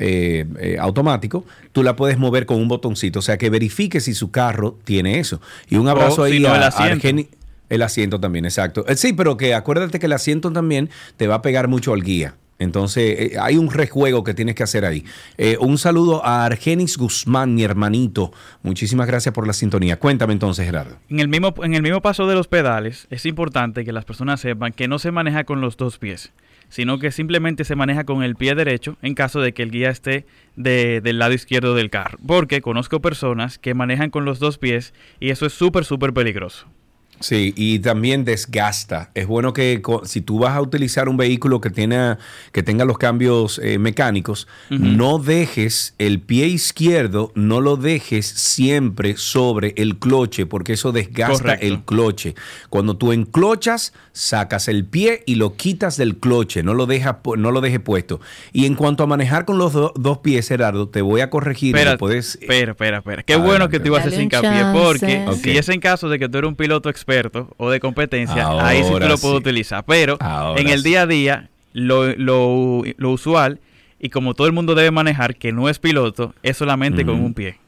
eh, eh, automático, tú la puedes mover con un botoncito. O sea, que verifique si su carro tiene eso. Y un abrazo O, ahí si no, a, el a asiento. Argeni- El asiento también, exacto. Eh, Sí, pero que acuérdate que el asiento también te va a pegar mucho al guía. Entonces, eh, hay un rejuego que tienes que hacer ahí. Eh, un saludo a Argenis Guzmán, mi hermanito. Muchísimas gracias por la sintonía. Cuéntame entonces, Gerardo. En el, mismo, en el mismo paso de los pedales, es importante que las personas sepan que no se maneja con los dos pies, sino que simplemente se maneja con el pie derecho en caso de que el guía esté de- del lado izquierdo del carro. Porque conozco personas que manejan con los dos pies y eso es súper, súper peligroso. Sí, y también desgasta. Es bueno que si tú vas a utilizar un vehículo que, tiene, que tenga los cambios eh, mecánicos, no dejes el pie izquierdo, no lo dejes siempre sobre el cloche, porque eso desgasta Correcto. el cloche. Cuando tú enclochas, sacas el pie y lo quitas del cloche, no lo, dejas, no lo dejes puesto. Y en cuanto a manejar con los do- dos pies, Gerardo, te voy a corregir. Espera, puedes, espera, espera, espera. Qué Adelante. bueno que tú ibas a hacer hincapié, porque si es en caso de que tú eres un piloto experto o de competencia, ahí sí tú lo puedes sí. utilizar. Pero Ahora en el día a día, lo, lo, lo usual, y como todo el mundo debe manejar, que no es piloto, es solamente con un pie.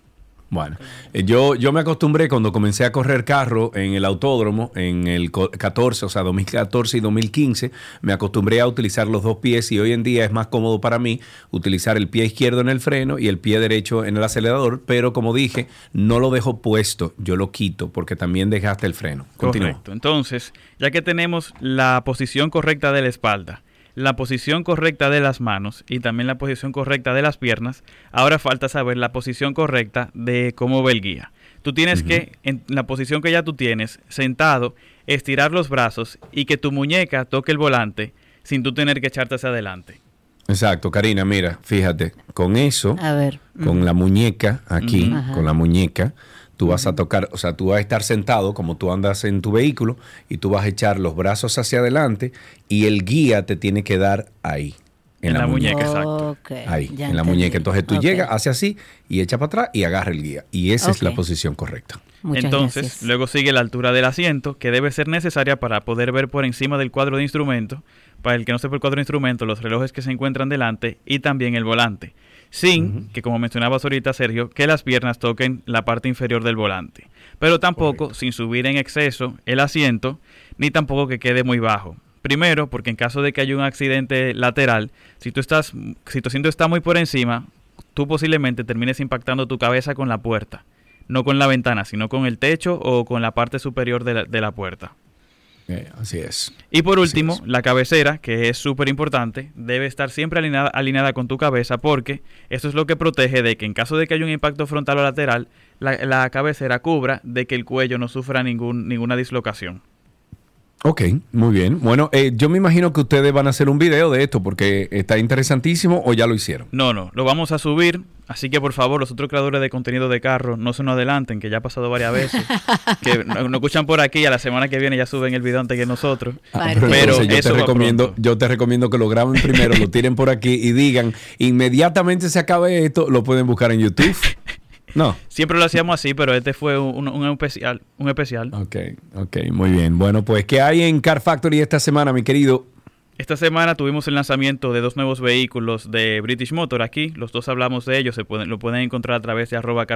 Bueno, eh, yo, yo me acostumbré cuando comencé a correr carro en el autódromo en el co- 14, o sea, 2014 y 2015, me acostumbré a utilizar los dos pies y hoy en día es más cómodo para mí utilizar el pie izquierdo en el freno y el pie derecho en el acelerador, pero como dije, no lo dejo puesto, yo lo quito porque también desgasta el freno. Correcto. Entonces, ya que tenemos la posición correcta de la espalda, la posición correcta de las manos y también la posición correcta de las piernas, ahora falta saber la posición correcta de cómo va el guía. Tú tienes que, en la posición que ya tú tienes, sentado, estirar los brazos y que tu muñeca toque el volante sin tú tener que echarte hacia adelante. Exacto, Karina, mira, fíjate, con eso, A ver. con la muñeca aquí, con la muñeca, tú vas a tocar, o sea, tú vas a estar sentado como tú andas en tu vehículo y tú vas a echar los brazos hacia adelante y el guía te tiene que dar ahí. En, la, muñeca, exacto. Ahí, ya en la entendí. muñeca. Entonces tú llegas, hace así y echa para atrás y agarra el guía. Y esa es la posición correcta. Muchas Entonces, gracias. luego sigue la altura del asiento, que debe ser necesaria para poder ver por encima del cuadro de instrumentos, para el que no sepa el cuadro de instrumentos, los relojes que se encuentran delante y también el volante, sin que, como mencionabas ahorita, Sergio, que las piernas toquen la parte inferior del volante, pero tampoco sin subir en exceso el asiento, ni tampoco que quede muy bajo. Primero, porque en caso de que haya un accidente lateral, si tú estás, si tu asiento está muy por encima, tú posiblemente termines impactando tu cabeza con la puerta no con la ventana, sino con el techo o con la parte superior de la, de la puerta. Eh, así es. Y por último, la cabecera, que es súper importante, debe estar siempre alineada, alineada con tu cabeza porque eso es lo que protege de que en caso de que haya un impacto frontal o lateral, la, la cabecera cubra de que el cuello no sufra ningún, ninguna dislocación. Ok, muy bien. Bueno, eh, yo me imagino que ustedes van a hacer un video de esto porque está interesantísimo o ya lo hicieron. No, no, lo vamos a subir, así que por favor los otros creadores de contenido de carro no se nos adelanten, que ya ha pasado varias veces, que nos nos escuchan por aquí y a la semana que viene ya suben el video antes que nosotros. Ah, Pero, entonces yo eso te recomiendo, pronto. yo te recomiendo que lo graben primero, lo tiren por aquí y digan, inmediatamente se acabe esto, lo pueden buscar en YouTube. No. Siempre lo hacíamos así, pero este fue un, un especial. Un especial. Ok, ok, muy bien. Bueno, pues, ¿qué hay en Car Factory esta semana, mi querido? Esta semana tuvimos el lanzamiento de dos nuevos vehículos de British Motor aquí. Los dos hablamos de ellos, se pueden, lo pueden encontrar a través de arroba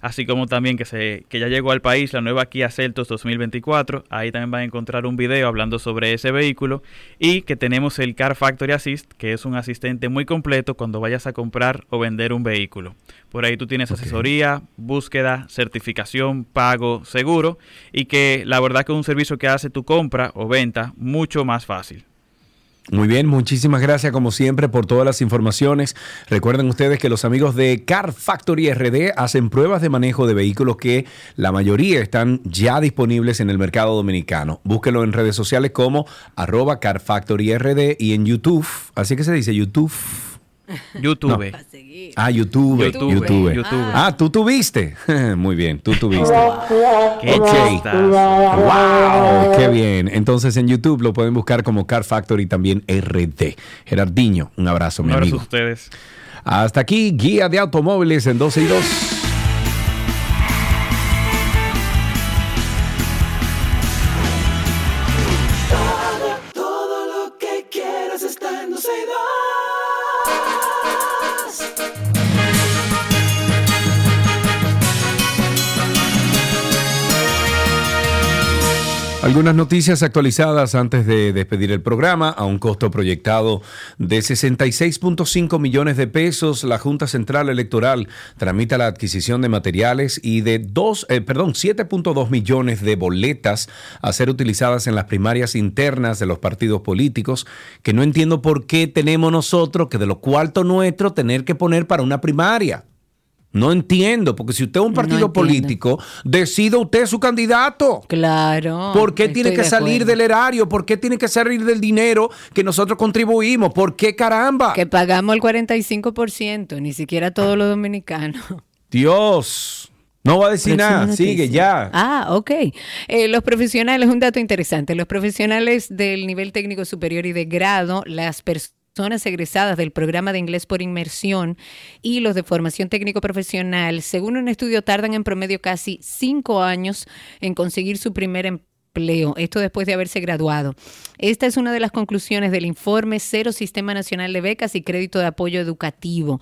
así como también que, se, que ya llegó al país la nueva Kia Celtos 2024. Ahí también van a encontrar un video hablando sobre ese vehículo y que tenemos el Car Factory Assist, que es un asistente muy completo cuando vayas a comprar o vender un vehículo. Por ahí tú tienes asesoría, búsqueda, certificación, pago, seguro y que la verdad que es un servicio que hace tu compra o venta mucho más fácil. Muy bien, muchísimas gracias como siempre por todas las informaciones. Recuerden ustedes que los amigos de Car Factory RD hacen pruebas de manejo de vehículos que la mayoría están ya disponibles en el mercado dominicano. Búsquelo en redes sociales como arroba Car Factory RD y en YouTube. Así que se dice YouTube. YouTube. No. Ah, YouTube. YouTube. YouTube. YouTube. Ah, tú tuviste. Muy bien, tú tuviste. Qué Ok. chistazo. ¡Wow! ¡Qué bien! Entonces en YouTube lo pueden buscar como Car Factory también RD. Gerardiño, un abrazo, mi Un abrazo amigo. a ustedes. Hasta aquí, guía de automóviles en 12 y 2. Algunas noticias actualizadas antes de despedir el programa. A un costo proyectado de 66.5 millones de pesos, la Junta Central Electoral tramita la adquisición de materiales y de dos, eh, perdón, 7.2 millones de boletas a ser utilizadas en las primarias internas de los partidos políticos, que no entiendo por qué tenemos nosotros que de los cuartos nuestros tener que poner para una primaria. No entiendo, porque si usted es un partido político, decida usted su candidato. Claro. ¿Por qué tiene que de salir acuerdo. del erario? ¿Por qué tiene que salir del dinero que nosotros contribuimos? ¿Por qué caramba? Que pagamos el 45%, ni siquiera todos los dominicanos. Dios. No va a decir Próxima nada. noticia. Sigue ya. Ah, ok. Eh, los profesionales, un dato interesante, los profesionales del nivel técnico superior y de grado, las personas egresadas del programa de inglés por inmersión y los de formación técnico profesional, según un estudio, tardan en promedio casi cinco años en conseguir su primer empleo, esto después de haberse graduado. Esta es una de las conclusiones del informe Cero Sistema Nacional de Becas y Crédito de Apoyo Educativo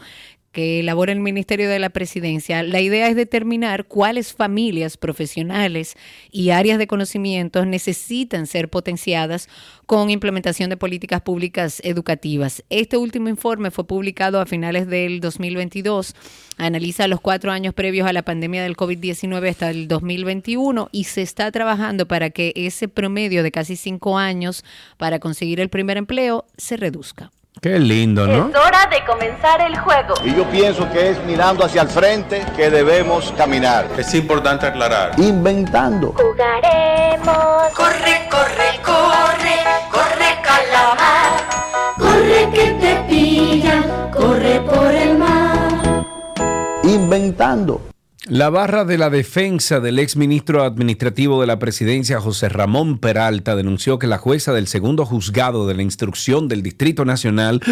que elabora el Ministerio de la Presidencia, la idea es determinar cuáles familias profesionales y áreas de conocimientos necesitan ser potenciadas con implementación de políticas públicas educativas. Este último informe fue publicado a finales del 2022, analiza los cuatro años previos a la pandemia del COVID-19 hasta el 2021 y se está trabajando para que ese promedio de casi cinco años para conseguir el primer empleo se reduzca. Qué lindo, ¿no? Es hora de comenzar el juego. Y yo pienso que es mirando hacia el frente que debemos caminar. Es importante aclarar. Inventando. Jugaremos. Corre, corre, corre, corre calamar. Corre que te pillan, corre por el mar. Inventando. La barra de la defensa del exministro administrativo de la presidencia, José Ramón Peralta, denunció que la jueza del segundo juzgado de la instrucción del Distrito Nacional,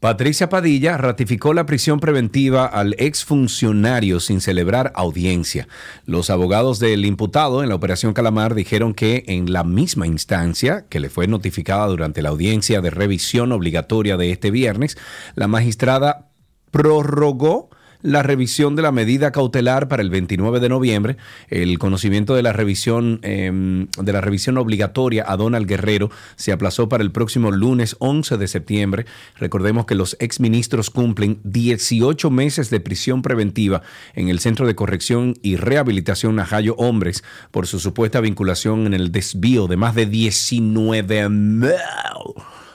Patricia Padilla, ratificó la prisión preventiva al exfuncionario sin celebrar audiencia. Los abogados del imputado en la Operación Calamar dijeron que en la misma instancia que le fue notificada durante la audiencia de revisión obligatoria de este viernes, la magistrada prorrogó la revisión de la medida cautelar para el 29 de noviembre. El conocimiento de la revisión eh, de la revisión obligatoria a Donald Guerrero se aplazó para el próximo lunes 11 de septiembre. Recordemos que los exministros cumplen 18 meses de prisión preventiva en el Centro de Corrección y Rehabilitación Najayo Hombres por su supuesta vinculación en el desvío de más de 19 mil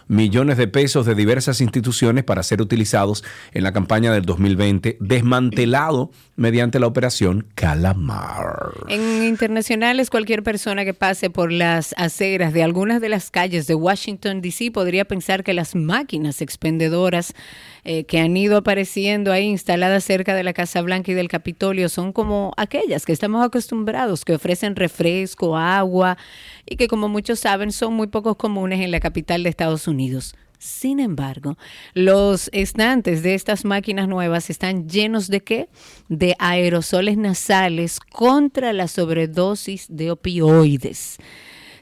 millones de pesos de diversas instituciones para ser utilizados en la campaña del 2020, desmantelado mediante la operación Calamar. En internacionales, cualquier persona que pase por las aceras de algunas de las calles de Washington, D.C. podría pensar que las máquinas expendedoras eh, que han ido apareciendo ahí instaladas cerca de la Casa Blanca y del Capitolio son como aquellas que estamos acostumbrados, que ofrecen refresco, agua y que como muchos saben son muy pocos comunes en la capital de Estados Unidos. Sin embargo, los estantes de estas máquinas nuevas están llenos de qué? De aerosoles nasales contra la sobredosis de opioides.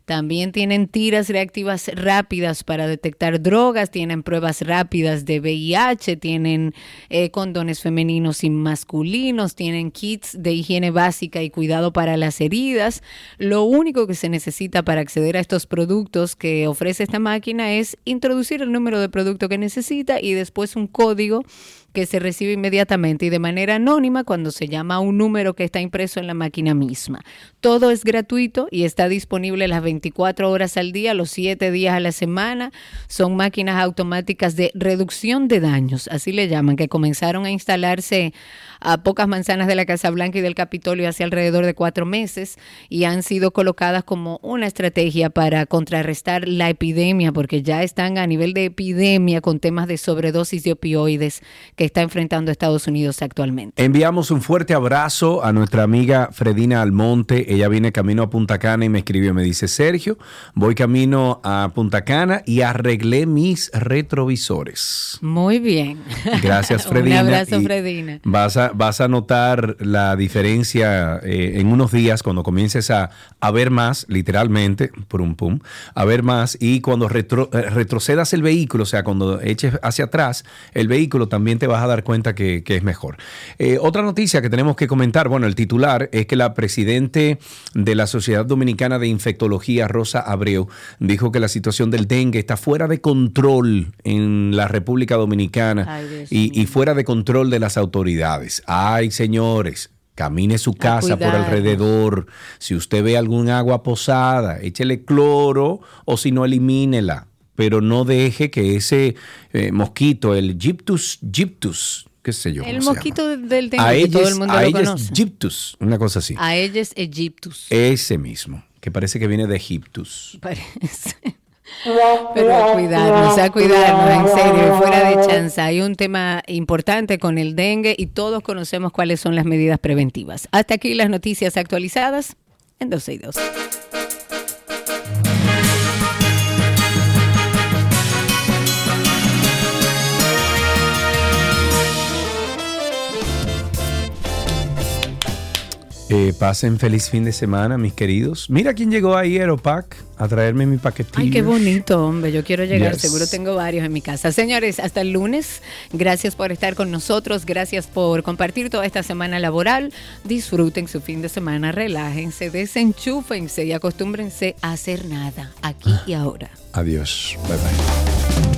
También tienen tiras reactivas rápidas para detectar drogas, tienen pruebas rápidas de VIH, tienen eh, condones femeninos y masculinos, tienen kits de higiene básica y cuidado para las heridas. Lo único que se necesita para acceder a estos productos que ofrece esta máquina es introducir el número de producto que necesita y después un código que se recibe inmediatamente y de manera anónima cuando se llama a un número que está impreso en la máquina misma. Todo es gratuito y está disponible las 24 horas al día, los 7 días a la semana. Son máquinas automáticas de reducción de daños, así le llaman, que comenzaron a instalarse a pocas manzanas de la Casa Blanca y del Capitolio hace alrededor de cuatro meses y han sido colocadas como una estrategia para contrarrestar la epidemia, porque ya están a nivel de epidemia con temas de sobredosis de opioides que está enfrentando Estados Unidos actualmente. Enviamos un fuerte abrazo a nuestra amiga Fredina Almonte. Ella viene camino a Punta Cana y me escribió, me dice, Sergio, voy camino a Punta Cana y arreglé mis retrovisores. Muy bien. Gracias, Fredina. un abrazo, Y Fredina. Vas a, vas a notar la diferencia eh, en unos días cuando comiences a, a ver más, literalmente, pum, pum, a ver más y cuando retro- eh, retrocedas el vehículo, o sea, cuando eches hacia atrás el vehículo, también te vas a dar cuenta que, que es mejor. Eh, otra noticia que tenemos que comentar, bueno, el titular es que la presidente de la Sociedad Dominicana de Infectología, Rosa Abreu, dijo que la situación del dengue está fuera de control en la República Dominicana Ay, y, y fuera de control de las autoridades. Ay, señores. Camine su casa por alrededor. Si usted ve algún agua posada, échele cloro o si no, elimínela. Pero no deje que ese eh, mosquito, el Gyptus gyptus, qué sé yo. El mosquito del dengue que todo el Aedes- mundo lo Aedes conoce. aegyptus, una cosa así. Aedes aegyptus. Ese mismo, que parece que viene de Egiptus. Parece. Pero a cuidarnos, a cuidarnos, en serio, fuera de chance. Hay un tema importante con el dengue y todos conocemos cuáles son las medidas preventivas. Hasta aquí las noticias actualizadas en 12 y 2. Eh, pasen feliz fin de semana, mis queridos. Mira quién llegó ahí, Aeropack, a traerme mi paquetillo. Ay, qué bonito, hombre. Yo quiero llegar, Yes. seguro tengo varios en mi casa. Señores, hasta el lunes. Gracias por estar con nosotros. Gracias por compartir toda esta semana laboral. Disfruten su fin de semana, relájense, desenchúfense y acostúmbrense a hacer nada aquí y ahora. Adiós. Bye bye.